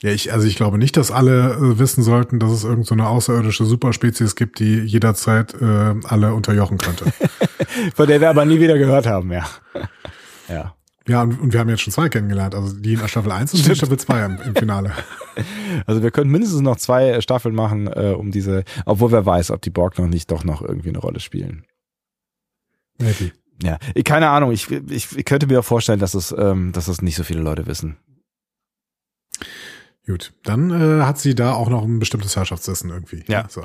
Ja, ich, also ich glaube nicht, dass alle äh, wissen sollten, dass es irgendeine so eine außerirdische Superspezies gibt, die jederzeit äh, alle unterjochen könnte. von der wir aber nie wieder gehört haben, ja. Ja. ja, und, und wir haben jetzt schon zwei kennengelernt, also die in Staffel 1 und die in Staffel 2 im, im Finale. Also wir können mindestens noch zwei Staffeln machen, äh, um diese, obwohl wer weiß, ob die Borg noch nicht doch noch irgendwie eine Rolle spielen. Maybe. Ja, keine Ahnung. Ich, ich, ich könnte mir auch vorstellen, dass es, ähm, dass es nicht so viele Leute wissen. Gut, dann äh, hat sie da auch noch ein bestimmtes Herrschaftswissen irgendwie. Ja. So.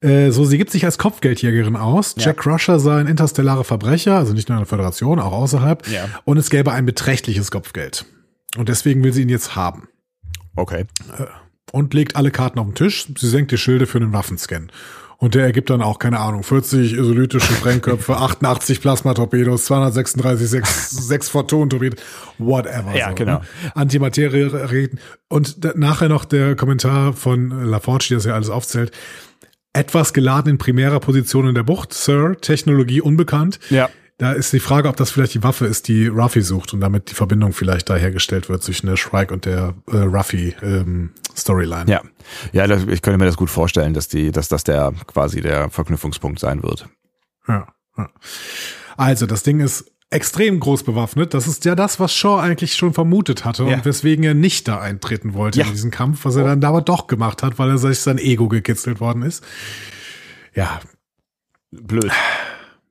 Äh, so, sie gibt sich als Kopfgeldjägerin aus. Ja. Jack Crusher sei ein interstellarer Verbrecher, also nicht nur in der Föderation, auch außerhalb. Ja. Und es gäbe ein beträchtliches Kopfgeld. Und deswegen will sie ihn jetzt haben. Okay. und legt alle Karten auf den Tisch. Sie senkt die Schilde für einen Waffenscan. Und der ergibt dann auch, keine Ahnung, 40 isolytische Sprengköpfe, 88 Plasmatorpedos, 236 6, 6 Photon-Torpedos, whatever. Ja, genau. Ne? Antimaterie-Reden. Und da, nachher noch der Kommentar von LaForge, die das ja alles aufzählt. Etwas geladen in primärer Position in der Bucht, Sir, Technologie unbekannt. Ja. Da ist die Frage, ob das vielleicht die Waffe ist, die Ruffy sucht und damit die Verbindung vielleicht da hergestellt wird zwischen der Shrike und der äh, Ruffy ähm, Storyline. Ja. Ja, das, ich könnte mir das gut vorstellen, dass die, dass das der quasi der Verknüpfungspunkt sein wird. Ja, ja. Also, das Ding ist extrem groß bewaffnet. Das ist ja das, was Shaw eigentlich schon vermutet hatte Ja. und weswegen er nicht da eintreten wollte Ja. in diesen Kampf, was er dann aber doch gemacht hat, weil er sich sein Ego gekitzelt worden ist. Ja, Blöd.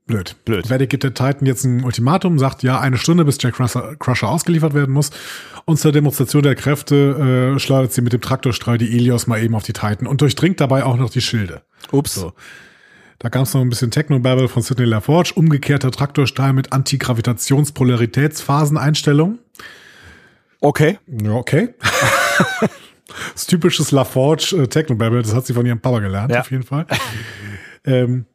Blöd. Blöd. Vedic gibt der Titan jetzt ein Ultimatum, sagt ja eine Stunde, bis Jack Crusher, Crusher ausgeliefert werden muss. Und zur Demonstration der Kräfte äh, schleudert sie mit dem Traktorstrahl die Ilios mal eben auf die Titan und durchdringt dabei auch noch die Schilde. Ups. So. Da gab es noch ein bisschen Technobabble von Sidney LaForge, umgekehrter Traktorstrahl mit Antigravitations-Polaritätsphaseneinstellung. Okay. Ja, okay. das typisches LaForge äh, Technobabble, das hat sie von ihrem Papa gelernt, Ja. auf jeden Fall. ähm,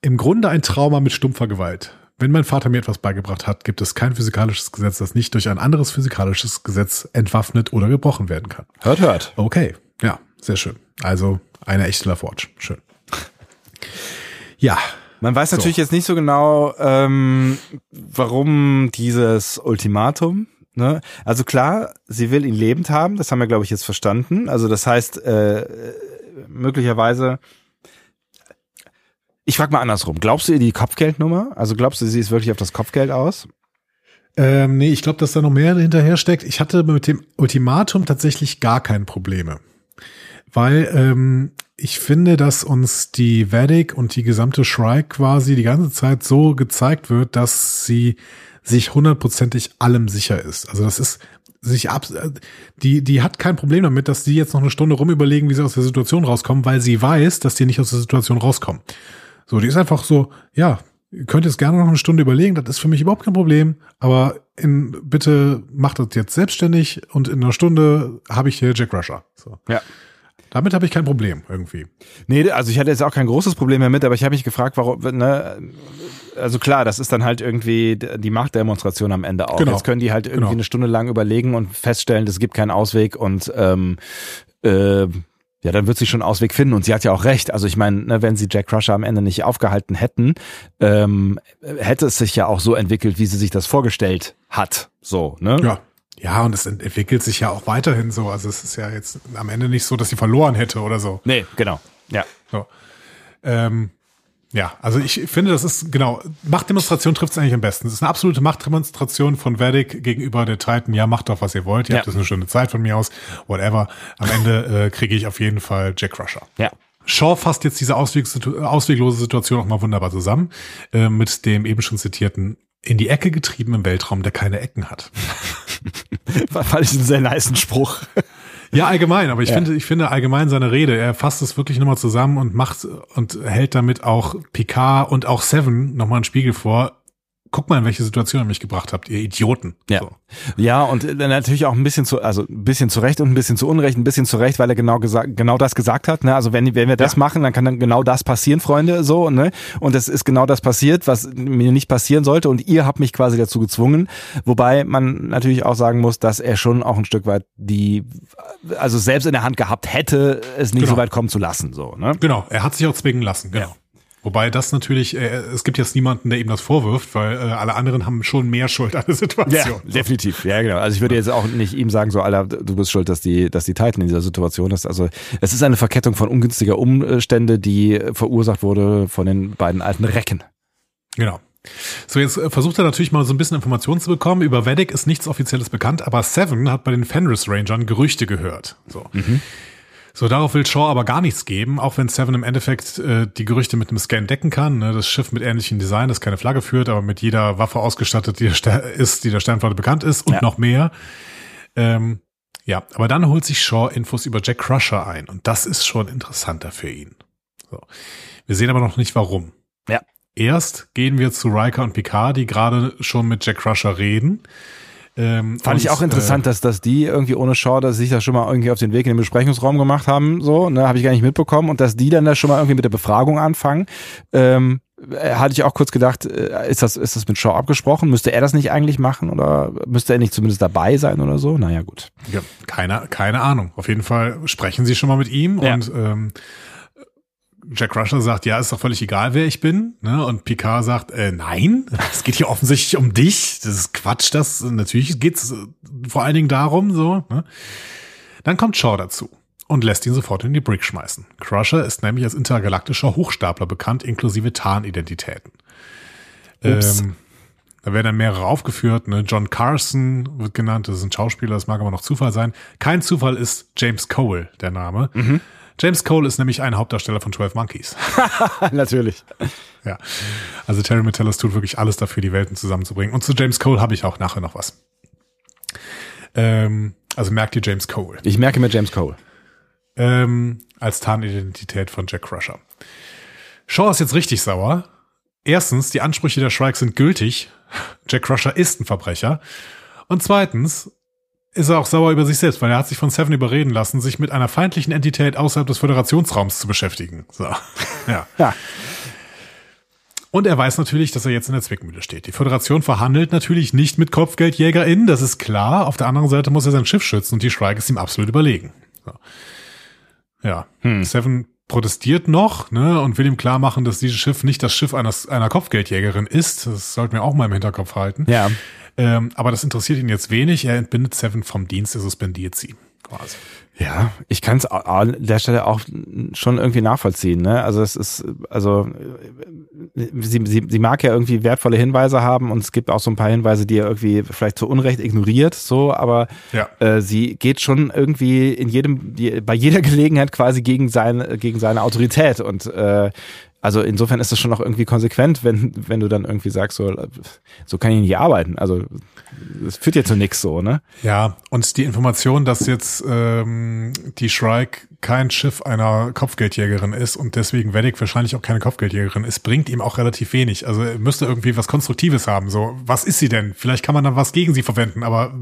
Im Grunde ein Trauma mit stumpfer Gewalt. Wenn mein Vater mir etwas beigebracht hat, gibt es kein physikalisches Gesetz, das nicht durch ein anderes physikalisches Gesetz entwaffnet oder gebrochen werden kann. Hört, hört. Okay, ja, sehr schön. Also eine echte LaForge. Schön. Ja, Man weiß natürlich jetzt nicht so genau, ähm, warum dieses Ultimatum. Ne? Also klar, sie will ihn lebend haben, das haben wir, glaube ich, jetzt verstanden. Also das heißt, äh, möglicherweise. Ich frage mal andersrum. Glaubst du ihr die Kopfgeldnummer? Also glaubst du, sie ist wirklich auf das Kopfgeld aus? Ähm, nee, ich glaube, dass da noch mehr hinterher steckt. Ich hatte mit dem Ultimatum tatsächlich gar keine Probleme. Weil ähm, ich finde, dass uns die Vedic und die gesamte Shrike quasi die ganze Zeit so gezeigt wird, dass sie sich hundertprozentig allem sicher ist. Also das ist sich ab, die, die hat kein Problem damit, dass die jetzt noch eine Stunde rumüberlegen, wie sie aus der Situation rauskommen, weil sie weiß, dass die nicht aus der Situation rauskommen. So, die ist einfach so, ja, ihr könnt jetzt gerne noch eine Stunde überlegen, das ist für mich überhaupt kein Problem, aber in, bitte macht das jetzt selbstständig und in einer Stunde habe ich hier Jack Rusher. So. Ja. Damit habe ich kein Problem irgendwie. Nee, also ich hatte jetzt auch kein großes Problem damit, aber ich habe mich gefragt, warum, ne, also klar, das ist dann halt irgendwie die Machtdemonstration am Ende auch. Genau. Jetzt können die halt irgendwie Genau. eine Stunde lang überlegen und feststellen, es gibt keinen Ausweg und ähm, äh, ja, dann wird sie schon einen Ausweg finden und sie hat ja auch recht. Also ich meine, ne, wenn sie Jack Crusher am Ende nicht aufgehalten hätten, ähm, hätte es sich ja auch so entwickelt, wie sie sich das vorgestellt hat. So, ne? Ja. Ja, und es ent- entwickelt sich ja auch weiterhin so. Also es ist ja jetzt am Ende nicht so, dass sie verloren hätte oder so. Nee, genau. Ja. So. Ähm, ja, also ich finde, das ist, genau, Machtdemonstration trifft es eigentlich am besten. Es ist eine absolute Machtdemonstration von Vedic gegenüber der Titan. Ja, macht doch, was ihr wollt. Ihr Ja. habt jetzt eine schöne Zeit von mir aus. Whatever. Am Ende äh, kriege ich auf jeden Fall Jack Crusher. Ja. Shaw fasst jetzt diese ausweglose Situation auch mal wunderbar zusammen äh, mit dem eben schon zitierten in die Ecke getrieben im Weltraum, der keine Ecken hat. Fand ich einen sehr niceen Spruch. Ja, allgemein, aber ich finde, ich finde allgemein seine Rede, er fasst es wirklich nochmal zusammen und macht und hält damit auch Picard und auch Seven nochmal einen Spiegel vor. Guck mal, in welche Situation ihr mich gebracht habt, ihr Idioten. Ja. So. Ja, und äh, natürlich auch ein bisschen zu, also ein bisschen zu Recht und ein bisschen zu Unrecht, ein bisschen zu Recht, weil er genau gesagt, genau das gesagt hat. Ne? Also wenn, wenn wir das Ja. machen, dann kann dann genau das passieren, Freunde, so, ne? Und es ist genau das passiert, was mir nicht passieren sollte. Und ihr habt mich quasi dazu gezwungen. Wobei man natürlich auch sagen muss, dass er schon auch ein Stück weit die, also selbst in der Hand gehabt hätte, es nicht Genau. so weit kommen zu lassen, so, ne? Genau, er hat sich auch zwingen lassen, genau. Ja. Wobei das natürlich, äh, es gibt jetzt niemanden, der ihm das vorwirft, weil äh, alle anderen haben schon mehr Schuld an der Situation. definitiv. Ja, genau. Also ich würde jetzt auch nicht ihm sagen, so, Alter, du bist schuld, dass die, dass die Titan in dieser Situation ist. Also es ist eine Verkettung von ungünstiger Umstände, die verursacht wurde von den beiden alten Recken. Genau. So, jetzt äh, versucht er natürlich mal so ein bisschen Informationen zu bekommen. Über Vedic ist nichts Offizielles bekannt, aber Seven hat bei den Fenris Rangern Gerüchte gehört. So. So, darauf will Shaw aber gar nichts geben, auch wenn Seven im Endeffekt äh, die Gerüchte mit einem Scan decken kann. Ne? Das Schiff mit ähnlichem Design, das keine Flagge führt, aber mit jeder Waffe ausgestattet, die ist, die der Sternflotte bekannt ist und Ja. noch mehr. Ähm, ja, aber dann holt sich Shaw Infos über Jack Crusher ein und das ist schon interessanter für ihn. So. Wir sehen aber noch nicht warum. Ja. Erst gehen wir zu Riker und Picard, die gerade schon mit Jack Crusher reden. Ähm, Fand ich auch interessant, Äh, dass, dass die irgendwie ohne Shaw, dass sie sich da schon mal irgendwie auf den Weg in den Besprechungsraum gemacht haben, so, ne, habe ich gar nicht mitbekommen und dass die dann da schon mal irgendwie mit der Befragung anfangen. Ähm, äh, hatte ich auch kurz gedacht, äh, ist das, ist das mit Shaw abgesprochen? Müsste er das nicht eigentlich machen oder müsste er nicht zumindest dabei sein oder so? Naja, gut. ja, keine, keine Ahnung. Auf jeden Fall sprechen sie schon mal mit ihm Ja. und ähm, Jack Crusher sagt, ja, ist doch völlig egal, wer ich bin. Ne? Und Picard sagt, äh, nein, es geht hier offensichtlich um dich. Das ist Quatsch. Das natürlich geht's äh, vor allen Dingen darum. So. Ne? Dann kommt Shaw dazu und lässt ihn sofort in die Brick schmeißen. Crusher ist nämlich als intergalaktischer Hochstapler bekannt, inklusive Tarnidentitäten. Ups. Ähm, da werden dann mehrere aufgeführt. Ne? John Carson wird genannt, das ist ein Schauspieler, das mag aber noch Zufall sein. Kein Zufall ist James Cole der Name. James Cole ist nämlich ein Hauptdarsteller von 12 Monkeys. Natürlich. ja. Also Terry Metellus tut wirklich alles dafür, die Welten zusammenzubringen. Und zu James Cole habe ich auch nachher noch was. Ähm, also merkt ihr James Cole. Ich merke mir James Cole. ähm, als Tarnidentität von Jack Crusher. Shaw ist jetzt richtig sauer. Erstens, die Ansprüche der Shrike sind gültig. Jack Crusher ist ein Verbrecher. Und zweitens ist er auch sauer über sich selbst, weil er hat sich von Seven überreden lassen, sich mit einer feindlichen Entität außerhalb des Föderationsraums zu beschäftigen. So. Ja. Ja. Und er weiß natürlich, dass er jetzt in der Zwickmühle steht. Die Föderation verhandelt natürlich nicht mit KopfgeldjägerInnen, das ist klar. Auf der anderen Seite muss er sein Schiff schützen und die Shrike ist ihm absolut überlegen. So. Ja, Seven protestiert noch ne, und will ihm klar machen, dass dieses Schiff nicht das Schiff eines, einer Kopfgeldjägerin ist. Das sollten wir auch mal im Hinterkopf halten. Ja. Ähm, aber das interessiert ihn jetzt wenig. Er entbindet Seven vom Dienst, er suspendiert sie. Quasi. Ja, ich kann es an der Stelle auch schon irgendwie nachvollziehen. Ne? Also es ist, also äh, sie, sie, sie mag ja irgendwie wertvolle Hinweise haben und es gibt auch so ein paar Hinweise, die er irgendwie vielleicht zu Unrecht ignoriert, so, aber Ja. äh, sie geht schon irgendwie in jedem, bei jeder Gelegenheit quasi gegen seine, gegen seine Autorität und äh, Also insofern ist das schon noch irgendwie konsequent, wenn, wenn du dann irgendwie sagst, so, so kann ich nicht arbeiten. Also es führt ja zu nichts so, ne? Ja, und die Information, dass jetzt ähm, die Shrike kein Schiff einer Kopfgeldjägerin ist und deswegen Weddick wahrscheinlich auch keine Kopfgeldjägerin ist, bringt ihm auch relativ wenig. Also er müsste irgendwie was Konstruktives haben. So, was ist sie denn? Vielleicht kann man dann was gegen sie verwenden, aber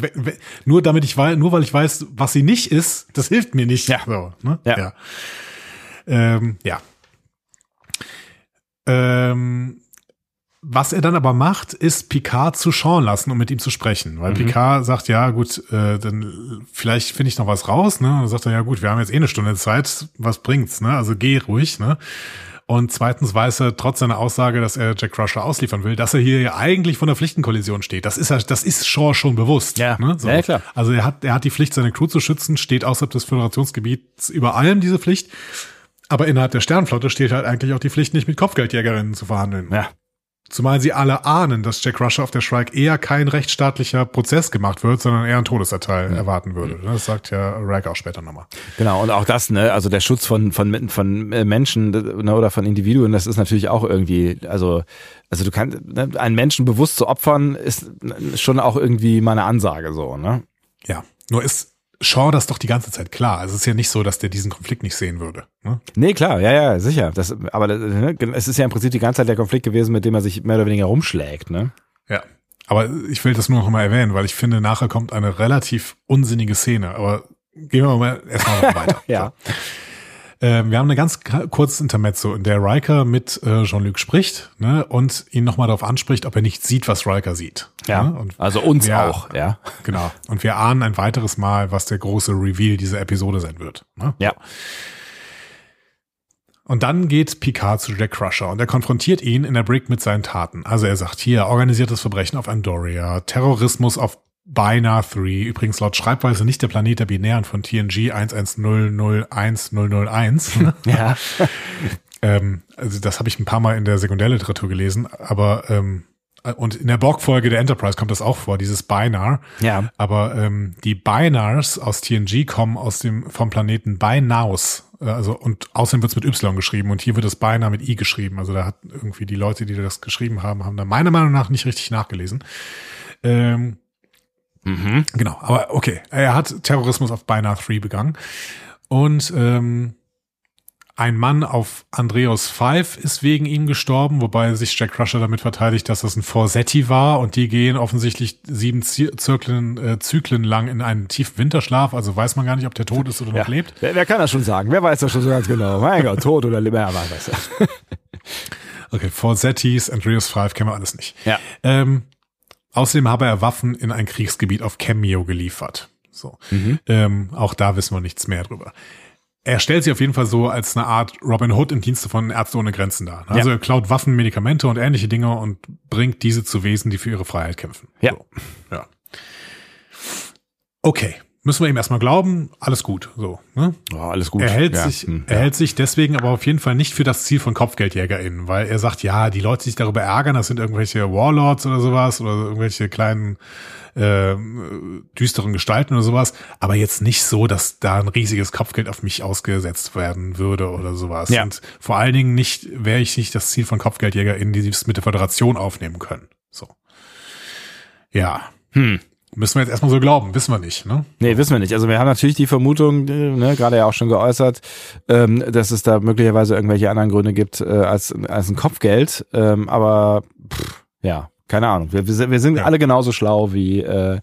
nur damit ich weiß, nur weil ich weiß, was sie nicht ist, das hilft mir nicht. Ja. So, ne? Ja. Ja. Ähm, ja. Ähm, was er dann aber macht, ist Picard zu schauen lassen, um mit ihm zu sprechen. Weil mhm. Picard sagt, ja gut, äh, dann vielleicht finde ich noch was raus. Ne? Und dann sagt er, ja gut, wir haben jetzt eh eine Stunde Zeit, was bringt's? Ne? Also geh ruhig. Ne? Und zweitens weiß er trotz seiner Aussage, dass er Jack Crusher ausliefern will, dass er hier ja eigentlich von der Pflichtenkollision steht. Das ist er, das ist Shaw schon bewusst. Ja, ne? so. ja klar. Also er hat, er hat die Pflicht, seine Crew zu schützen, steht außerhalb des Föderationsgebiets über allem diese Pflicht. Aber innerhalb der Sternflotte steht halt eigentlich auch die Pflicht, nicht mit Kopfgeldjägerinnen zu verhandeln. Ja. Zumal sie alle ahnen, dass Jack Rusher auf der Shrike eher kein rechtsstaatlicher Prozess gemacht wird, sondern eher ein Todesurteil ja. erwarten würde. Das sagt ja Rack auch später nochmal. Genau, und auch das, ne, also der Schutz von, von, von äh, Menschen ne, oder von Individuen, das ist natürlich auch irgendwie, also, also du kannst, ne, einen Menschen bewusst zu opfern, ist schon auch irgendwie mal eine Ansage so, ne? Ja. Nur ist Shaw das doch die ganze Zeit klar. Es ist ja nicht so, dass der diesen Konflikt nicht sehen würde. Ne? Nee, klar, ja, ja, sicher. Das, aber ne, es ist ja im Prinzip die ganze Zeit der Konflikt gewesen, mit dem er sich mehr oder weniger rumschlägt, ne? Ja. Aber ich will das nur noch mal erwähnen, weil ich finde, nachher kommt eine relativ unsinnige Szene. Aber gehen wir mal erstmal weiter. ja. So. Ähm, wir haben eine ganz kurzes Intermezzo, in der Riker mit äh, Jean-Luc spricht ne, und ihn nochmal darauf anspricht, ob er nicht sieht, was Riker sieht. Ja, ne? und also uns wir, auch, ja. Genau. Und wir ahnen ein weiteres Mal, was der große Reveal dieser Episode sein wird. Ne? Ja. Und dann geht Picard zu Jack Crusher und er konfrontiert ihn in der Brick mit seinen Taten. Also er sagt hier, organisiertes Verbrechen auf Andoria, Terrorismus auf Binar 3, übrigens laut Schreibweise nicht der Planet der Binären von TNG 11001001. ja. ähm, also das habe ich ein paar Mal in der Sekundärliteratur gelesen, aber ähm, und in der Borg-Folge der Enterprise kommt das auch vor, dieses Binar. Ja. Aber ähm, die Binars aus TNG kommen aus dem vom Planeten Binaus. Äh, also und außerdem wird es mit Y geschrieben und hier wird das Binar mit I geschrieben. Also da hat irgendwie die Leute, die das geschrieben haben, haben da meiner Meinung nach nicht richtig nachgelesen. Ähm, Mhm. Genau, aber okay. Er hat Terrorismus auf Beinahe 3 begangen. Und ähm, ein Mann auf Andreas 5 ist wegen ihm gestorben, wobei sich Jack Crusher damit verteidigt, dass das ein Forsetti war und die gehen offensichtlich sieben Zyklen, äh, Zyklen lang in einen tiefen Winterschlaf, also weiß man gar nicht, ob der tot ist oder ja. noch lebt. Wer, wer, kann das schon sagen? Wer weiß das schon so ganz genau? Mein Gott, tot oder lebt, ja, weiß das. okay, Forsettis, Andreas 5 kennen wir alles nicht. Ja. Ähm, Außerdem habe er Waffen in ein Kriegsgebiet auf Cameo geliefert. So. Mhm. Ähm, auch da wissen wir nichts mehr drüber. Er stellt sich auf jeden Fall so als eine Art Robin Hood im Dienste von Ärzte ohne Grenzen dar. Also ja. er klaut Waffen, Medikamente und ähnliche Dinge und bringt diese zu Wesen, die für ihre Freiheit kämpfen. Ja. So. ja. Okay müssen wir ihm erstmal glauben, alles gut, so. Ne? Oh, alles gut. Er hält ja. sich, hm, er ja. hält sich deswegen aber auf jeden Fall nicht für das Ziel von KopfgeldjägerInnen, weil er sagt, ja, die Leute, die sich darüber ärgern, das sind irgendwelche Warlords oder sowas oder irgendwelche kleinen äh, düsteren Gestalten oder sowas, aber jetzt nicht so, dass da ein riesiges Kopfgeld auf mich ausgesetzt werden würde oder sowas. Ja. Und vor allen Dingen nicht, wäre ich nicht das Ziel von KopfgeldjägerInnen, die es mit der Föderation aufnehmen können. So. Ja. Hm. Müssen wir jetzt erstmal so glauben, wissen wir nicht, ne? Nee, wissen wir nicht. Also wir haben natürlich die Vermutung, äh, ne, gerade ja auch schon geäußert, ähm, dass es da möglicherweise irgendwelche anderen Gründe gibt äh, als, als ein Kopfgeld. Ähm, aber pff, ja, keine Ahnung. Wir, wir, wir sind ja. alle genauso schlau wie äh,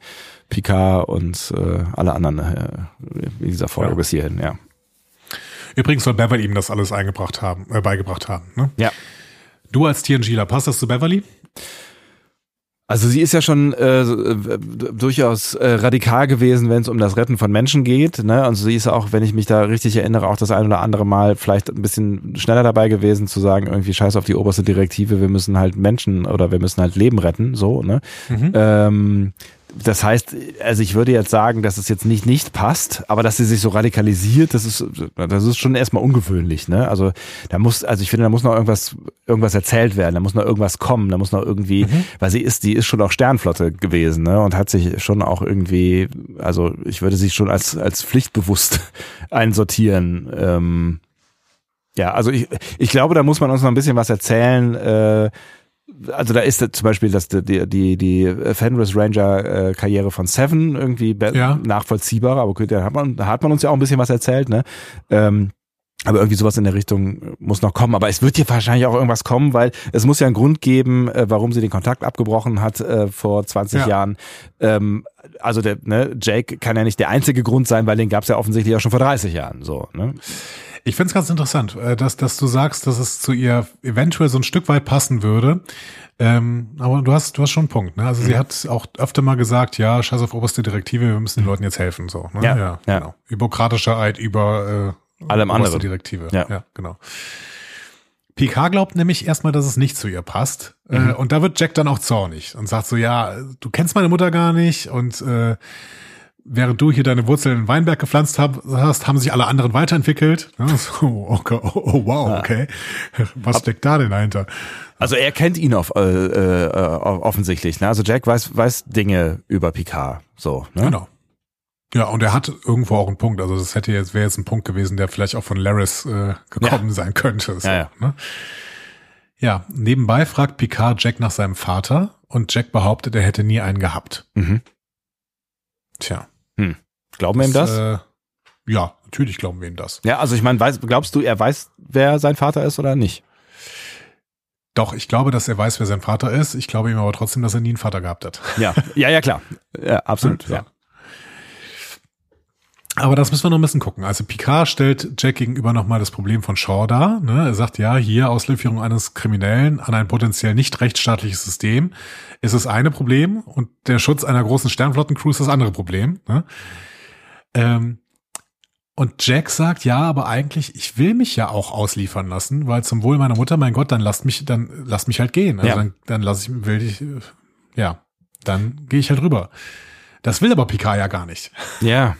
Picard und äh, alle anderen äh, in dieser Folge ja. bis hierhin, ja. Übrigens soll Beverly ihm das alles eingebracht haben, äh, beigebracht haben, ne? Ja. Du als TNGler, passt das zu Beverly? Also sie ist ja schon äh, durchaus äh, radikal gewesen, wenn es um das Retten von Menschen geht. Ne? Und sie ist auch, wenn ich mich da richtig erinnere, auch das ein oder andere Mal vielleicht ein bisschen schneller dabei gewesen, zu sagen, irgendwie scheiß auf die oberste Direktive, wir müssen halt Menschen oder wir müssen halt Leben retten. So, ne? Mhm. Ähm, das heißt, also ich würde jetzt sagen, dass es jetzt nicht nicht passt, aber dass sie sich so radikalisiert, das ist das ist schon erstmal ungewöhnlich, ne? Also da muss also ich finde, da muss noch irgendwas irgendwas erzählt werden, da muss noch irgendwas kommen, da muss noch irgendwie, mhm. weil sie ist, die ist schon auch Sternflotte gewesen, ne? Und hat sich schon auch irgendwie, also ich würde sich schon als als pflichtbewusst einsortieren. Ähm, Ja, also ich, ich glaube, da muss man uns noch ein bisschen was erzählen. Äh, also da ist zum Beispiel das, die, die, die Fenris Ranger äh, Karriere von Seven irgendwie ja. nachvollziehbar, aber gut, da hat man, da hat man uns ja auch ein bisschen was erzählt, ne? Ähm, aber irgendwie sowas in der Richtung muss noch kommen. Aber es wird hier wahrscheinlich auch irgendwas kommen, weil es muss ja einen Grund geben, äh, warum sie den Kontakt abgebrochen hat äh, vor 20 ja. Jahren. Ähm, also der ne, Jake kann ja nicht der einzige Grund sein, weil den gab es ja offensichtlich auch schon vor 30 Jahren. So, ne? Ich finde es ganz interessant, äh, dass, dass du sagst, dass es zu ihr eventuell so ein Stück weit passen würde. Ähm, aber du hast, du hast schon einen Punkt. Ne? Also mhm. sie hat auch öfter mal gesagt, ja, scheiß auf oberste Direktive, wir müssen den Leuten jetzt helfen. So, ne? ja, ja, ja. Genau. Bürokratischer Eid über äh, allem anderen. Direktive. Ja. ja, genau. Picard glaubt nämlich erstmal, dass es nicht zu ihr passt. Äh, mhm. Äh, und da wird Jack dann auch zornig und sagt so, ja, du kennst meine Mutter gar nicht und äh, während du hier deine Wurzeln in Weinberg gepflanzt hast, haben sich alle anderen weiterentwickelt. So, okay, oh, oh, wow, okay. Was steckt da denn dahinter? Also er kennt ihn auf, äh, äh, offensichtlich. Ne? Also Jack weiß, weiß Dinge über Picard. So, ne? Genau. Ja, und er hat irgendwo auch einen Punkt. Also das hätte jetzt wäre jetzt ein Punkt gewesen, der vielleicht auch von Laris äh, gekommen ja. sein könnte. So, ja, ja. Ne? ja, nebenbei fragt Picard Jack nach seinem Vater und Jack behauptet, er hätte nie einen gehabt. Mhm. Tja. Glauben wir ihm das? Äh, ja, natürlich glauben wir ihm das. Ja, also ich meine, glaubst du, er weiß, wer sein Vater ist oder nicht? Doch, ich glaube, dass er weiß, wer sein Vater ist. Ich glaube ihm aber trotzdem, dass er nie einen Vater gehabt hat. Ja, ja, ja, klar. Ja, absolut. Ja. Aber das müssen wir noch ein bisschen gucken. Also Picard stellt Jack gegenüber nochmal das Problem von Shaw dar. Ne? Er sagt, ja, hier Auslieferung eines Kriminellen an ein potenziell nicht rechtsstaatliches System ist das eine Problem und der Schutz einer großen Sternflottencrew ist das andere Problem. Ne? Ähm, und Jack sagt, ja, aber eigentlich, ich will mich ja auch ausliefern lassen, weil zum Wohl meiner Mutter, mein Gott, dann lasst mich, dann lasst mich halt gehen. Also ja. dann, dann lass ich, will ich, ja, dann gehe ich halt rüber. Das will aber Picard ja gar nicht. Ja.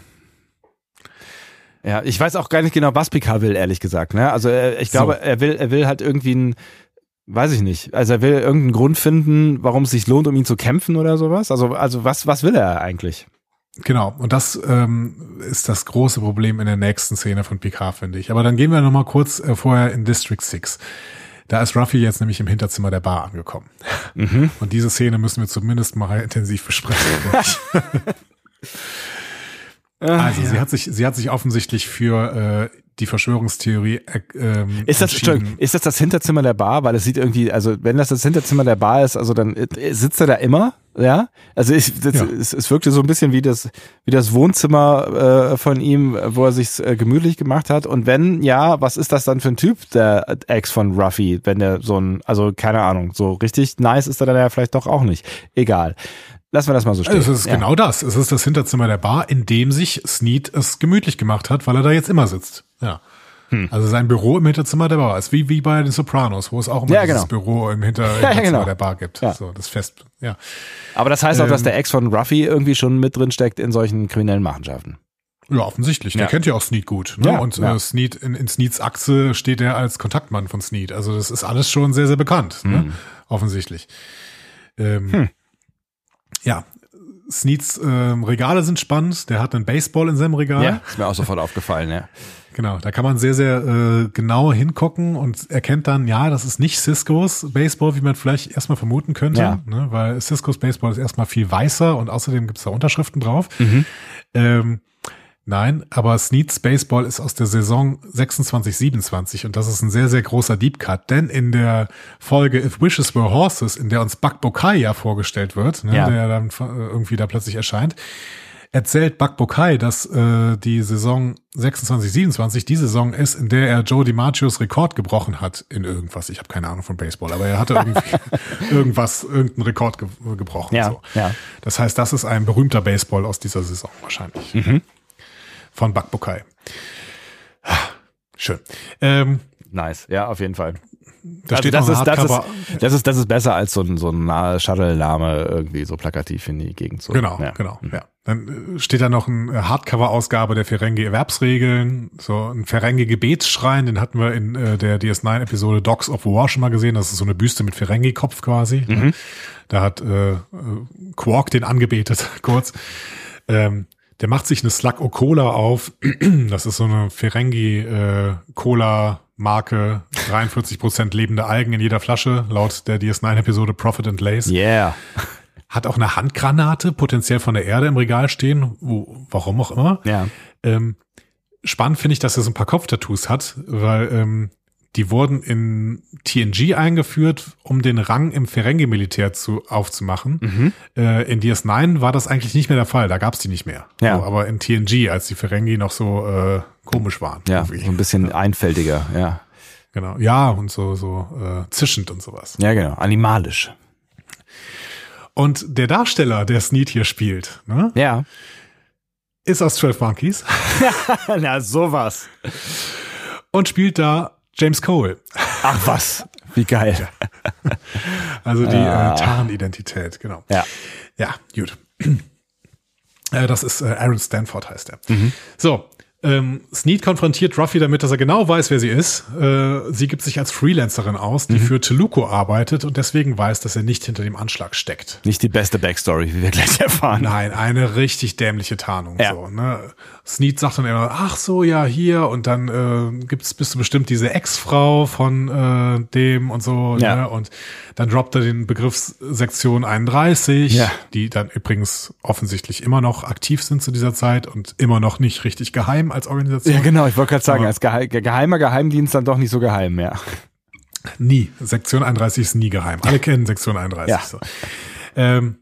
Ja, ich weiß auch gar nicht genau, was Picard will, ehrlich gesagt. Ne? Also äh, ich glaube, so. er will, er will halt irgendwie ein, weiß ich nicht. Also er will irgendeinen Grund finden, warum es sich lohnt, um ihn zu kämpfen oder sowas. Also, also was, was will er eigentlich? Genau, und das ähm, ist das große Problem in der nächsten Szene von Picard, finde ich. Aber dann gehen wir nochmal kurz äh, vorher in District 6. Da ist Ruffy jetzt nämlich im Hinterzimmer der Bar angekommen. Mhm. Und diese Szene müssen wir zumindest mal intensiv besprechen. Also ja. sie hat sich, sie hat sich offensichtlich für äh, die Verschwörungstheorie. Äh, ähm, ist das ist das das Hinterzimmer der Bar? Weil es sieht irgendwie, also wenn das das Hinterzimmer der Bar ist, also dann äh, sitzt er da immer, ja. Also ich, das, ja. es, es wirkte so ein bisschen wie das wie das Wohnzimmer äh, von ihm, wo er sich äh, gemütlich gemacht hat. Und wenn ja, was ist das dann für ein Typ, der Ex von Ruffy, wenn der so ein, also keine Ahnung, so richtig nice ist er dann ja vielleicht doch auch nicht. Egal. Lassen wir das mal so stehen. Also es ist ja. genau das. Es ist das Hinterzimmer der Bar, in dem sich Sneed es gemütlich gemacht hat, weil er da jetzt immer sitzt. Ja. Hm. Also sein Büro im Hinterzimmer der Bar ist wie, wie bei den Sopranos, wo es auch immer ja, dieses genau. Büro im Hinter ja, Hinterzimmer genau. der Bar gibt. Ja. So, das Fest, ja. Aber das heißt auch, dass ähm, der Ex von Ruffy irgendwie schon mit drin steckt in solchen kriminellen Machenschaften. Ja, offensichtlich. Der kennt ja auch Sneed gut. Ne? Ja, und äh, Sneed, in, in Sneeds Achse steht er als Kontaktmann von Sneed. Also das ist alles schon sehr, sehr bekannt. Ne? Hm. Ne? Offensichtlich. Ähm, hm. Ja, Sneeds äh, Regale sind spannend. Der hat einen Baseball in seinem Regal. Ja, ist mir auch sofort aufgefallen, ja. Genau, da kann man sehr, sehr äh, genau hingucken und erkennt dann, ja, das ist nicht Ciscos Baseball, wie man vielleicht erstmal vermuten könnte, ja. ne, weil Ciscos Baseball ist erstmal viel weißer und außerdem gibt's da Unterschriften drauf. Mhm. Ähm, Nein, aber Sneeds Baseball ist aus der Saison 26, 27 und das ist ein sehr, sehr großer Deep Cut, denn in der Folge If Wishes Were Horses, in der uns Buck Bokai ja vorgestellt wird, ne, ja. der dann irgendwie da plötzlich erscheint, erzählt Buck Bokai, dass äh, die Saison 26, 27 die Saison ist, in der er Joe DiMaggios Rekord gebrochen hat in irgendwas. Ich habe keine Ahnung von Baseball, aber er hatte irgendwie irgendwas, irgendeinen Rekord ge gebrochen. Ja, so. ja. Das heißt, das ist ein berühmter Baseball aus dieser Saison wahrscheinlich. Mhm von Bakbokai. Schön. Ähm, nice, ja, auf jeden Fall. Da also das, ist, das, ist, das, ist, das ist besser als so ein, so ein Shuttle-Name irgendwie so plakativ in die Gegend zu. Genau, ja. genau, mhm. ja. Dann äh, steht da noch eine Hardcover-Ausgabe der Ferengi-Erwerbsregeln, so ein Ferengi-Gebetsschrein, den hatten wir in äh, der DS9-Episode Dogs of War schon mal gesehen. Das ist so eine Büste mit Ferengi-Kopf quasi. Mhm. Da hat äh, Quark den angebetet, kurz. Ähm, Der macht sich eine Slug O Cola auf. Das ist so eine Ferengi äh, Cola Marke. 43 Prozent lebende Algen in jeder Flasche, laut der DS9-Episode Profit and Lace. Yeah. Hat auch eine Handgranate, potenziell von der Erde im Regal stehen, wo, warum auch immer. Ja. Ähm, spannend finde ich, dass er so ein paar Kopftattoos hat, weil ähm, die wurden in TNG eingeführt, um den Rang im Ferengi-Militär zu aufzumachen. Mhm. Äh, in DS9 war das eigentlich nicht mehr der Fall, da gab's die nicht mehr. Ja. So, aber in TNG, als die Ferengi noch so äh, komisch waren. Ja, irgendwie. so ein bisschen einfältiger, ja. Genau. Ja, und so, so äh, zischend und sowas. Ja, genau. Animalisch. Und der Darsteller, der Sneed hier spielt, ne, Ja. ist aus 12 Monkeys Na, sowas. und spielt da James Cole. Ach was. Wie geil. Also die Ah. äh, Tarnidentität, genau. Ja. Ja, gut. Äh, das ist äh, Aaron Stanford heißt er. Mhm. So, ähm, Sneed konfrontiert Ruffy damit, dass er genau weiß, wer sie ist. Äh, sie gibt sich als Freelancerin aus, Mhm. die für Teluco arbeitet und deswegen weiß, dass er nicht hinter dem Anschlag steckt. Nicht die beste Backstory, wie wir gleich erfahren. Nein, eine richtig dämliche Tarnung. Ja. So, ne? Sneed sagt dann immer, ach so, ja, hier, und dann äh, gibt's bist du bestimmt diese Ex-Frau von äh, dem und so, Ja. ne? Und dann droppt er den Begriff Sektion 31, Ja. die dann übrigens offensichtlich immer noch aktiv sind zu dieser Zeit und immer noch nicht richtig geheim als Organisation. Ja, genau, ich wollte gerade sagen, Aber- als geheim, geheimer Geheimdienst dann doch nicht so geheim mehr. Nie. Sektion 31 ist nie geheim. Alle kennen Sektion 31. Ja. So. Ähm,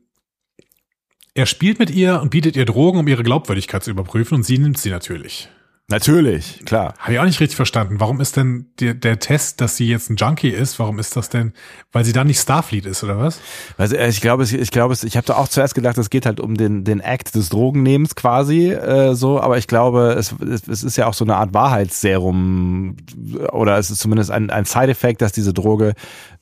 er spielt mit ihr und bietet ihr Drogen, um ihre Glaubwürdigkeit zu überprüfen und sie nimmt sie natürlich. Natürlich, klar. Habe ich auch nicht richtig verstanden. Warum ist denn der, der Test, dass sie jetzt ein Junkie ist, warum ist das denn, weil sie dann nicht Starfleet ist oder was? Also äh, ich glaube, ich glaube, ich habe da auch zuerst gedacht, es geht halt um den den Act des Drogennehmens quasi äh, so, aber ich glaube, es, es, es ist ja auch so eine Art Wahrheitsserum oder es ist zumindest ein, ein Side-Effekt, dass diese Droge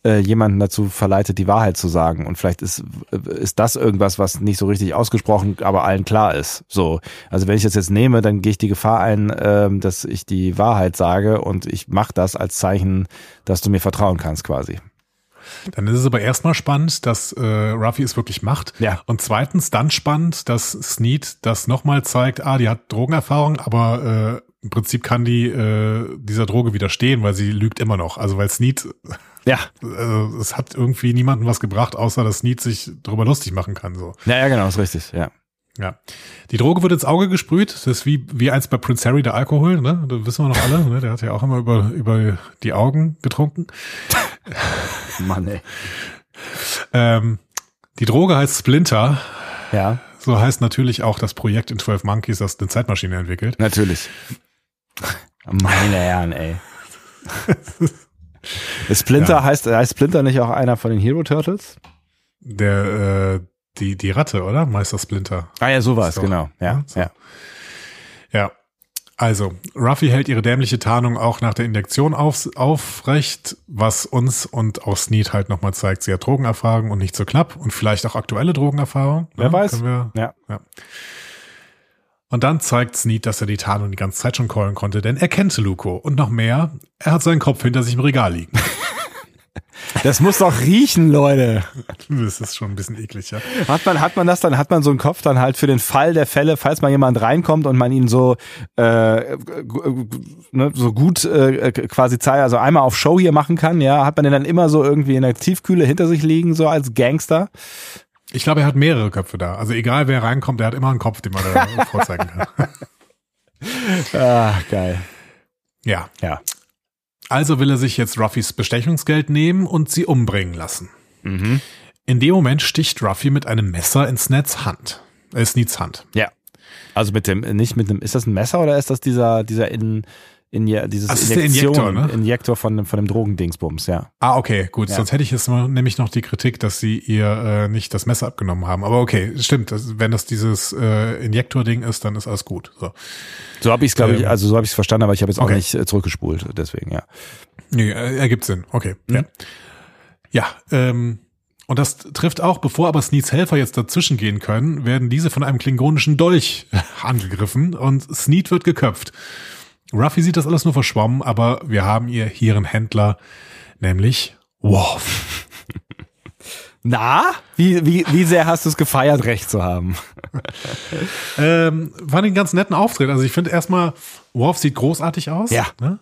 äh, jemanden dazu verleitet, die Wahrheit zu sagen und vielleicht ist ist das irgendwas, was nicht so richtig ausgesprochen, aber allen klar ist. So, also wenn ich das jetzt nehme, dann gehe ich die Gefahr ein, ähm, dass ich die Wahrheit sage und ich mache das als Zeichen, dass du mir vertrauen kannst quasi. Dann ist es aber erstmal spannend, dass äh, Ruffy es wirklich macht. Ja. Und zweitens dann spannend, dass Sneed das nochmal zeigt, ah, die hat Drogenerfahrung, aber äh, im Prinzip kann die äh, dieser Droge widerstehen, weil sie lügt immer noch. Also weil Sneed, Ja, äh, es hat irgendwie niemandem was gebracht, außer dass Sneed sich darüber lustig machen kann. So. ja, ja genau, ist richtig, ja. Ja. Die Droge wird ins Auge gesprüht. Das ist wie, wie eins bei Prince Harry, der Alkohol, ne? Das wissen wir noch alle, ne? Der hat ja auch immer über, über die Augen getrunken. Mann, ey. Ähm, die Droge heißt Splinter. Ja, So heißt natürlich auch das Projekt in 12 Monkeys, das eine Zeitmaschine entwickelt. natürlich. Meine Herren, ey. Splinter Ja. heißt, heißt Splinter nicht auch einer von den Hero Turtles? Der, äh, die, die Ratte, oder? Meister Splinter. Ah ja, So. genau. Ja, Ja, so. ja. Ja. Also, Ruffy hält ihre dämliche Tarnung auch nach der Injektion auf, aufrecht, was uns und auch Sneed halt nochmal zeigt, sie hat Drogenerfahrung und nicht so knapp und vielleicht auch aktuelle Drogenerfahrung. Wer Ja, weiß. Wir, Ja. ja. Und dann zeigt Sneed, dass er die Tarnung die ganze Zeit schon callen konnte, denn er kennt Luko. Und noch mehr, er hat seinen Kopf hinter sich im Regal liegen. Das muss doch riechen, Leute. Das ist schon ein bisschen eklig, ja. Hat man, hat man das dann, hat man so einen Kopf dann halt für den Fall der Fälle, falls mal jemand reinkommt und man ihn so, äh, g- ne, so gut äh, quasi zeigt, also einmal auf Show hier machen kann, ja, hat man den dann immer so irgendwie in der Tiefkühle hinter sich liegen, so als Gangster? Ich glaube, er hat mehrere Köpfe da. Also egal wer reinkommt, er hat immer einen Kopf, den man da vorzeigen kann. Ah, geil. Ja. Ja. Also will er sich jetzt Ruffys Bestechungsgeld nehmen und sie umbringen lassen. Mhm. In dem Moment sticht Ruffy mit einem Messer in Sneds Hand. Äh, Sneeds Hand. Ja. Also mit dem, nicht mit dem, ist das ein Messer oder ist das dieser, dieser in, in dieses Das ist der Injektor, ne? Injektor von dem, von dem Drogendingsbums, ja. Ah, okay, gut. Ja. Sonst hätte ich jetzt mal, nämlich noch die Kritik, dass sie ihr äh, nicht das Messer abgenommen haben. Aber okay, stimmt. Das, wenn das dieses äh, Injektor-Ding ist, dann ist alles gut. So. So habe ich es, glaube ich, Ähm, also so habe ich es verstanden, aber ich habe jetzt auch okay. nicht äh, zurückgespult, deswegen, ja. Nee, äh, ergibt Sinn. Okay. Ja. Ja, ähm, und das trifft auch, bevor aber Sneeds Helfer jetzt dazwischen gehen können, werden diese von einem klingonischen Dolch angegriffen und Sneed wird geköpft. Ruffy sieht das alles nur verschwommen, aber wir haben ihr hier einen Händler, nämlich Worf. Na? Wie, wie, wie sehr hast du es gefeiert, recht zu haben? Ähm, fand ich einen ganz netten Auftritt. Also ich finde erstmal, Worf sieht großartig aus. Ja. Ne?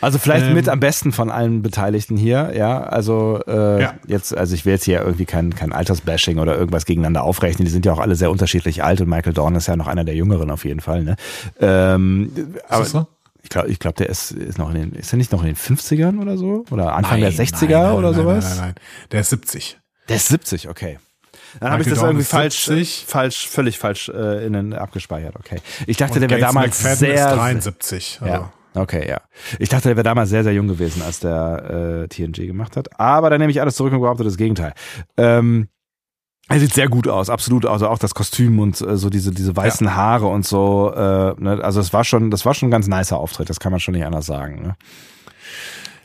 Also vielleicht Ähm. mit am besten von allen Beteiligten hier, ja. Also äh, Ja. jetzt, also ich will jetzt hier irgendwie kein, kein Altersbashing oder irgendwas gegeneinander aufrechnen. Die sind ja auch alle sehr unterschiedlich alt und Michael Dorn ist ja noch einer der Jüngeren auf jeden Fall. Ne? Ähm, aber das so? ich glaube, ich glaub, der ist, ist noch in den, ist er nicht noch in den 50ern oder so? Oder Anfang Nein, der 60er nein, nein, oder sowas? Nein, nein, nein. Der ist 70. Der ist 70, okay. Dann habe ich das Dorn irgendwie ist falsch, 70. falsch, völlig falsch äh, innen abgespeichert, okay. Ich dachte, Und der wäre damals McFadden sehr, ist 73. Also. ja. Okay, ja. Ich dachte, der wäre damals sehr, sehr jung gewesen, als der äh, TNG gemacht hat. Aber dann nehme ich alles zurück und behaupte das Gegenteil. Ähm, er sieht sehr gut aus, absolut. Also auch das Kostüm und äh, so diese diese weißen Haare und so. Äh, ne? Also es war schon, das war schon ein ganz nicer Auftritt. Das kann man schon nicht anders sagen. Ne?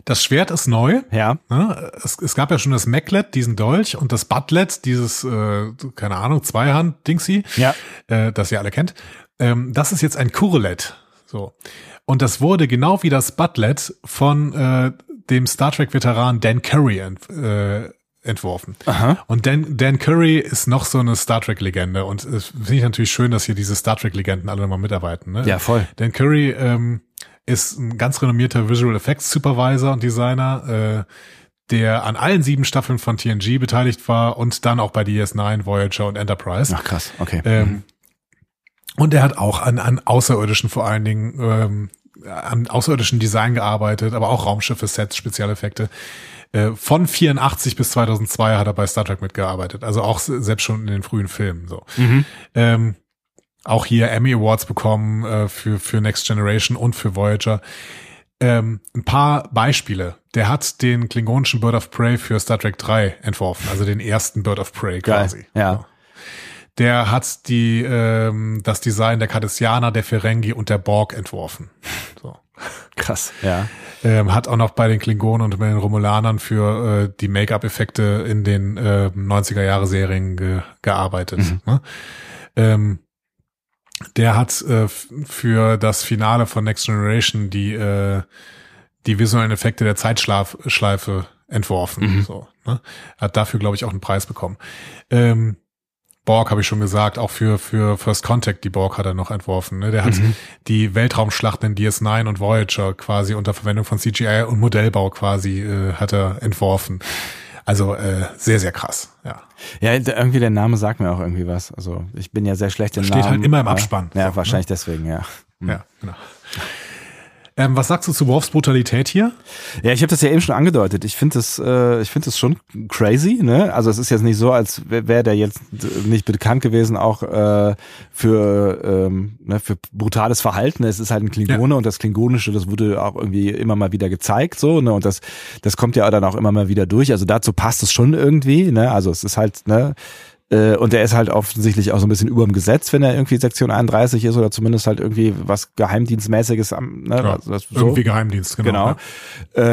Das Schwert ist neu. Ja. Ne? Es, es gab ja schon das Maclet, diesen Dolch, und das Butlet, dieses, äh, keine Ahnung, Zweihand-Dingsy, Ja. äh, das ihr alle kennt. Ähm, das ist jetzt ein Kurlet. So. Und das wurde genau wie das Butlet von äh, dem Star Trek-Veteran Dan Curry ent, äh, entworfen. Aha. Und Dan, Dan Curry ist noch so eine Star Trek-Legende. Und es finde ich natürlich schön, dass hier diese Star Trek-Legenden alle nochmal mitarbeiten. Ne? Ja, voll. Dan Curry ähm, ist ein ganz renommierter Visual Effects Supervisor und Designer, äh, der an allen sieben Staffeln von TNG beteiligt war und dann auch bei DS9, Voyager und Enterprise. Ach krass, okay. Ähm, und er hat auch an, an außerirdischen vor allen Dingen, ähm, an außerirdischen Design gearbeitet, aber auch Raumschiffe, Sets, Spezialeffekte. Äh, von 84 bis 2002 hat er bei Star Trek mitgearbeitet, also auch se- selbst schon in den frühen Filmen. So. Mhm. Ähm, auch hier Emmy Awards bekommen äh, für, für Next Generation und für Voyager. Ähm, ein paar Beispiele. Der hat den klingonischen Bird of Prey für Star Trek 3 entworfen, also den ersten Bird of Prey Geil, quasi. ja. Der hat die, ähm, das Design der Cardassianer, der Ferengi und der Borg entworfen. So. Krass, ja. Ähm, hat auch noch bei den Klingonen und bei den Romulanern für äh, die Make-up-Effekte in den äh, 90er-Jahre-Serien ge gearbeitet. Ne? Ähm, der hat äh, für das Finale von Next Generation die, äh, die visuellen Effekte der Zeitschleife entworfen. So, ne? Hat dafür, glaube ich, auch einen Preis bekommen. Ähm, Borg habe ich schon gesagt, auch für, für First Contact, die Borg hat er noch entworfen. Ne? Der hat die Weltraumschlachten in DS9 und Voyager quasi unter Verwendung von CGI und Modellbau quasi äh, hat er entworfen. Also äh, sehr, sehr krass, ja. Ja, irgendwie der Name sagt mir auch irgendwie was. Also ich bin ja sehr schlecht im Steht Namen. halt immer im Abspann. Ja, So, ne? wahrscheinlich deswegen, ja. Ja, genau. Ähm, was sagst du zu Worfs Brutalität hier? Ja, ich habe das ja eben schon angedeutet. Ich finde das, äh, ich finde das schon crazy. Ne? Also es ist jetzt nicht so, als wäre wär der jetzt nicht bekannt gewesen auch äh, für ähm, ne, für brutales Verhalten. Es ist halt ein Klingone und das Klingonische, das wurde auch irgendwie immer mal wieder gezeigt so. Ne? Und das, das kommt ja dann auch immer mal wieder durch. Also dazu passt es schon irgendwie. Ne? Also es ist halt ne. Äh, Und der ist halt offensichtlich auch so ein bisschen über dem Gesetz, wenn er irgendwie Sektion 31 ist oder zumindest halt irgendwie was Geheimdienstmäßiges am, ne, Ja, also so. Irgendwie Geheimdienst, genau. Genau. Ja.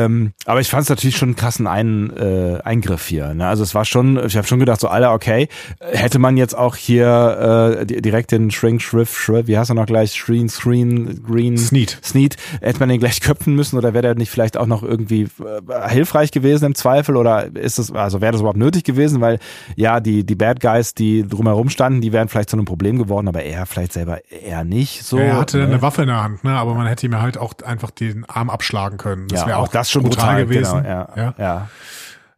Ähm, aber ich fand es natürlich schon einen krassen Ein, äh, Eingriff hier. Ne? Also es war schon, ich habe schon gedacht, so Alter, okay, hätte man jetzt auch hier äh, di- direkt den Shrink, Shrift, Shrift, wie heißt er noch gleich, Screen, Screen, Green, Sneed. Sneed, hätte man den gleich köpfen müssen oder wäre der nicht vielleicht auch noch irgendwie äh, hilfreich gewesen im Zweifel oder ist es, also wäre das überhaupt nötig gewesen, weil ja, die, die Bad Guys, die drumherum standen, die wären vielleicht zu einem Problem geworden, aber er vielleicht selber eher nicht so. er hatte ne? eine Waffe in der Hand, ne? aber man hätte ihm halt auch einfach den Arm abschlagen können. Das ja, wäre auch, das schon brutal, brutal, gewesen. Genau, ja, ja. ja.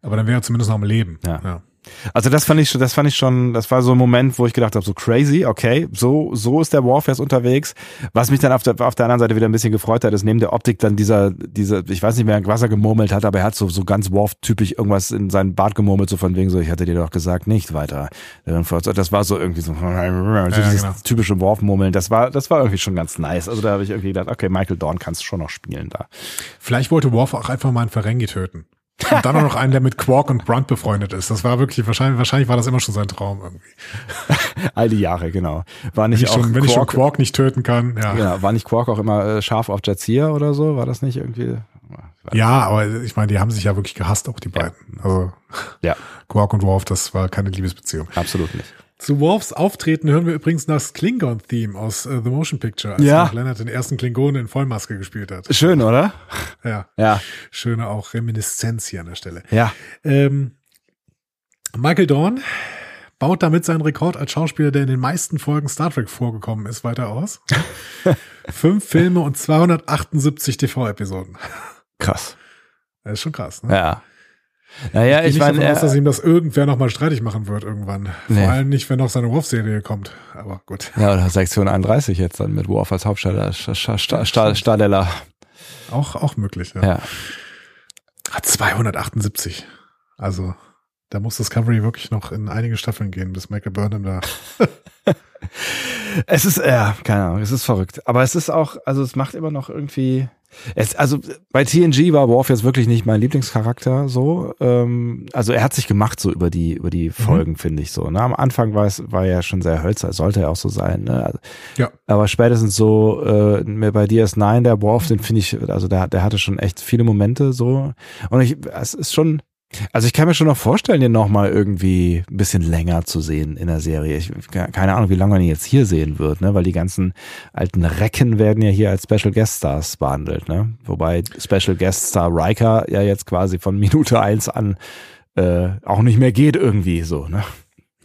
Aber dann wäre er zumindest noch am Leben. Ja. Ja. Also das fand ich schon, das fand ich schon, das war so ein Moment, wo ich gedacht habe, so crazy, okay, so so ist der Warfare jetzt unterwegs. Was mich dann auf der auf der anderen Seite wieder ein bisschen gefreut hat, ist neben der Optik dann dieser dieser, ich weiß nicht mehr, was er gemurmelt hat, aber er hat so so ganz Worf-typisch irgendwas in seinen Bart gemurmelt, so von wegen so, ich hatte dir doch gesagt, nicht weiter. Das war so irgendwie so, so dieses genau. typische Worf-Murmeln. Das war das war irgendwie schon ganz nice. Also da habe ich irgendwie gedacht, okay, Michael Dorn kannst schon noch spielen da. Vielleicht wollte Worf auch einfach mal einen Ferengi töten. Und dann auch noch einen, der mit Quark und Brunt befreundet ist. Das war wirklich, wahrscheinlich, wahrscheinlich war das immer schon sein Traum irgendwie. All die Jahre, genau. War Wenn nicht ich auch schon, wenn ich schon Quark- Quark nicht töten kann, ja. ja. Ja, war nicht Quark auch immer äh, scharf auf Jazia oder so? War das nicht irgendwie? aber ich meine, die haben sich ja wirklich gehasst, auch die beiden. Also Ja, Quark und Worf, das war keine Liebesbeziehung. absolut nicht. Zu Worfs Auftreten hören wir übrigens das Klingon-Theme aus äh, The Motion Picture, als Ja. Leonard den ersten Klingonen in Vollmaske gespielt hat. Schön, oder? Ja. Ja, Schöne auch Reminiszenz hier an der Stelle. ja. Ähm, Michael Dorn baut damit seinen Rekord als Schauspieler, der in den meisten Folgen Star Trek vorgekommen ist, weiter aus. Fünf Filme und 278 TV-Episoden. Krass. Das ist schon krass, ne? Ja. Naja, Ich, ich ich meine, meine, aus, dass äh, ihm das irgendwer nochmal streitig machen wird irgendwann. Vor Nee. allem nicht, wenn noch seine Wolf-Serie kommt. Aber gut. ja, oder Sektion 31 jetzt dann mit Worf als Sta- Sta- Stadeller. Auch, auch möglich, ja. Ja. Ah, 278. Also, da muss Discovery wirklich noch in einige Staffeln gehen, bis Michael Burnham da. Es ist, ja, keine Ahnung, es ist verrückt. Aber es ist auch, also es macht immer noch irgendwie. Es, also bei TNG war Worf jetzt wirklich nicht mein Lieblingscharakter so. Ähm, also er hat sich gemacht so über die, über die Folgen, finde ich so. Ne? Am Anfang war es, war er schon sehr hölzer, sollte er auch so sein. Ne? Also, Ja. aber spätestens so äh, bei DS9, der Worf, den finde ich, also der, der hatte schon echt viele Momente so. Und ich, es ist schon, also ich kann mir schon noch vorstellen, den nochmal irgendwie ein bisschen länger zu sehen in der Serie. Ich keine Ahnung, wie lange man ihn jetzt hier sehen wird, ne? Weil die ganzen alten Recken werden ja hier als Special Guest Stars behandelt, ne? Wobei Special Guest Star Riker ja jetzt quasi von Minute eins an äh, auch nicht mehr geht irgendwie so, ne?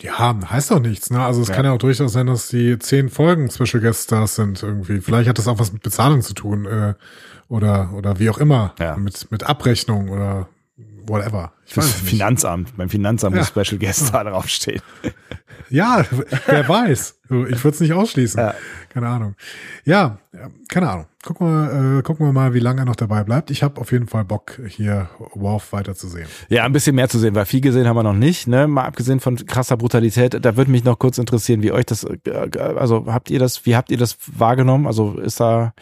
Ja, heißt doch nichts, ne? Also es Ja. kann ja auch durchaus sein, dass die zehn Folgen Special Guest Stars sind irgendwie. Vielleicht hat das auch was mit Bezahlung zu tun, äh, oder, oder wie auch immer. Ja. Mit, mit Abrechnung oder whatever. Ich weiß. Finanzamt. Beim Finanzamt Ja. muss Special Guest Star draufstehen. Ja, wer weiß. Ich würde es nicht ausschließen. Ja. Keine Ahnung. Ja, ja, keine Ahnung. Gucken wir, äh, gucken wir mal, wie lange er noch dabei bleibt. Ich habe auf jeden Fall Bock, hier Worf weiterzusehen. Ja, ein bisschen mehr zu sehen, weil viel gesehen haben wir noch nicht, ne? Mal abgesehen von krasser Brutalität, da würde mich noch kurz interessieren, wie euch das, äh, also habt ihr das, wie habt ihr das wahrgenommen? Also ist da,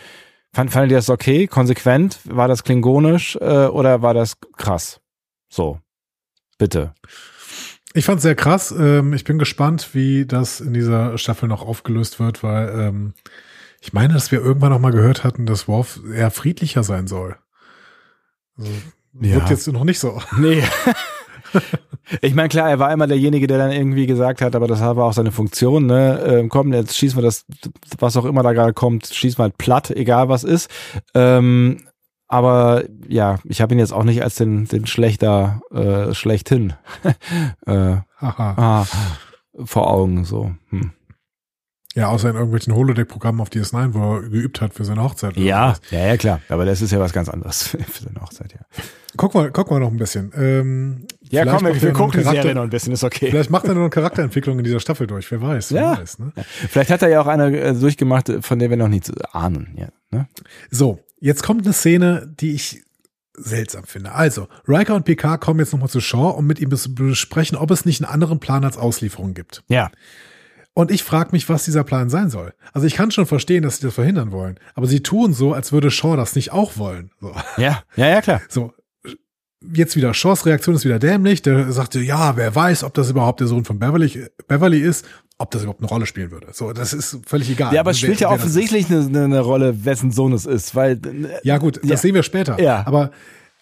fand, fandet ihr das okay, konsequent? War das klingonisch äh, oder war das krass? So, bitte. Ich fand sehr krass. Ähm, ich bin gespannt, wie das in dieser Staffel noch aufgelöst wird, weil ähm, ich meine, dass wir irgendwann noch mal gehört hatten, dass Worf eher friedlicher sein soll. Also, Ja. Wirkt jetzt noch nicht so. Nee. Ich meine, klar, er war immer derjenige, der dann irgendwie gesagt hat, aber das war auch seine Funktion, ne? Ähm, komm, jetzt schießen wir das, was auch immer da gerade kommt, schießen wir halt platt, egal was ist. Ähm, aber ja, ich habe ihn jetzt auch nicht als den, den Schlechter äh, schlechthin äh, ah, vor Augen. So. Hm. Ja, außer in irgendwelchen Holodeck-Programmen auf DS9, wo er geübt hat für seine Hochzeit. oder Ja, was. ja, ja, klar. Aber das ist ja was ganz anderes für seine Hochzeit, ja. Gucken wir, gucken wir noch ein bisschen. Ähm, Ja, komm, wir, wir gucken die Charakter- Serie noch ein bisschen, ist okay. Vielleicht macht er noch eine Charakterentwicklung in dieser Staffel durch. Wer weiß, wer Ja. weiß. Ne? Vielleicht hat er ja auch eine äh, durchgemacht, von der wir noch nichts ahnen. Ja, ne? So, jetzt kommt eine Szene, die ich seltsam finde. Also, Riker und Picard kommen jetzt nochmal zu Shaw, um mit ihm zu besprechen, ob es nicht einen anderen Plan als Auslieferung gibt. ja. Und ich frage mich, was dieser Plan sein soll. Also ich kann schon verstehen, dass sie das verhindern wollen, aber sie tun so, als würde Shaw das nicht auch wollen. So, Ja, ja, ja, klar. so. jetzt wieder Shaws Reaktion ist wieder dämlich. Der sagte, ja, wer weiß, ob das überhaupt der Sohn von Beverly, Beverly ist, ob das überhaupt eine Rolle spielen würde. So, das ist völlig egal. Ja, aber es Wer- spielt ja wer das ist. offensichtlich eine, eine Rolle, wessen Sohn es ist, weil äh, Ja, gut, das Ja. sehen wir später. Ja. Aber,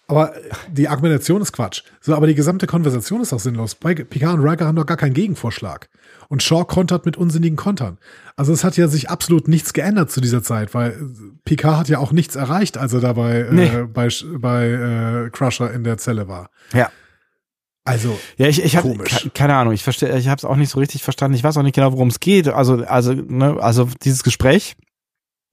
aber die Argumentation ist Quatsch. So, aber die gesamte Konversation ist auch sinnlos. Picard und Riker haben doch gar keinen Gegenvorschlag. Und Shaw kontert mit unsinnigen Kontern. Also es hat ja sich absolut nichts geändert zu dieser Zeit, weil äh, Picard hat ja auch nichts erreicht, als er dabei Nee. äh, bei, bei äh, Crusher in der Zelle war. ja. Also, Ja, ich, ich habe Komisch. keine Ahnung, ich verstehe, ich habe es auch nicht so richtig verstanden. Ich weiß auch nicht genau, worum es geht. Also, also, ne, also dieses Gespräch,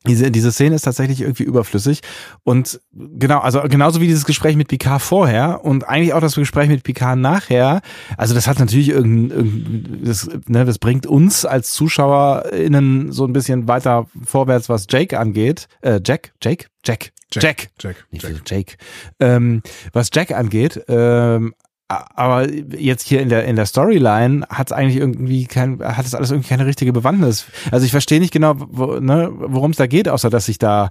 diese, diese Szene ist tatsächlich irgendwie überflüssig. Und genau, also genauso wie dieses Gespräch mit Picard vorher und eigentlich auch das Gespräch mit Picard nachher. Also das hat natürlich irgendein, irgendein das, ne, das bringt uns als ZuschauerInnen so ein bisschen weiter vorwärts, was Jake angeht. Äh, Jack, Jake, Jack, Jack. Jack. Nicht Jack. Jake. Jake. Ähm, was Jack angeht, ähm, aber jetzt hier in der in der Storyline hat es eigentlich irgendwie kein hat es alles irgendwie keine richtige Bewandtnis. Also ich verstehe nicht genau, wo, ne, worum es da geht, außer dass sich da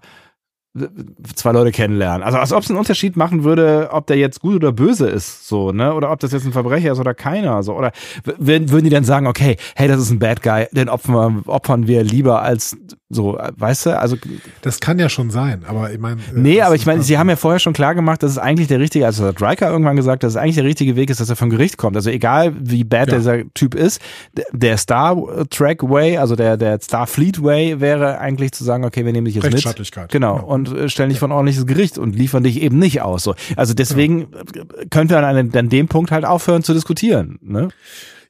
zwei Leute kennenlernen. Also als ob es einen Unterschied machen würde, ob der jetzt gut oder böse ist, so, ne? Oder ob das jetzt ein Verbrecher ist oder keiner. So. Oder würden die dann sagen, okay, hey, das ist ein Bad Guy, den opfern wir, opfern wir lieber als So, äh, weißt du, also Das kann ja schon sein, aber ich meine. äh, Nee, aber ich meine, sie haben ja vorher schon klar gemacht, dass es eigentlich der richtige, also hat Riker irgendwann gesagt, dass es eigentlich der richtige Weg ist, dass er vom Gericht kommt. Also egal wie bad Ja. dieser Typ ist, der Star Trek Way, also der, der Starfleet Way wäre eigentlich zu sagen, okay, wir nehmen dich jetzt mit. Rechtsstaatlichkeit. Genau. Ja. Und äh, stellen dich vor ein ordentliches Gericht und liefern dich eben nicht aus. So. Also deswegen äh, können wir an, einem, an dem Punkt halt aufhören zu diskutieren. Ne?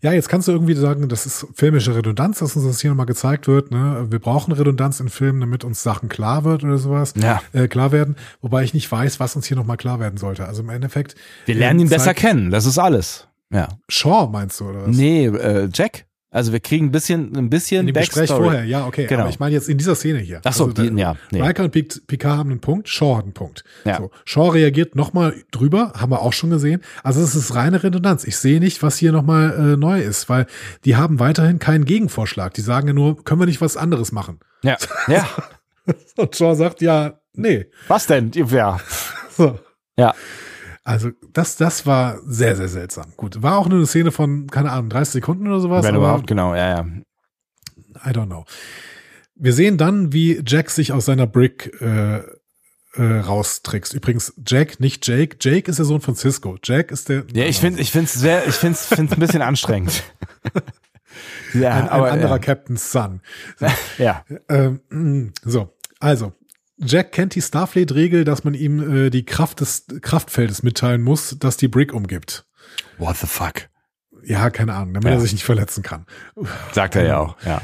Ja, jetzt kannst du irgendwie sagen, das ist filmische Redundanz, dass uns das hier nochmal gezeigt wird. Ne? Wir brauchen Redundanz in Filmen, damit uns Sachen klar wird oder sowas. Ja. Äh, klar werden. Wobei ich nicht weiß, was uns hier nochmal klar werden sollte. Also im Endeffekt. Wir lernen ihn äh, besser kennen, das ist alles. Ja. Shaw meinst du, oder was? Nee, äh, Jack. Also wir kriegen ein bisschen, ein bisschen In dem Gespräch vorher, ja, okay. Genau. Aber ich meine jetzt in dieser Szene hier. Ach so, der- die- ja, nee. Riker und Pic- Picard haben einen Punkt, Shaw hat einen Punkt. Ja. So, Shaw reagiert nochmal drüber, haben wir auch schon gesehen. Also es ist reine Redundanz. Ich sehe nicht, was hier nochmal äh, neu ist, weil die haben weiterhin keinen Gegenvorschlag. Die sagen ja nur, können wir nicht was anderes machen? Ja. ja. Und Shaw sagt, ja, nee. Was denn? Ja. So. Ja. Also das, das war sehr, sehr seltsam. Gut, war auch nur eine Szene von, keine Ahnung, 30 Sekunden oder sowas. Wenn überhaupt, genau, ja, ja. I don't know. Wir sehen dann, wie Jack sich aus seiner Brick äh, äh, raustrickst. Übrigens, Jack, nicht Jake. Jake ist der Sohn von Cisco. Jack ist der. Ja, ich finde, ich finde es sehr, ich finde es ein bisschen anstrengend. ja, ein, ein aber anderer ja. Captain's Son. ja. Ähm, so, also. Jack kennt die Starfleet-Regel, dass man ihm äh, die Kraft des Kraftfeldes mitteilen muss, das die Brick umgibt. What the fuck? Ja, keine Ahnung, damit Ja. er sich nicht verletzen kann. Sagt er ja auch. Ja.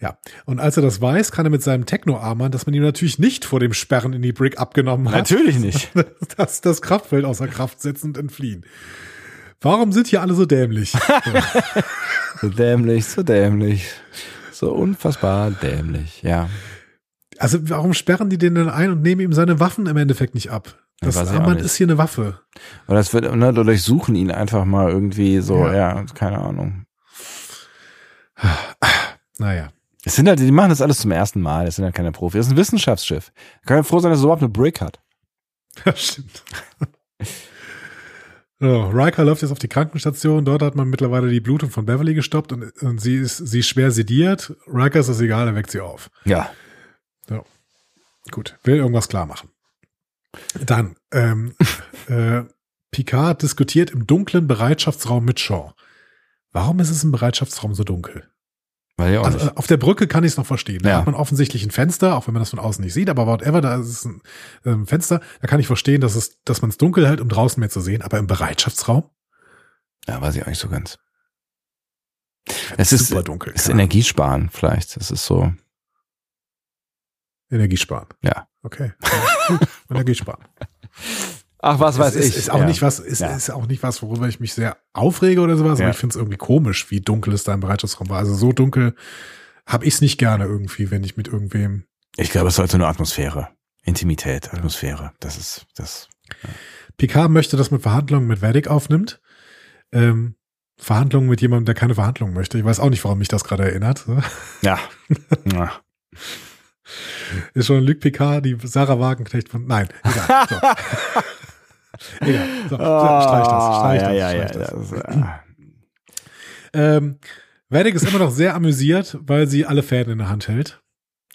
Ja, und als er das weiß, kann er mit seinem Techno-Armband, das man ihm natürlich nicht vor dem Sperren in die Brick abgenommen hat, Natürlich nicht. das, das Kraftfeld außer Kraft setzen und entfliehen. Warum sind hier alle so dämlich? So dämlich, so dämlich. So unfassbar dämlich, ja. Also warum sperren die den denn ein und nehmen ihm seine Waffen im Endeffekt nicht ab? Das Armband ist hier eine Waffe. Und das wird, ne, dadurch suchen ihn einfach mal irgendwie so, Ja. ja, keine Ahnung. Naja. Es sind halt, die machen das alles zum ersten Mal, es sind halt keine Profis. Es ist ein Wissenschaftsschiff. Kann ja froh sein, dass es überhaupt eine Brick hat. Stimmt. So, Riker läuft jetzt auf die Krankenstation. Dort hat man mittlerweile die Blutung von Beverly gestoppt und, und sie ist sie ist schwer sediert. Riker ist das egal, er weckt sie auf. Ja. Gut, will irgendwas klar machen. Dann, ähm, äh, Picard diskutiert im dunklen Bereitschaftsraum mit Shaw. Warum ist es im Bereitschaftsraum so dunkel? Also, auf der Brücke kann ich es noch verstehen. Da Ja. hat man offensichtlich ein Fenster, auch wenn man das von außen nicht sieht, aber whatever, da ist es ein ähm, Fenster. Da kann ich verstehen, dass es, dass man es dunkel hält, um draußen mehr zu sehen. Aber im Bereitschaftsraum? Ja, weiß ich auch nicht so ganz. Es ist, super dunkel. ist. Energiesparen vielleicht. Das ist so, Energiesparen. ja. Okay. Ja. Energiesparen. Ach, was weiß ist, ich. Ist auch ja. nicht was, ist, Ja. ist auch nicht was, worüber ich mich sehr aufrege oder sowas, Ja. aber ich finde es irgendwie komisch, wie dunkel es da im Bereitschaftsraum war. Also so dunkel habe ich es nicht gerne irgendwie, wenn ich mit irgendwem. Ich glaube, es sollte nur Atmosphäre. Intimität, Atmosphäre. Das ist, das. Picard möchte, dass man Verhandlungen mit Vedic aufnimmt. Ähm, Verhandlungen mit jemandem, der keine Verhandlungen möchte. Ich weiß auch nicht, warum mich das gerade erinnert. Ja. ja. Ist schon Luc Picard, die Sarah Wagenknecht von. Nein, egal. So. egal. So, streich das, streich Ah, das, ja, ja, streich ja. das. Das, ah. Ähm, ist immer noch sehr amüsiert, weil sie alle Fäden in der Hand hält.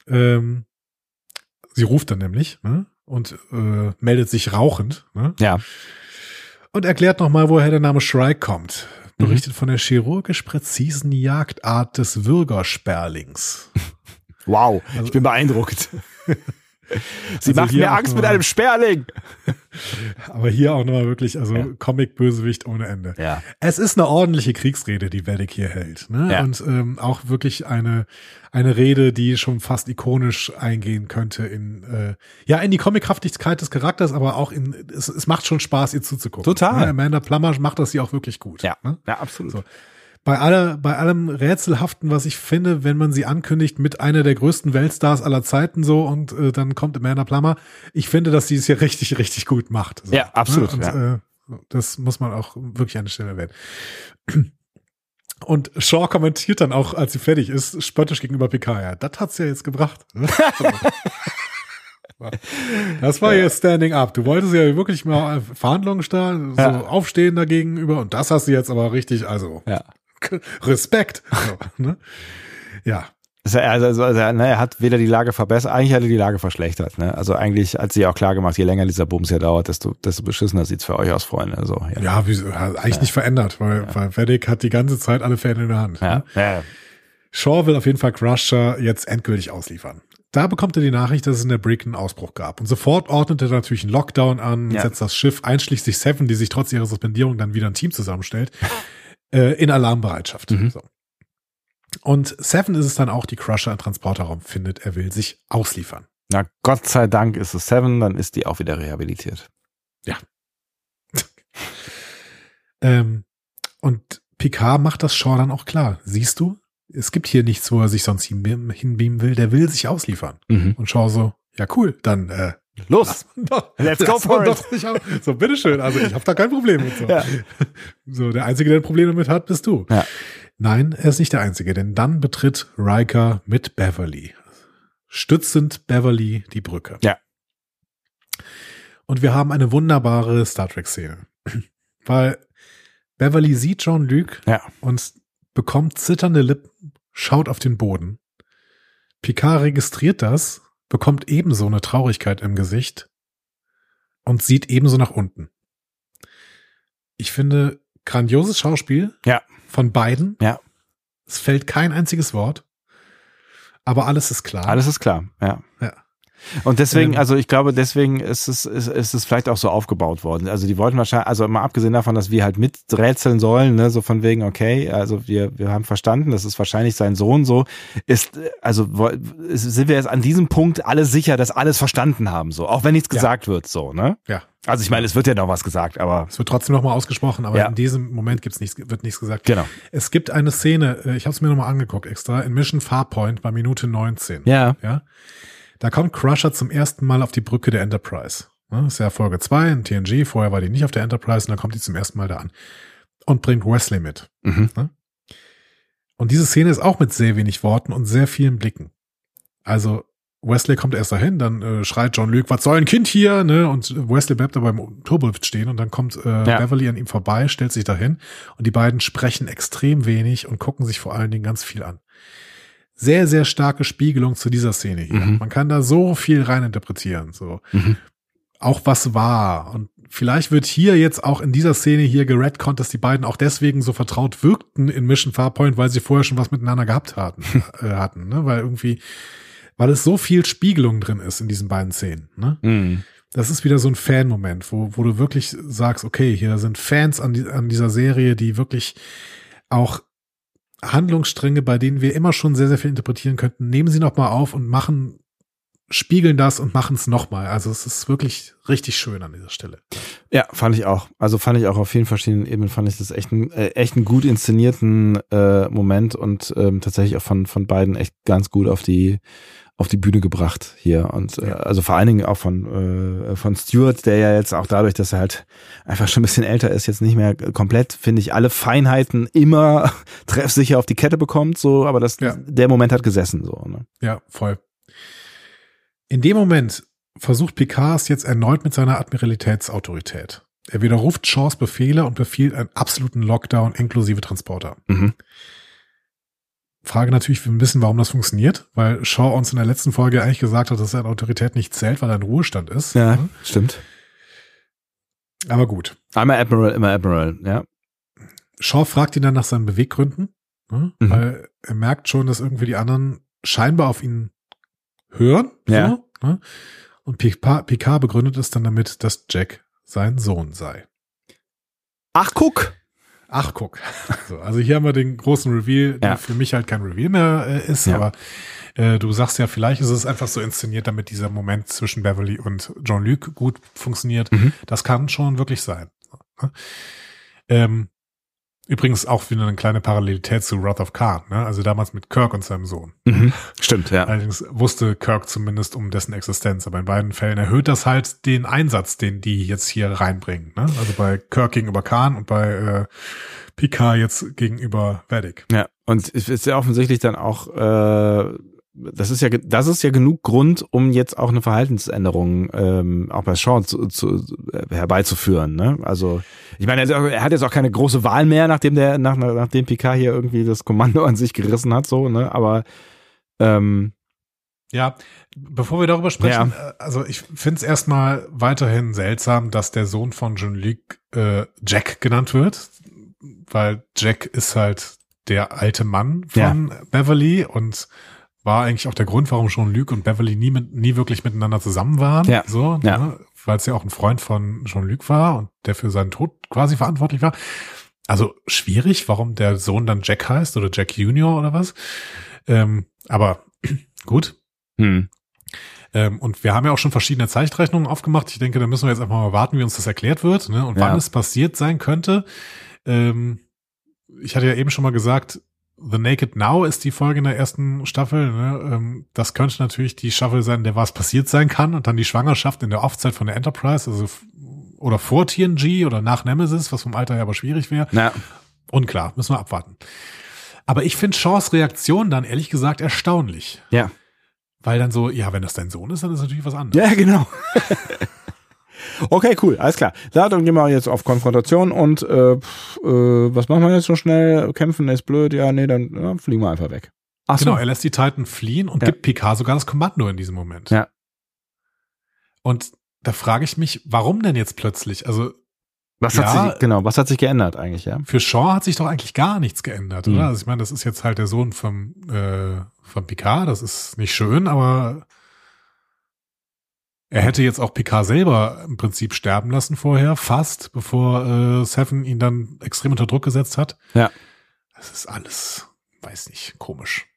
Ähm, sie ruft dann nämlich ne? und äh, meldet sich rauchend ne? ja. und erklärt nochmal, woher der Name Shrike kommt. Mhm. Berichtet von der chirurgisch präzisen Jagdart des Würgersperlings. Wow. Ich bin beeindruckt. Sie Also macht mir Angst mit einem Sperling. Aber hier auch nochmal wirklich, also Ja. Comic-Bösewicht ohne Ende. Ja. Es ist eine ordentliche Kriegsrede, die Vedic hier hält. Ne? Ja. Und ähm, auch wirklich eine, eine Rede, die schon fast ikonisch eingehen könnte in, äh, ja, in die Comichaftigkeit des Charakters, aber auch in, es, es macht schon Spaß, ihr zuzugucken. Total. Ne? Amanda Plummer macht das hier auch wirklich gut. Ja. Ne? Ja, absolut. So. Bei aller, bei allem Rätselhaften, was ich finde, wenn man sie ankündigt mit einer der größten Weltstars aller Zeiten so und äh, dann kommt Amanda Plummer, ich finde, dass sie es hier richtig, richtig gut macht. So, Ja, absolut, Und, ja. Äh, das muss man auch wirklich an der Stelle erwähnen. Und Shaw kommentiert dann auch, als sie fertig ist, spöttisch gegenüber Picard. Ja, das hat's ja jetzt gebracht. Das war jetzt Standing Up. Du wolltest ja wirklich mal Verhandlungen starten, so Ja. aufstehen dagegen über und das hast du jetzt aber richtig, also Ja. Respekt. So, ne? Ja. Also, also, ne, er hat weder die Lage verbessert, eigentlich hat er die Lage verschlechtert. Ne? Also eigentlich hat sie auch klar gemacht, je länger dieser Bums hier dauert, desto, desto beschissener sieht's für euch aus, Freunde. So, ja, ja wie, eigentlich ja. nicht verändert, weil, ja. weil Vedic hat die ganze Zeit alle Fäden in der Hand. Ja. Ne? ja. Shaw will auf jeden Fall Crusher jetzt endgültig ausliefern. Da bekommt er die Nachricht, dass es in der Brick einen Ausbruch gab. Und sofort ordnet er natürlich einen Lockdown an, ja. setzt das Schiff, einschließlich Seven, die sich trotz ihrer Suspendierung dann wieder ein Team zusammenstellt, äh, in Alarmbereitschaft. Mhm. So. Und Seven ist es dann auch, die Crusher im Transporterraum findet. Er will sich ausliefern. Na, Gott sei Dank ist es Seven, dann ist die auch wieder rehabilitiert. Ja. ähm, und Picard macht das Shaw dann auch klar. Siehst du, es gibt hier nichts, wo er sich sonst hinbeamen will. Der will sich ausliefern. Mhm. Und Shaw so, ja cool, dann äh, Los, doch, let's go for it. so, bitteschön. Also ich habe da kein Problem mit so. Ja. So, der Einzige, der ein Problem damit hat, bist du. Ja. Nein, er ist nicht der Einzige, denn dann betritt Riker mit Beverly. Stützend Beverly die Brücke. Ja. Und wir haben eine wunderbare Star Trek-Szene. Weil Beverly sieht John Luke ja. und bekommt zitternde Lippen, schaut auf den Boden. Picard registriert das, bekommt ebenso eine Traurigkeit im Gesicht und sieht ebenso nach unten. Ich finde, grandioses Schauspiel. Ja von beiden. Ja. Es fällt kein einziges Wort. Aber alles ist klar. Alles ist klar, ja. Ja. Und deswegen, ähm, also ich glaube, deswegen ist es, ist, ist es vielleicht auch so aufgebaut worden. Also die wollten wahrscheinlich, also mal abgesehen davon, dass wir halt miträtseln sollen, ne, so von wegen, okay, also wir, wir haben verstanden, das ist wahrscheinlich sein Sohn so, ist, also sind wir jetzt an diesem Punkt alle sicher, dass alles verstanden haben, so, auch wenn nichts ja. gesagt wird, so, ne? Ja. Also ich meine, es wird ja noch was gesagt, aber. Es wird trotzdem noch mal ausgesprochen, aber ja. in diesem Moment gibt's nichts, wird nichts gesagt. Genau. Es gibt eine Szene, äh, ich habe es mir noch mal angeguckt extra, in Mission Farpoint bei Minute 19. Ja. Ja. Da kommt Crusher zum ersten Mal auf die Brücke der Enterprise. Das ist ja Folge 2 in TNG, vorher war die nicht auf der Enterprise und dann kommt die zum ersten Mal da an. Und bringt Wesley mit. Mhm. Und diese Szene ist auch mit sehr wenig Worten und sehr vielen Blicken. Also Wesley kommt erst dahin, dann äh, schreit John Luke, was soll ein Kind hier? Ne? Und Wesley bleibt da beim Turbolift stehen und dann kommt äh, ja. Beverly an ihm vorbei, stellt sich dahin und die beiden sprechen extrem wenig und gucken sich vor allen Dingen ganz viel an. Sehr, sehr starke Spiegelung zu dieser Szene hier. Mhm. Man kann da so viel reininterpretieren. So. Mhm. Auch was war. Und vielleicht wird hier jetzt auch in dieser Szene hier geredconnt, dass die beiden auch deswegen so vertraut wirkten in Mission Farpoint, weil sie vorher schon was miteinander gehabt hatten. äh, hatten ne? Weil irgendwie weil es so viel Spiegelung drin ist in diesen beiden Szenen. Ne? Mhm. Das ist wieder so ein Fan-Moment, wo, wo du wirklich sagst, okay, hier sind Fans an, die, an dieser Serie, die wirklich auch Handlungsstränge, bei denen wir immer schon sehr, sehr viel interpretieren könnten, nehmen sie nochmal auf und machen, spiegeln das und machen es nochmal. Also es ist wirklich richtig schön an dieser Stelle. Ja, fand ich auch. Also fand ich auch auf vielen verschiedenen Ebenen, fand ich das echt, ein, äh, echt einen gut inszenierten äh, Moment und ähm, tatsächlich auch von, von beiden echt ganz gut auf die auf die Bühne gebracht hier und äh, also vor allen Dingen auch von äh, von Stuart, der ja jetzt auch dadurch, dass er halt einfach schon ein bisschen älter ist, jetzt nicht mehr komplett, finde ich, alle Feinheiten immer treffsicher auf die Kette bekommt, so, aber das ja. der Moment hat gesessen, so. Ne? Ja, voll. In dem Moment versucht Picard es jetzt erneut mit seiner Admiralitätsautorität. Er widerruft Shaws Befehle und befiehlt einen absoluten Lockdown inklusive Transporter. Mhm. Frage natürlich, wir wissen, warum das funktioniert, weil Shaw uns in der letzten Folge eigentlich gesagt hat, dass seine Autorität nicht zählt, weil er in Ruhestand ist. Ja, ne? stimmt. Aber gut. Einmal Admiral, immer Admiral, ja. Shaw fragt ihn dann nach seinen Beweggründen, ne? mhm. weil er merkt schon, dass irgendwie die anderen scheinbar auf ihn hören. Ja. So, ne? Und Picard begründet es dann damit, dass Jack sein Sohn sei. Ach, guck. Ach, guck. So, also hier haben wir den großen Reveal, der ja. für mich halt kein Reveal mehr äh, ist, ja. aber äh, du sagst ja, vielleicht ist es einfach so inszeniert, damit dieser Moment zwischen Beverly und John Luke gut funktioniert. Mhm. Das kann schon wirklich sein. Ne? Ähm, Übrigens auch wieder eine kleine Parallelität zu Wrath of Khan, ne? also damals mit Kirk und seinem Sohn. Mhm. Stimmt, ja. Allerdings wusste Kirk zumindest um dessen Existenz, aber in beiden Fällen erhöht das halt den Einsatz, den die jetzt hier reinbringen. Ne? Also bei Kirk gegenüber Khan und bei äh, Picard jetzt gegenüber Vedic. Ja, und es ist ja offensichtlich dann auch äh, das ist ja, das ist ja genug Grund, um jetzt auch eine Verhaltensänderung ähm, auch bei Sean zu, zu, herbeizuführen. Ne? Also ich meine, er hat jetzt auch keine große Wahl mehr, nachdem der, nach, nachdem Picard hier irgendwie das Kommando an sich gerissen hat, so. Ne? Aber Ähm, Ja, bevor wir darüber sprechen, äh, also ich finde es erstmal weiterhin seltsam, dass der Sohn von Jean-Luc äh, Jack genannt wird, weil Jack ist halt der alte Mann von Beverly und war eigentlich auch der Grund, warum Jean-Luc und Beverly nie, mit, nie wirklich miteinander zusammen waren. Ja. So, Ja. Ne? weil es ja auch ein Freund von Jean-Luc war und der für seinen Tod quasi verantwortlich war. Also schwierig, warum der Sohn dann Jack heißt oder Jack Junior oder was. Ähm, aber gut, hm. ähm, und wir haben ja auch schon verschiedene Zeichenrechnungen aufgemacht. Ich denke, da müssen wir jetzt einfach mal warten, wie uns das erklärt wird ne? und wann Ja. es passiert sein könnte. Ähm, ich hatte ja eben schon mal gesagt, The Naked Now ist die Folge in der ersten Staffel. Ne? Ähm, das könnte natürlich die Staffel sein, in der was passiert sein kann und dann die Schwangerschaft in der Offzeit von der Enterprise, also oder vor TNG oder nach Nemesis, was vom Alter her aber schwierig wäre. Na, Unklar, müssen wir abwarten. Aber ich finde Shaws Reaktion dann ehrlich gesagt erstaunlich. ja. Weil dann so, ja, wenn das dein Sohn ist, dann ist natürlich was anderes. Ja, genau. okay, cool, alles klar. Ja, dann gehen wir jetzt auf Konfrontation und äh, pf, äh, was machen wir jetzt so schnell? Kämpfen ist blöd, ja, nee, dann ja, fliegen wir einfach weg. Ach so. Genau, er lässt die Titan fliehen und Ja. gibt Picard sogar das Kommando in diesem Moment. Ja. Und da frage ich mich, warum denn jetzt plötzlich? Also was ja. hat sich, genau, was hat sich geändert eigentlich, ja? für Shaw hat sich doch eigentlich gar nichts geändert, Mhm. oder? Also ich meine, das ist jetzt halt der Sohn vom, äh, von Picard, das ist nicht schön, aber er hätte jetzt auch Picard selber im Prinzip sterben lassen vorher, fast, bevor äh, Seven ihn dann extrem unter Druck gesetzt hat. Ja. Das ist alles, weiß nicht, komisch.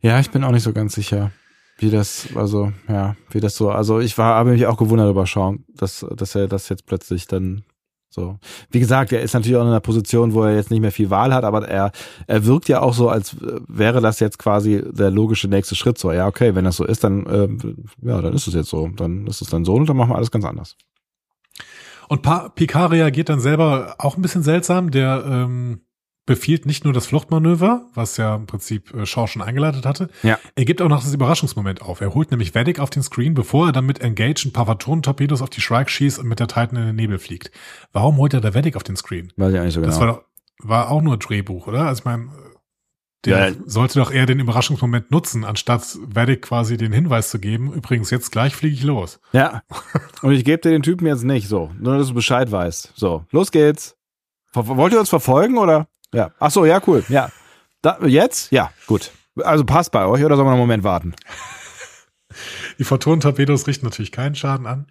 Ja, ich bin auch nicht so ganz sicher, wie das, also, ja, wie das so, also ich war, habe mich auch gewundert über Sean, dass, dass er das jetzt plötzlich dann so. Wie gesagt, er ist natürlich auch in einer Position, wo er jetzt nicht mehr viel Wahl hat, aber er, er wirkt ja auch so, als wäre das jetzt quasi der logische nächste Schritt. So, ja, okay, wenn das so ist, dann, ähm, ja, dann ist es jetzt so. Dann ist es dann so und dann machen wir alles ganz anders. Und pa Picard reagiert dann selber auch ein bisschen seltsam. Der ähm, befiehlt nicht nur das Fluchtmanöver, was ja im Prinzip äh, Shaw schon eingeleitet hatte. Ja. Er gibt auch noch das Überraschungsmoment auf. Er holt nämlich Vedic auf den Screen, bevor er dann mit Engage ein paar Phaton-Torpedos auf die Shrike schießt und mit der Titan in den Nebel fliegt. Warum holt er der Vedic auf den Screen? Weiß ich auch nicht so genau. Das war doch, war auch nur Drehbuch, oder? Also ich meine, der Ja. sollte doch eher den Überraschungsmoment nutzen, anstatt Vedic quasi den Hinweis zu geben, übrigens, jetzt gleich fliege ich los. Ja. Und ich gebe dir den Typen jetzt nicht so, nur dass du Bescheid weißt. So, los geht's. Ver wollt ihr uns verfolgen oder? Ja. Ach so, ja, cool. Ja. Da, jetzt? Ja, gut. Also passt bei euch oder sollen wir noch einen Moment warten? Die Photon-Torpedos richten natürlich keinen Schaden an.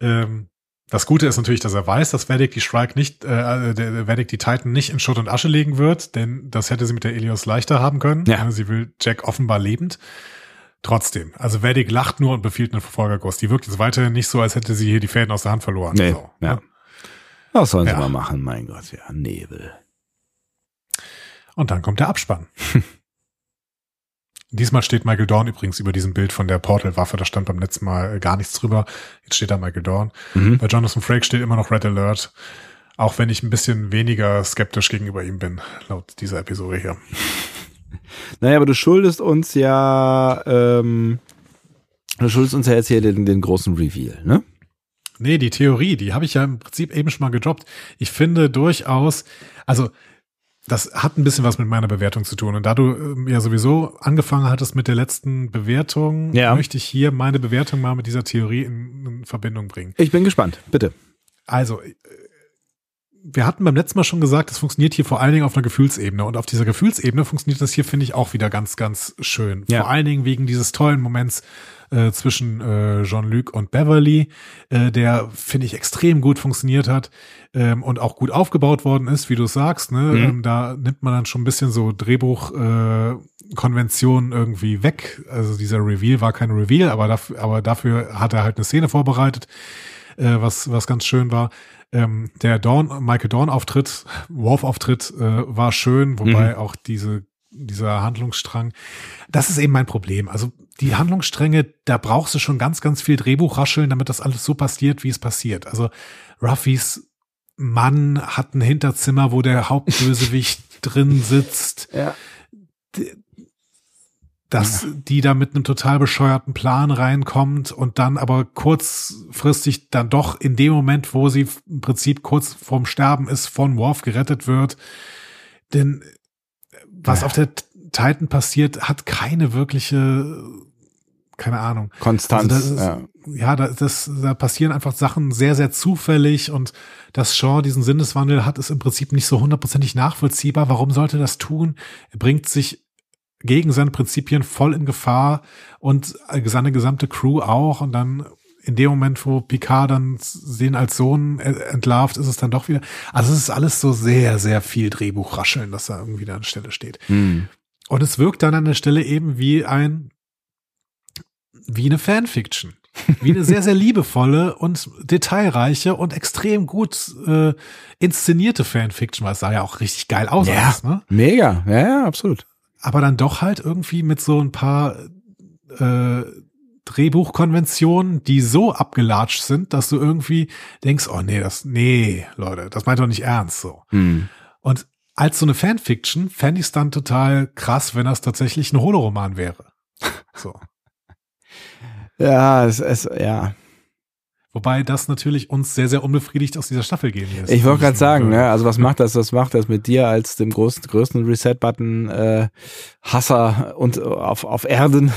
Ähm, das Gute ist natürlich, dass er weiß, dass Vedic die Shrike nicht, äh, der, der Vedic die Titan nicht in Schutt und Asche legen wird, denn das hätte sie mit der Elios leichter haben können. Ja. Sie will Jack offenbar lebend. Trotzdem, also Vedic lacht nur und befiehlt einen Verfolgerguss. Die wirkt jetzt weiterhin nicht so, als hätte sie hier die Fäden aus der Hand verloren. Nee, So, ja. ne? Was sollen sie Ja. mal machen? Mein Gott, ja, Nebel. Und dann kommt der Abspann. Diesmal steht Michael Dorn übrigens über diesem Bild von der Portal-Waffe. Da stand beim letzten Mal äh, gar nichts drüber. Jetzt steht da Michael Dorn. Mhm. Bei Jonathan Frakes steht immer noch Red Alert. Auch wenn ich ein bisschen weniger skeptisch gegenüber ihm bin, laut dieser Episode hier. Naja, aber du schuldest uns ja, ähm, du schuldest uns ja jetzt hier den, den großen Reveal, ne? Nee, die Theorie, die habe ich ja im Prinzip eben schon mal gedroppt. Ich finde durchaus, also das hat ein bisschen was mit meiner Bewertung zu tun. Und da du ähm, ja sowieso angefangen hattest mit der letzten Bewertung, Ja. möchte ich hier meine Bewertung mal mit dieser Theorie in, in Verbindung bringen. Ich bin gespannt, bitte. Also, äh, wir hatten beim letzten Mal schon gesagt, es funktioniert hier vor allen Dingen auf einer Gefühlsebene. Und auf dieser Gefühlsebene funktioniert das hier, finde ich, auch wieder ganz, ganz schön. Ja. Vor allen Dingen wegen dieses tollen Moments äh, zwischen äh, Jean-Luc und Beverly, äh, der, finde ich, extrem gut funktioniert hat ähm, und auch gut aufgebaut worden ist, wie du sagst. Ne? Mhm. Ähm, da nimmt man dann schon ein bisschen so Drehbuch äh, Konventionen irgendwie weg. Also dieser Reveal war kein Reveal, aber dafür, aber dafür hat er halt eine Szene vorbereitet, äh, was, was ganz schön war. Ähm, der Dawn, Michael Dawn Auftritt, Worf Auftritt äh, war schön, wobei auch diese dieser Handlungsstrang, das ist eben mein Problem. Also die Handlungsstränge, da brauchst du schon ganz, ganz viel Drehbuchrascheln, damit das alles so passiert, wie es passiert. Also Ruffys Mann hat ein Hinterzimmer, wo der Hauptbösewicht drin sitzt Ja. dass die da mit einem total bescheuerten Plan reinkommt und dann aber kurzfristig dann doch in dem Moment, wo sie im Prinzip kurz vorm Sterben ist, von Worf gerettet wird. Denn was Ja. auf der Titan passiert, hat keine wirkliche, keine Ahnung. Konstanz. Also ist, ja. ja, da, das, da passieren einfach Sachen sehr, sehr zufällig und dass Shaw diesen Sinneswandel hat, ist im Prinzip nicht so hundertprozentig nachvollziehbar. Warum sollte das tun? Er bringt sich gegen seine Prinzipien voll in Gefahr und seine gesamte Crew auch und dann in dem Moment, wo Picard dann den als Sohn entlarvt, ist es dann doch wieder. Also es ist alles so sehr, sehr viel Drehbuchrascheln, dass da irgendwie da an Stelle steht. Hm. Und es wirkt dann an der Stelle eben wie ein, wie eine Fanfiction. Wie eine sehr, sehr liebevolle und detailreiche und extrem gut äh, inszenierte Fanfiction, weil es sah ja auch richtig geil aus. Ja, alles, ne? mega. Ja, ja, absolut. Aber dann doch halt irgendwie mit so ein paar äh, Drehbuchkonventionen, die so abgelatscht sind, dass du irgendwie denkst, oh nee, das, nee, Leute, das meint doch nicht ernst so. Hm. Und als so eine Fanfiction fände ich es dann total krass, wenn das tatsächlich ein Holoroman wäre. So. Ja, es, es, ja. Wobei das natürlich uns sehr, sehr unbefriedigt aus dieser Staffel gehen lässt. Ich wollte gerade sagen, ne, also was macht das, was macht das mit dir als dem größten, größten Reset-Button äh, Hasser und auf, auf Erden?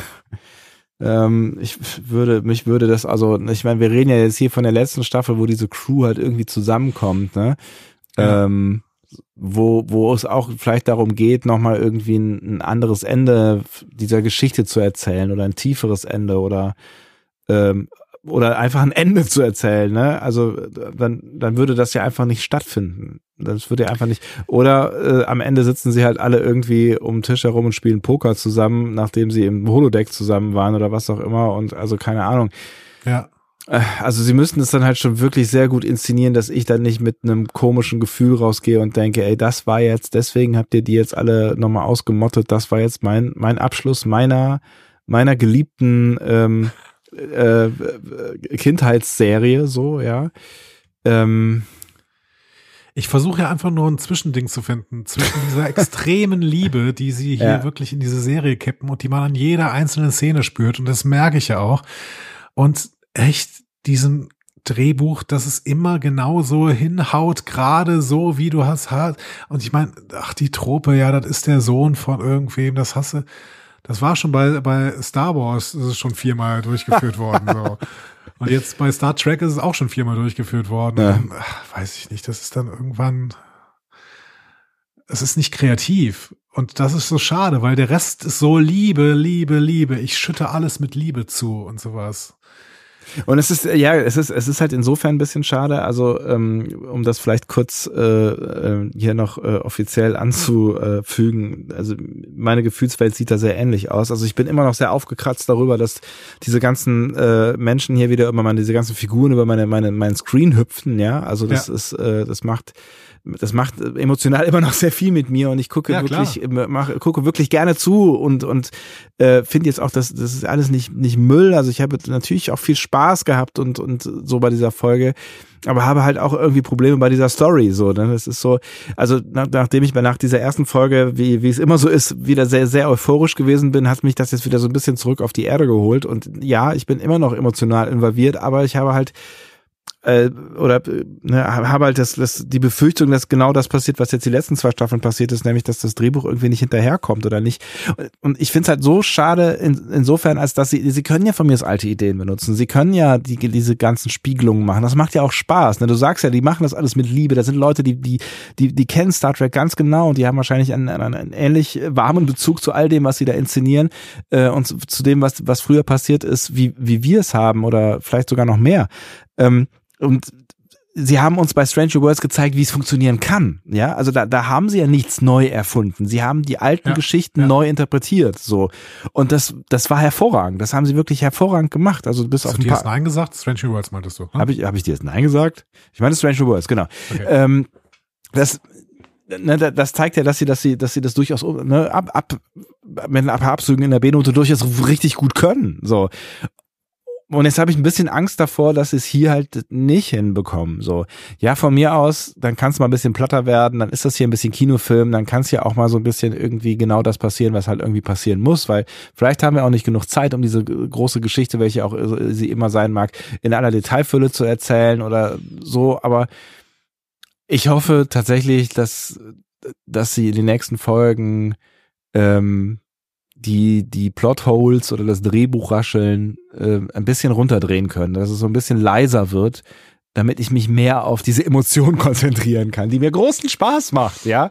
Ähm, ich würde, mich würde das, also, ich meine, wir reden ja jetzt hier von der letzten Staffel, wo diese Crew halt irgendwie zusammenkommt, ne? Ja. Ähm, wo, wo es auch vielleicht darum geht, nochmal irgendwie ein, ein anderes Ende dieser Geschichte zu erzählen oder ein tieferes Ende oder ähm, oder einfach ein Ende zu erzählen, ne? Also dann, dann würde das ja einfach nicht stattfinden. Das würde ja einfach nicht. Oder äh, am Ende sitzen sie halt alle irgendwie um den Tisch herum und spielen Poker zusammen, nachdem sie im Holodeck zusammen waren oder was auch immer. Und also keine Ahnung. Ja. Äh, Also sie müssten es dann halt schon wirklich sehr gut inszenieren, dass ich dann nicht mit einem komischen Gefühl rausgehe und denke, ey, das war jetzt, deswegen habt ihr die jetzt alle nochmal ausgemottet, das war jetzt mein, mein Abschluss meiner, meiner geliebten ähm, äh, Kindheitsserie, so, ja. Ähm, Ich versuche ja einfach nur ein Zwischending zu finden zwischen dieser extremen Liebe, die sie hier Ja. wirklich in diese Serie kippen und die man an jeder einzelnen Szene spürt. Und das merke ich ja auch. Und echt diesem Drehbuch, dass es immer genau so hinhaut, gerade so, wie du hast. ha- Und ich meine, ach, die Trope, ja, das ist der Sohn von irgendwem, das hasse. Das war schon bei, bei Star Wars, das ist schon viermal durchgeführt worden. So. Und jetzt bei Star Trek ist es auch schon viermal durchgeführt worden. Ja. Und, ach, weiß ich nicht, das ist dann irgendwann, es ist nicht kreativ. Und das ist so schade, weil der Rest ist so Liebe, Liebe, Liebe. Ich schütte alles mit Liebe zu und sowas. Und es ist, ja, es ist, es ist halt insofern ein bisschen schade, also ähm, um das vielleicht kurz äh, äh, hier noch äh, offiziell anzufügen, also meine Gefühlswelt sieht da sehr ähnlich aus. Also ich bin immer noch sehr aufgekratzt darüber, dass diese ganzen äh, Menschen hier wieder immer meine, diese ganzen Figuren über meine, meine, meinen Screen hüpfen, ja. Also das Ja. ist, äh, das macht das macht emotional immer noch sehr viel mit mir und ich gucke Ja, wirklich mach, gucke wirklich gerne zu und und äh, finde jetzt auch dass das ist alles nicht nicht Müll. Also ich habe natürlich auch viel Spaß gehabt und und so bei dieser Folge aber habe halt auch irgendwie Probleme bei dieser Story so ne? das ist so also nach, nachdem ich nach dieser ersten Folge wie wie es immer so ist wieder sehr sehr euphorisch gewesen bin hat mich das jetzt wieder so ein bisschen zurück auf die Erde geholt. Und ja ich bin immer noch emotional involviert aber ich habe halt äh, oder ne, habe halt das, das, die Befürchtung, dass genau das passiert, was jetzt die letzten zwei Staffeln passiert ist, nämlich, dass das Drehbuch irgendwie nicht hinterherkommt oder nicht. Und ich finde es halt so schade, in, insofern, als dass sie, sie können ja von mir das alte Ideen benutzen. Sie können ja die, diese ganzen Spiegelungen machen. Das macht ja auch Spaß. Ne? Du sagst ja, die machen das alles mit Liebe. Das sind Leute, die, die, die, die kennen Star Trek ganz genau und die haben wahrscheinlich einen, einen, einen ähnlich warmen Bezug zu all dem, was sie da inszenieren äh, und zu, zu dem, was, was früher passiert ist, wie, wie wir es haben oder vielleicht sogar noch mehr. Ähm, und sie haben uns bei Stranger Worlds gezeigt, wie es funktionieren kann. Ja, also da, da haben sie ja nichts neu erfunden. Sie haben die alten Ja, Geschichten ja. neu interpretiert. So und das, das war hervorragend. Das haben sie wirklich hervorragend gemacht. Also bis Hast auf du ein dir jetzt paar. Nein gesagt? Strange Worlds meintest du. ne? Habe ich, hab ich dir jetzt Nein gesagt? Ich meine Stranger Worlds, genau. Okay. Ähm, das, ne, da- das zeigt ja, dass sie, dass sie, dass sie das durchaus ne, ab, ab, mit ein paar Abzügen in der B-Note durchaus richtig gut können. So. Und jetzt habe ich ein bisschen Angst davor, dass sie es hier halt nicht hinbekommen. So, ja, von mir aus, dann kann es mal ein bisschen platter werden, dann ist das hier ein bisschen Kinofilm, dann kann es ja auch mal so ein bisschen irgendwie genau das passieren, was halt irgendwie passieren muss, weil vielleicht haben wir auch nicht genug Zeit, um diese große Geschichte, welche auch äh, sie immer sein mag, in aller Detailfülle zu erzählen oder so, aber ich hoffe tatsächlich, dass, dass sie in den nächsten Folgen ähm, die die Plotholes oder das Drehbuchrascheln äh, ein bisschen runterdrehen können, dass es so ein bisschen leiser wird, damit ich mich mehr auf diese Emotion konzentrieren kann, die mir großen Spaß macht, ja.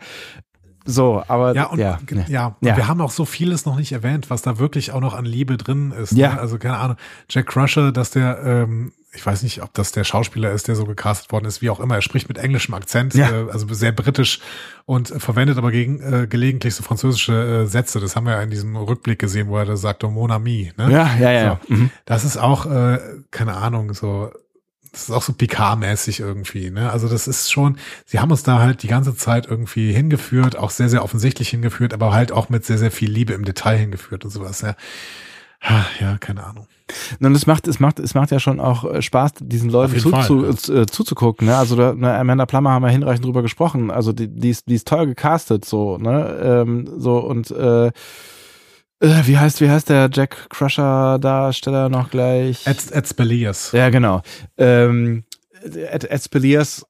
So, aber ja, und, ja, ja, und ja. wir haben auch so vieles noch nicht erwähnt, was da wirklich auch noch an Liebe drin ist. Ja. Ne? Also keine Ahnung, Jack Crusher, dass der, ähm, ich weiß nicht, ob das der Schauspieler ist, der so gecastet worden ist, wie auch immer. Er spricht mit englischem Akzent, Ja. äh, also sehr britisch und verwendet aber gegen, äh, gelegentlich so französische äh, Sätze. Das haben wir ja in diesem Rückblick gesehen, wo er da sagt, oh, mon ami. Ne? ja, ja, ja. So. Mhm. Das ist auch, äh, keine Ahnung, so, das ist auch so Picard-mäßig irgendwie, ne? Also das ist schon, sie haben uns da halt die ganze Zeit irgendwie hingeführt, auch sehr, sehr offensichtlich hingeführt, aber halt auch mit sehr, sehr viel Liebe im Detail hingeführt und sowas, ja. Ah, Ja, keine Ahnung. Und es macht, es macht, es macht ja schon auch äh, Spaß, diesen Leuten zu, Fall, zu, äh, zuzugucken. Ne? Also da, ne, Amanda Plummer haben wir hinreichend drüber gesprochen. Also die, die ist, die ist toll gecastet, so, ne? Ähm, so und äh, äh, wie heißt, wie heißt der Jack Crusher Darsteller noch gleich? Ed, Ed Speliers. Ja, genau. Ähm, Ed, Ed Speliers äh,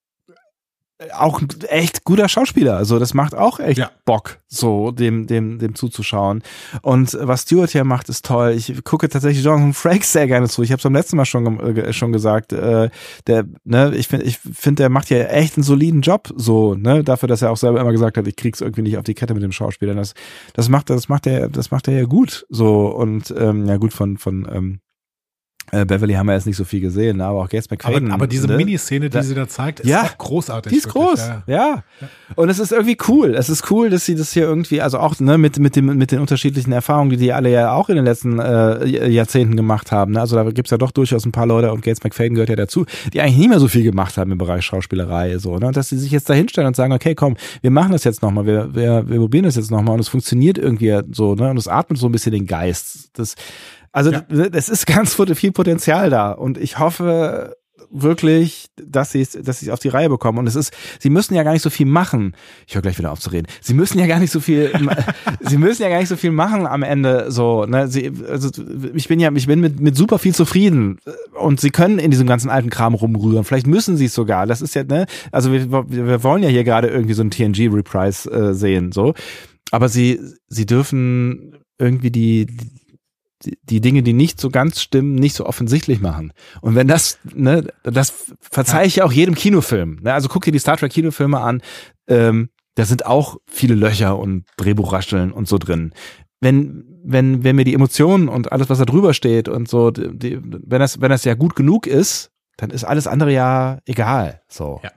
auch ein echt guter Schauspieler. Also das macht auch echt Ja. Bock, so dem, dem, dem zuzuschauen. Und was Stewart hier macht, ist toll. Ich gucke tatsächlich Jonathan Frakes sehr gerne zu. Ich habe es beim letzten Mal schon, äh, schon gesagt. Äh, der, ne, ich finde, ich finde, der macht ja echt einen soliden Job, so, ne, dafür, dass er auch selber immer gesagt hat, ich krieg's irgendwie nicht auf die Kette mit dem Schauspieler. Das, das macht, das macht er, das macht er ja gut, so und ähm, ja gut von von ähm, äh, Beverly haben wir jetzt nicht so viel gesehen, ne, aber auch Gates McFadden. Aber, aber diese ne? Miniszene, die Da- sie da zeigt, ist Ja. auch großartig. Die ist wirklich, groß, ja. ja. Und es ist irgendwie cool. Es ist cool, dass sie das hier irgendwie, also auch ne, mit mit dem mit den unterschiedlichen Erfahrungen, die die alle ja auch in den letzten äh, Jahrzehnten gemacht haben. Ne? Also da gibt's ja doch durchaus ein paar Leute und Gates McFadden gehört ja dazu, die eigentlich nie mehr so viel gemacht haben im Bereich Schauspielerei so. Ne? Und dass sie sich jetzt da hinstellen und sagen, okay, komm, wir machen das jetzt nochmal, wir, wir wir probieren das jetzt nochmal und es funktioniert irgendwie so, ne? Und es atmet so ein bisschen den Geist. Das also Ja. es ist ganz viel Potenzial da und ich hoffe wirklich, dass sie es, dass sie es auf die Reihe bekommen. Und es ist, sie müssen ja gar nicht so viel machen. Ich höre gleich wieder auf zu reden. Sie müssen ja gar nicht so viel, sie müssen ja gar nicht so viel machen am Ende. So, ne? Sie, also ich bin ja, ich bin mit, mit super viel zufrieden. Und sie können in diesem ganzen alten Kram rumrühren. Vielleicht müssen sie es sogar. Das ist ja, ne? Also wir, wir wollen ja hier gerade irgendwie so ein TNG-Reprise äh, sehen. So. Aber sie, sie dürfen irgendwie die, die, die Dinge, die nicht so ganz stimmen, nicht so offensichtlich machen. Und wenn das, ne, das verzeih ich ja auch jedem Kinofilm. Ne? Also guck dir die Star Trek Kinofilme an. Ähm, da sind auch viele Löcher und Drehbuchrascheln und so drin. Wenn, wenn, wenn mir die Emotionen und alles, was da drüber steht und so, die, wenn das, wenn das ja gut genug ist, dann ist alles andere ja egal. So. Ja.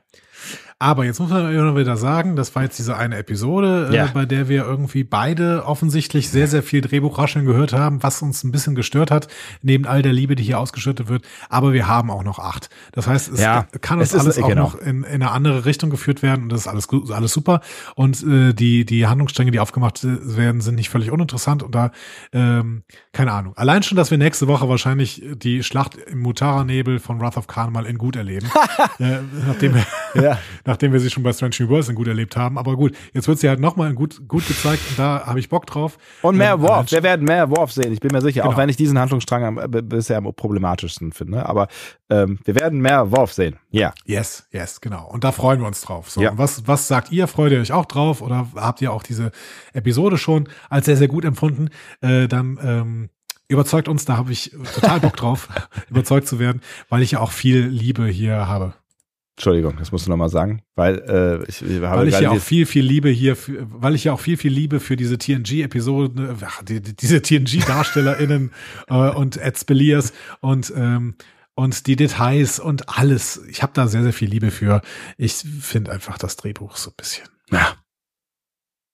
Aber jetzt muss man immer wieder sagen, das war jetzt diese eine Episode, Ja. äh, bei der wir irgendwie beide offensichtlich sehr, sehr viel Drehbuchrascheln gehört haben, was uns ein bisschen gestört hat, neben all der Liebe, die hier ausgeschüttet wird. Aber wir haben auch noch acht. Das heißt, es Ja, kann uns es ist- alles auch genau. noch in, in eine andere Richtung geführt werden und das ist alles alles super. Und äh, die, die Handlungsstränge, die aufgemacht äh, werden, sind nicht völlig uninteressant und da, ähm, keine Ahnung. Allein schon, dass wir nächste Woche wahrscheinlich die Schlacht im Mutara-Nebel von Wrath of Khan mal in gut erleben. äh, nachdem wir Ja. Nachdem wir sie schon bei Strange New Worlds gut erlebt haben. Aber gut, jetzt wird sie halt nochmal gut, gut gezeigt und da habe ich Bock drauf. Und mehr Ähm, Worf. Wir werden mehr Worf sehen. Ich bin mir sicher. Auch Genau. wenn ich diesen Handlungsstrang am, äh, bisher am problematischsten finde. Aber ähm, wir werden mehr Worf sehen. Ja. Yes, yes, genau. Und da freuen wir uns drauf. So, Ja. was, was sagt ihr? Freut ihr euch auch drauf? Oder habt ihr auch diese Episode schon als sehr, sehr gut empfunden? Äh, dann ähm, überzeugt uns, da habe ich total Bock drauf, überzeugt zu werden, weil ich ja auch viel Liebe hier habe. Entschuldigung, das musst du nochmal sagen, weil äh, ich, ich habe Weil ich ja auch viel, viel Liebe hier, für, weil ich ja auch viel, viel Liebe für diese TNG-Episode, ach, die, die, diese TNG-DarstellerInnen äh, und Ed Speliers und ähm, und die Details und alles. Ich habe da sehr, sehr viel Liebe für. Ich finde einfach das Drehbuch so ein bisschen. ja.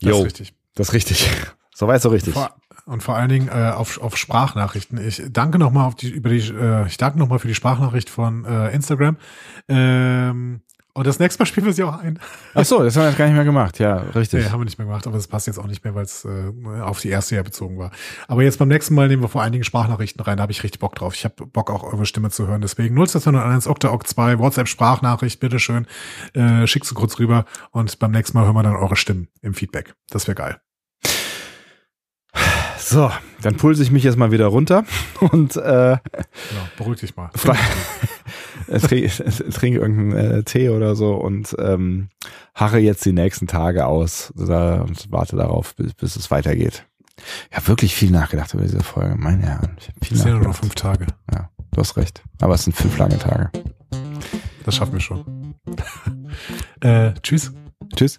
Das Jo. ist richtig. Das ist richtig. Soweit so richtig. Vor, und vor allen Dingen äh, auf, auf Sprachnachrichten. Ich danke nochmal auf die, über die, äh, ich danke nochmal für die Sprachnachricht von äh, Instagram. Ähm, Und das nächste Mal spielen wir sie auch ein. Ach so, das haben wir jetzt gar nicht mehr gemacht. Ja, richtig. Nee, haben wir nicht mehr gemacht, aber das passt jetzt auch nicht mehr, weil es äh, auf die erste Jahr bezogen war. Aber jetzt beim nächsten Mal nehmen wir vor einigen Sprachnachrichten rein, da habe ich richtig Bock drauf. Ich habe Bock auch eure Stimme zu hören. Deswegen 0201 Okta Ok 2 WhatsApp Sprachnachricht, bitteschön. Äh, schickt sie kurz rüber und beim nächsten Mal hören wir dann eure Stimmen im Feedback. Das wäre geil. So, dann pulse ich mich jetzt mal wieder runter und äh, Genau, beruhig dich mal. Trinke trink irgendeinen äh, Tee oder so und ähm, harre jetzt die nächsten Tage aus da, und warte darauf, bis, bis es weitergeht. Ich habe wirklich viel nachgedacht über diese Folge. Meine Herren, ich habe viel ja nur noch fünf Tage. Ja, du hast recht. Aber es sind fünf lange Tage. Das schaffen wir schon. äh, tschüss. Tschüss.